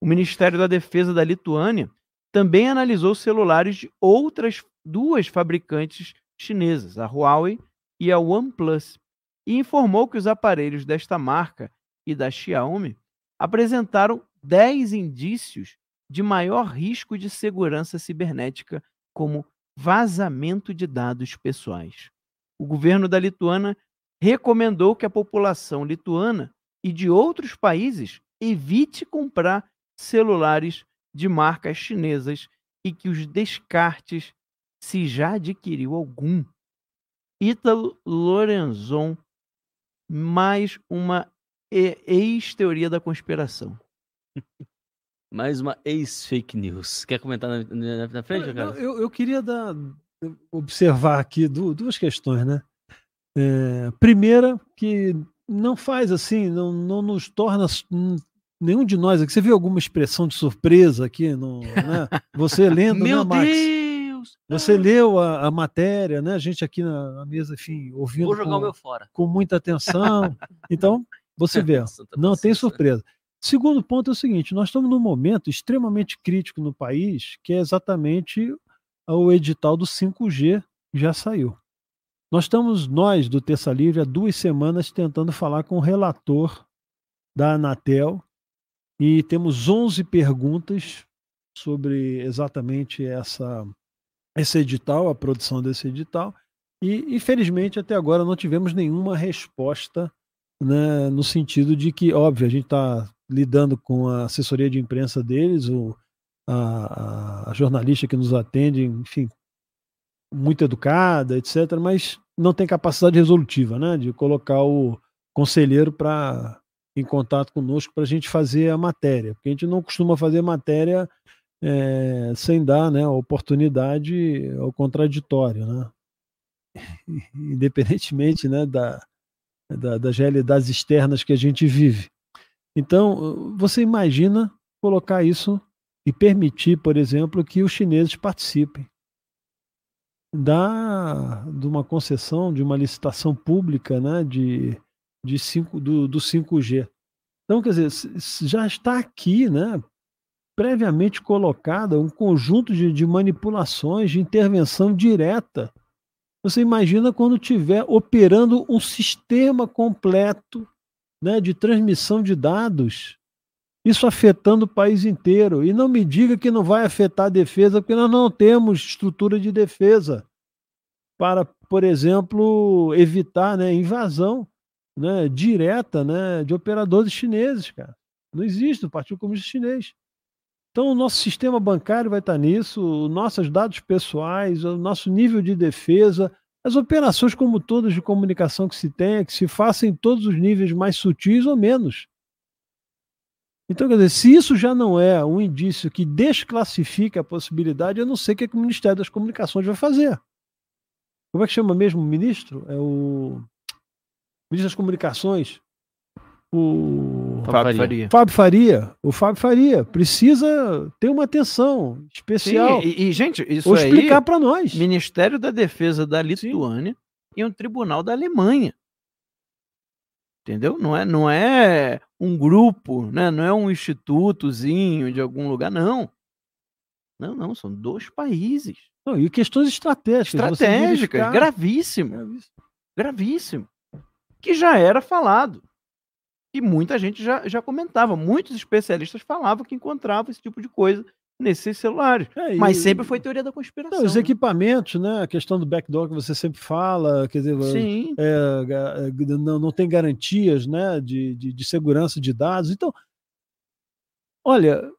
O Ministério da Defesa da Lituânia também analisou celulares de outras duas fabricantes chinesas, a Huawei e a OnePlus, e informou que os aparelhos desta marca e da Xiaomi apresentaram 10 indícios de maior risco de segurança cibernética, como vazamento de dados pessoais. O governo da Lituânia recomendou que a população lituana e de outros países evite comprar celulares de marcas chinesas e que os descartes se já adquiriu algum. Ítalo Lorenzon, mais uma ex-teoria da conspiração. Mais uma ex-fake news. Quer comentar na, na- na frente, Não, cara? eu, eu queria dar, observar aqui du- duas questões, né? É, primeira, que não faz assim, não, não nos torna hum, nenhum de nós aqui. Você viu alguma expressão de surpresa aqui? No, né? Você lendo, Meu né, Max? Deus! Você leu a, a matéria, né? A gente aqui na, na mesa, enfim, ouvindo Vou jogar com, o meu fora. com muita atenção. Então, você vê, ó, Santa não tem paciência. surpresa. Segundo ponto é o seguinte: nós estamos num momento extremamente crítico no país, que é exatamente o edital do 5G que já saiu. Nós estamos, nós do Terça Livre, há duas semanas tentando falar com o relator da Anatel e temos 11 perguntas sobre exatamente essa, esse edital, a produção desse edital. E, infelizmente, até agora não tivemos nenhuma resposta né, no sentido de que, óbvio, a gente está lidando com a assessoria de imprensa deles, o, a, a- jornalista que nos atende, enfim, muito educada, etc., mas não tem capacidade resolutiva, né, de colocar o conselheiro para em contato conosco para a gente fazer a matéria, porque a gente não costuma fazer matéria eh, sem dar né, oportunidade ao contraditório, né? independentemente né, da, da- das realidades externas que a gente vive. Então, você imagina colocar isso e permitir, por exemplo, que os chineses participem da, de uma concessão, de uma licitação pública né, de, de cinco, do, do 5G. Então, quer dizer, já está aqui, né, previamente colocada um conjunto de, de manipulações, de intervenção direta. Você imagina quando tiver operando um sistema completo né, de transmissão de dados, isso afetando o país inteiro. E não me diga que não vai afetar a defesa, porque nós não temos estrutura de defesa para, por exemplo, evitar né, invasão né, direta né, de operadores chineses, cara. Não existe o Partido Comunista Chinês. Então, o nosso sistema bancário vai estar nisso, os nossos dados pessoais, o nosso nível de defesa, as operações como todas de comunicação que se tenha, que se façam em todos os níveis mais sutis ou menos. Então, quer dizer, se isso já não é um indício que desclassifica a possibilidade, eu não sei o que, é que o Ministério das Comunicações vai fazer. Como é que chama mesmo o ministro? É o ministro das Comunicações. O Fábio Faria. Fábio Faria. O Fábio Faria precisa ter uma atenção especial. Sim, e, e, gente, isso ou aí, explicar para nós. Ministério da Defesa da Lituânia e um tribunal da Alemanha. Entendeu? Não é, não é um grupo, né? não é um institutozinho de algum lugar, não. Não, não, são dois países. Não, e questões estratégicas. Estratégicas, gravíssimo, Gravíssimo. gravíssimo. Que já era falado. E muita gente já, já comentava. Muitos especialistas falavam que encontravam esse tipo de coisa nesses celulares. É, e- Mas sempre foi teoria da conspiração. Não, os né? equipamentos, né? A questão do backdoor que você sempre fala, quer dizer, é, não, não tem garantias né, de, de, de segurança de dados. Então, olha,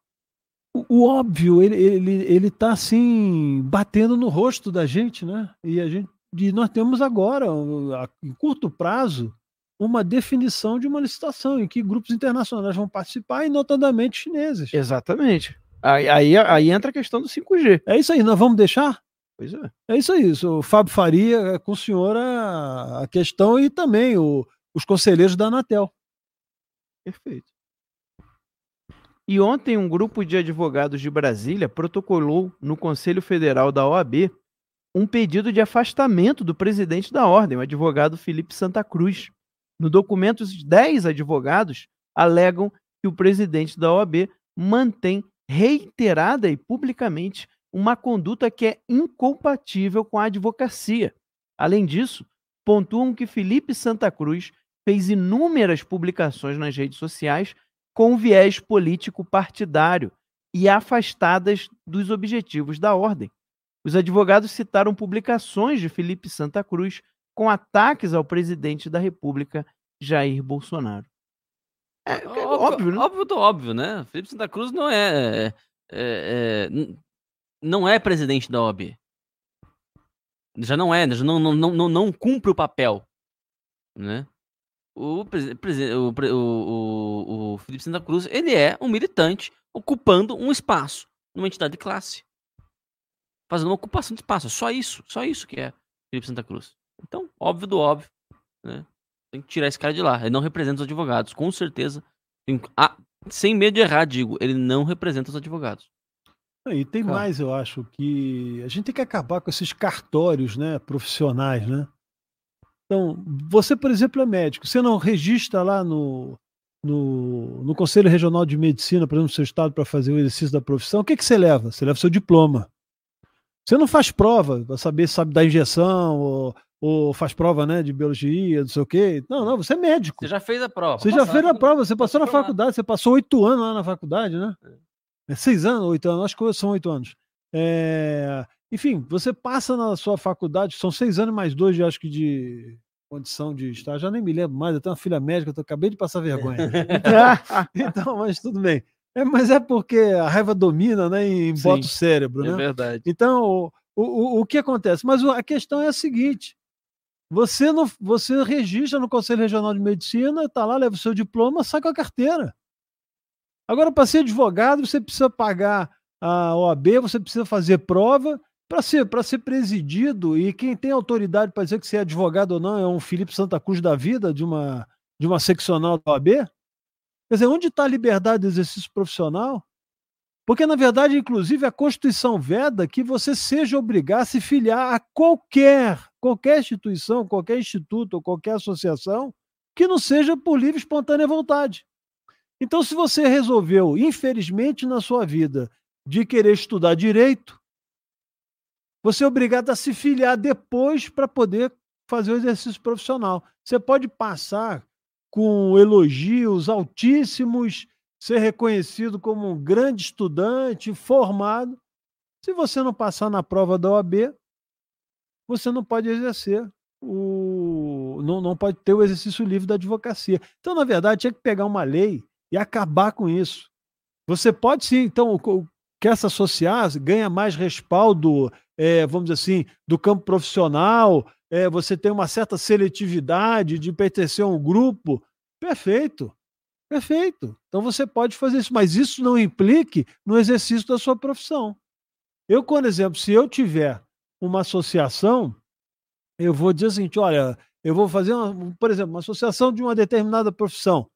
o, o óbvio, ele está ele, ele tá, assim, batendo no rosto da gente, né? E, a gente, e nós temos agora, a- em curto prazo, uma definição de uma licitação em que grupos internacionais vão participar, e notadamente chineses. Exatamente. Aí, aí, aí entra a questão do 5G. É isso aí, nós vamos deixar? Pois é. É isso aí, o Fábio Faria é com o senhor a, a questão e também o- os conselheiros da Anatel. Perfeito. E ontem um grupo de advogados de Brasília protocolou no Conselho Federal da OAB um pedido de afastamento do presidente da ordem, o advogado Felipe Santa Cruz. No documento, os 10 advogados alegam que o presidente da OAB mantém reiterada e publicamente uma conduta que é incompatível com a advocacia. Além disso, pontuam que Felipe Santa Cruz fez inúmeras publicações nas redes sociais com viés político partidário e afastadas dos objetivos da ordem. Os advogados citaram publicações de Felipe Santa Cruz com ataques ao presidente da República, Jair Bolsonaro. É, é Óbvio, óbvio, né? óbvio do óbvio, né? Felipe Santa Cruz não é, é- é- não é presidente da OAB. Já não é, já não, não, não, não, cumpre o papel, né? O, o, o, o Felipe Santa Cruz, ele é um militante ocupando um espaço numa entidade de classe. Fazendo uma ocupação de espaço. Só isso, só isso que é Felipe Santa Cruz. Então, óbvio do óbvio, né? Tem que tirar esse cara de lá. Ele não representa os advogados, com certeza. Tem- ah, sem medo de errar, digo, ele não representa os advogados. E tem Cara. mais, eu acho, que a gente tem que acabar com esses cartórios né, profissionais, né? Então, você, por exemplo, é médico, você não registra lá no, no, no Conselho Regional de Medicina, por exemplo, no seu estado, para fazer o exercício da profissão, o que, que você leva? Você leva seu diploma. Você não faz prova para saber se sabe dar injeção, ou, ou faz prova né, de biologia, não sei o quê. Não, não, você é médico. Você já fez a prova. Você já fez a tá- prova, você passou na faculdade, você passou oito anos lá na faculdade, né? É seis anos, oito anos, acho que são oito anos. É, Enfim, você passa na sua faculdade, são seis anos mais dois, de, acho que de condição de estar, já nem me lembro mais, eu tenho uma filha médica, eu acabei de passar vergonha. Então, mas tudo bem. É, mas é porque a raiva domina, né? E embota o Sim, cérebro, É né? verdade. Então, o, o, o- o que acontece? Mas o- a questão é a seguinte: você não, você registra no Conselho Regional de Medicina, está lá, leva o seu diploma, sai com a carteira. Agora, para ser advogado, você precisa pagar a OAB, você precisa fazer prova. Para ser, ser presidido, e quem tem autoridade para dizer que você é advogado ou não é um Felipe Santa Cruz da vida, de uma, de uma seccional da OAB? Quer dizer, onde está a liberdade de exercício profissional? Porque, na verdade, inclusive, a Constituição veda que você seja obrigado a se filiar a qualquer, qualquer instituição, qualquer instituto qualquer associação que não seja por livre e espontânea vontade. Então, se você resolveu, infelizmente, na sua vida, de querer estudar direito, você é obrigado a se filiar depois para poder fazer o exercício profissional. Você pode passar com elogios altíssimos, ser reconhecido como um grande estudante, formado. Se você não passar na prova da OAB, você não pode exercer o. Não, não pode ter o exercício livre da advocacia. Então, na verdade, tinha que pegar uma lei e acabar com isso. Você pode sim, então, quer se associar, ganha mais respaldo, é, vamos dizer assim, do campo profissional, é, você tem uma certa seletividade de pertencer a um grupo. Perfeito, perfeito. Então você pode fazer isso, mas isso não implique no exercício da sua profissão. Eu, por exemplo, se eu tiver uma associação, eu vou dizer seguinte: olha, eu vou fazer, uma, por exemplo, uma associação de uma determinada profissão.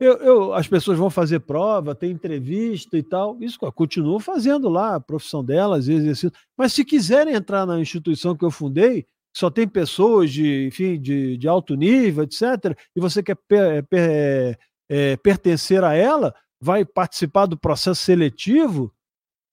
Eu, eu- as pessoas vão fazer prova, tem entrevista e tal. Isso continuo fazendo lá a profissão delas, exercício. Mas se quiserem entrar na instituição que eu fundei, só tem pessoas de, enfim, de, de alto nível, etc., e você quer per- per- eh, pertencer a ela, vai participar do processo seletivo,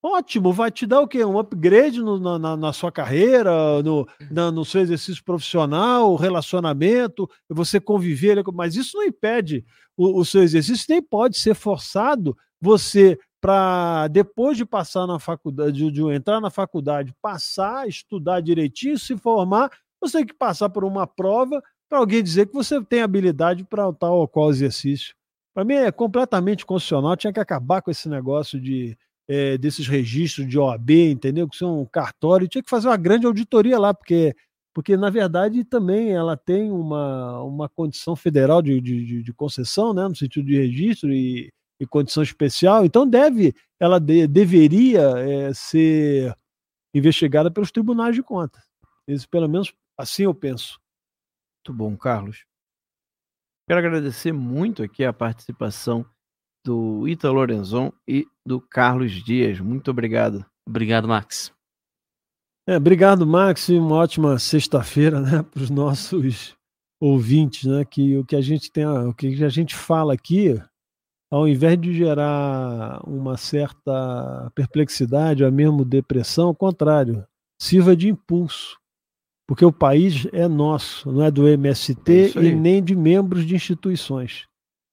ótimo, vai te dar o quê? Um upgrade no- na, na- sua carreira, no, na- no seu exercício profissional, relacionamento, você conviver, mas isso não impede o, o seu exercício, nem pode ser forçado você para depois de passar na faculdade, de, de entrar na faculdade, passar, estudar direitinho, se formar, você tem que passar por uma prova para alguém dizer que você tem habilidade para tal ou qual exercício. Para mim é completamente constitucional, tinha que acabar com esse negócio de eh, desses registros de OAB, entendeu? Que são cartório, tinha que fazer uma grande auditoria lá, porque porque na verdade também ela tem uma, uma condição federal de, de, de- concessão, né, no sentido de registro e, e condição especial, então deve, ela de- deveria eh, ser investigada pelos tribunais de contas. Isso, pelo menos assim eu penso. Muito bom, Carlos. Quero agradecer muito aqui a participação do Ita Lorenzon e do Carlos Dias. Muito obrigado. Obrigado, Max. É, obrigado, Max, e uma ótima sexta-feira, né, para os nossos ouvintes, né, que o que a gente tem, o que a gente fala aqui, ao invés de gerar uma certa perplexidade ou mesmo depressão, ao contrário, sirva de impulso, porque o país é nosso, não é do É MST aí. e nem de membros de instituições.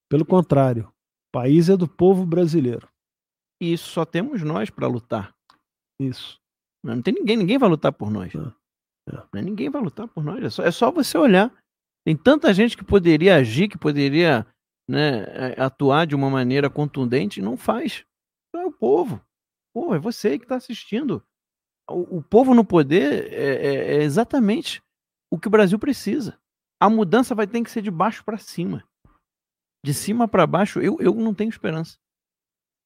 Pelo contrário, país é do povo brasileiro. E isso só temos nós para lutar. Isso. Não tem ninguém, ninguém vai lutar por nós. É, é. Ninguém vai lutar por nós. É só, é só você olhar. Tem tanta gente que poderia agir, que poderia né, é, atuar de uma maneira contundente e não faz. Então é o povo. Pô, é você que está assistindo. O, o povo no poder é, é- é exatamente o que o Brasil precisa. A mudança vai ter que ser de baixo para cima. De cima para baixo, eu, eu não tenho esperança.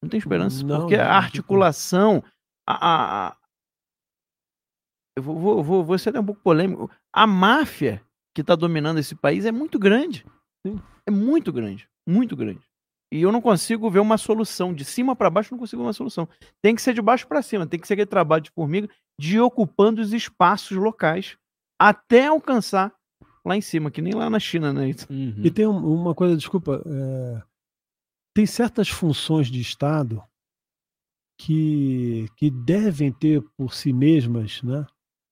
Não tenho esperança. Não, porque não, a articulação, a, a- a- eu vou, vou, vou, vou ser um pouco polêmico. A máfia que está dominando esse país é muito grande. Sim. É muito grande. Muito grande. E eu não consigo ver uma solução. De cima para baixo, eu não consigo ver uma solução. Tem que ser de baixo para cima. Tem que ser aquele trabalho de formiga de ocupando os espaços locais até alcançar lá em cima, que nem lá na China, né? Uhum. E tem um- uma coisa, desculpa, é, tem certas funções de Estado que, que devem ter por si mesmas, né,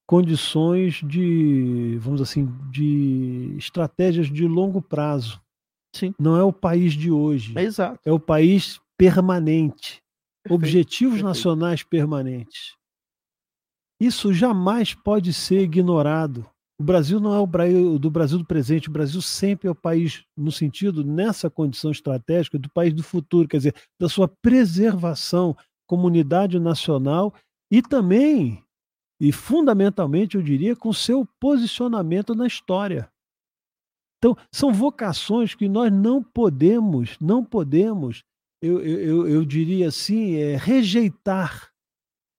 condições de, vamos dizer assim, de estratégias de longo prazo. Sim. Não é o país de hoje, É exato. é o país permanente, Perfeito, objetivos perfeito. nacionais permanentes. Isso jamais pode ser ignorado. O Brasil não é o Brasil do Brasil do presente, o Brasil sempre é o país, no sentido, nessa condição estratégica, do país do futuro, quer dizer, da sua preservação, comunidade nacional e também, e fundamentalmente, eu diria, com seu posicionamento na história. Então, são vocações que nós não podemos, não podemos, eu, eu, eu- eu diria assim, é, rejeitar.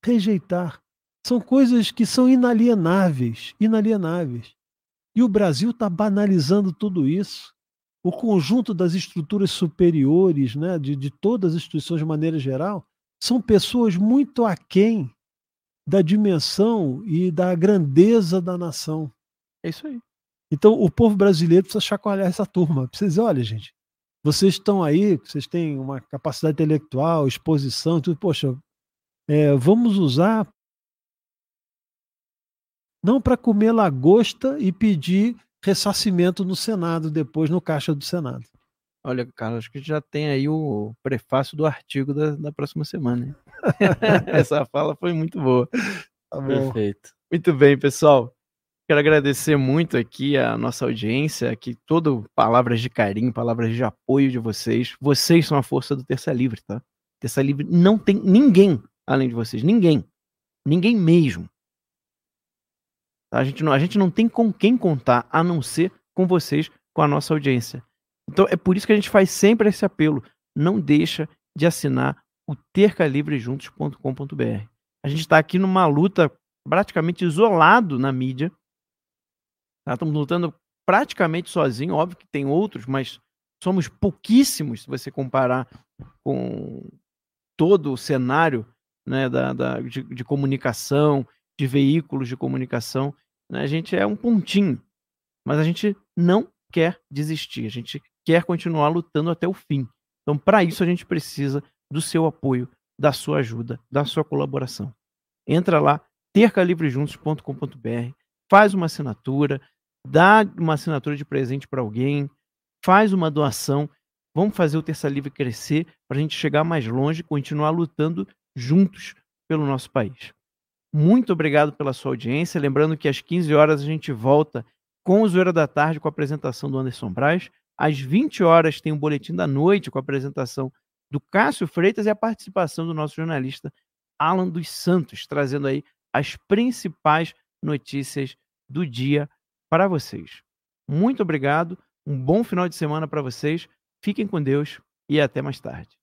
Rejeitar. São coisas que são inalienáveis, inalienáveis. E o Brasil está banalizando tudo isso. O conjunto das estruturas superiores, né, de, de todas as instituições de maneira geral, são pessoas muito aquém da dimensão e da grandeza da nação. É isso aí. Então, o povo brasileiro precisa chacoalhar essa turma. Precisa dizer, olha, gente, vocês estão aí, vocês têm uma capacidade intelectual, exposição, tudo, poxa, é, vamos usar não para comer lagosta e pedir ressarcimento no Senado, depois no caixa do Senado. Olha, Carlos, acho que já tem aí o prefácio do artigo da, da próxima semana. hein? Essa fala foi muito boa. Tá Perfeito. Muito bem, pessoal. Quero agradecer muito aqui a nossa audiência, aqui todo palavras de carinho, palavras de apoio de vocês. Vocês são a força do Terça Livre, tá? Terça Livre não tem ninguém além de vocês. Ninguém. Ninguém mesmo. A gente, não, a gente não tem com quem contar, a não ser com vocês, com a nossa audiência. Então é por isso que a gente faz sempre esse apelo. Não deixa de assinar o tercalivrejuntos.com.br. A gente está aqui numa luta praticamente isolado na mídia. Tá? Estamos lutando praticamente sozinho. Óbvio que tem outros, mas somos pouquíssimos se você comparar com todo o cenário né, da, da de, de, comunicação, de veículos de comunicação. Né? A gente é um pontinho, mas a gente não quer desistir, a gente quer continuar lutando até o fim. Então, para isso, a gente precisa do seu apoio, da sua ajuda, da sua colaboração. Entra lá, tercalivrejuntos.com.br, faz uma assinatura, dá uma assinatura de presente para alguém, faz uma doação. Vamos fazer o Terça Livre crescer para a gente chegar mais longe e continuar lutando juntos pelo nosso país. Muito obrigado pela sua audiência. Lembrando que às 15 horas a gente volta com o Zoeira da Tarde com a apresentação do Anderson Braz. Às 20 horas tem o Boletim da Noite com a apresentação do Cássio Freitas e a participação do nosso jornalista Alan dos Santos, trazendo aí as principais notícias do dia para vocês. Muito obrigado, um bom final de semana para vocês, fiquem com Deus e até mais tarde.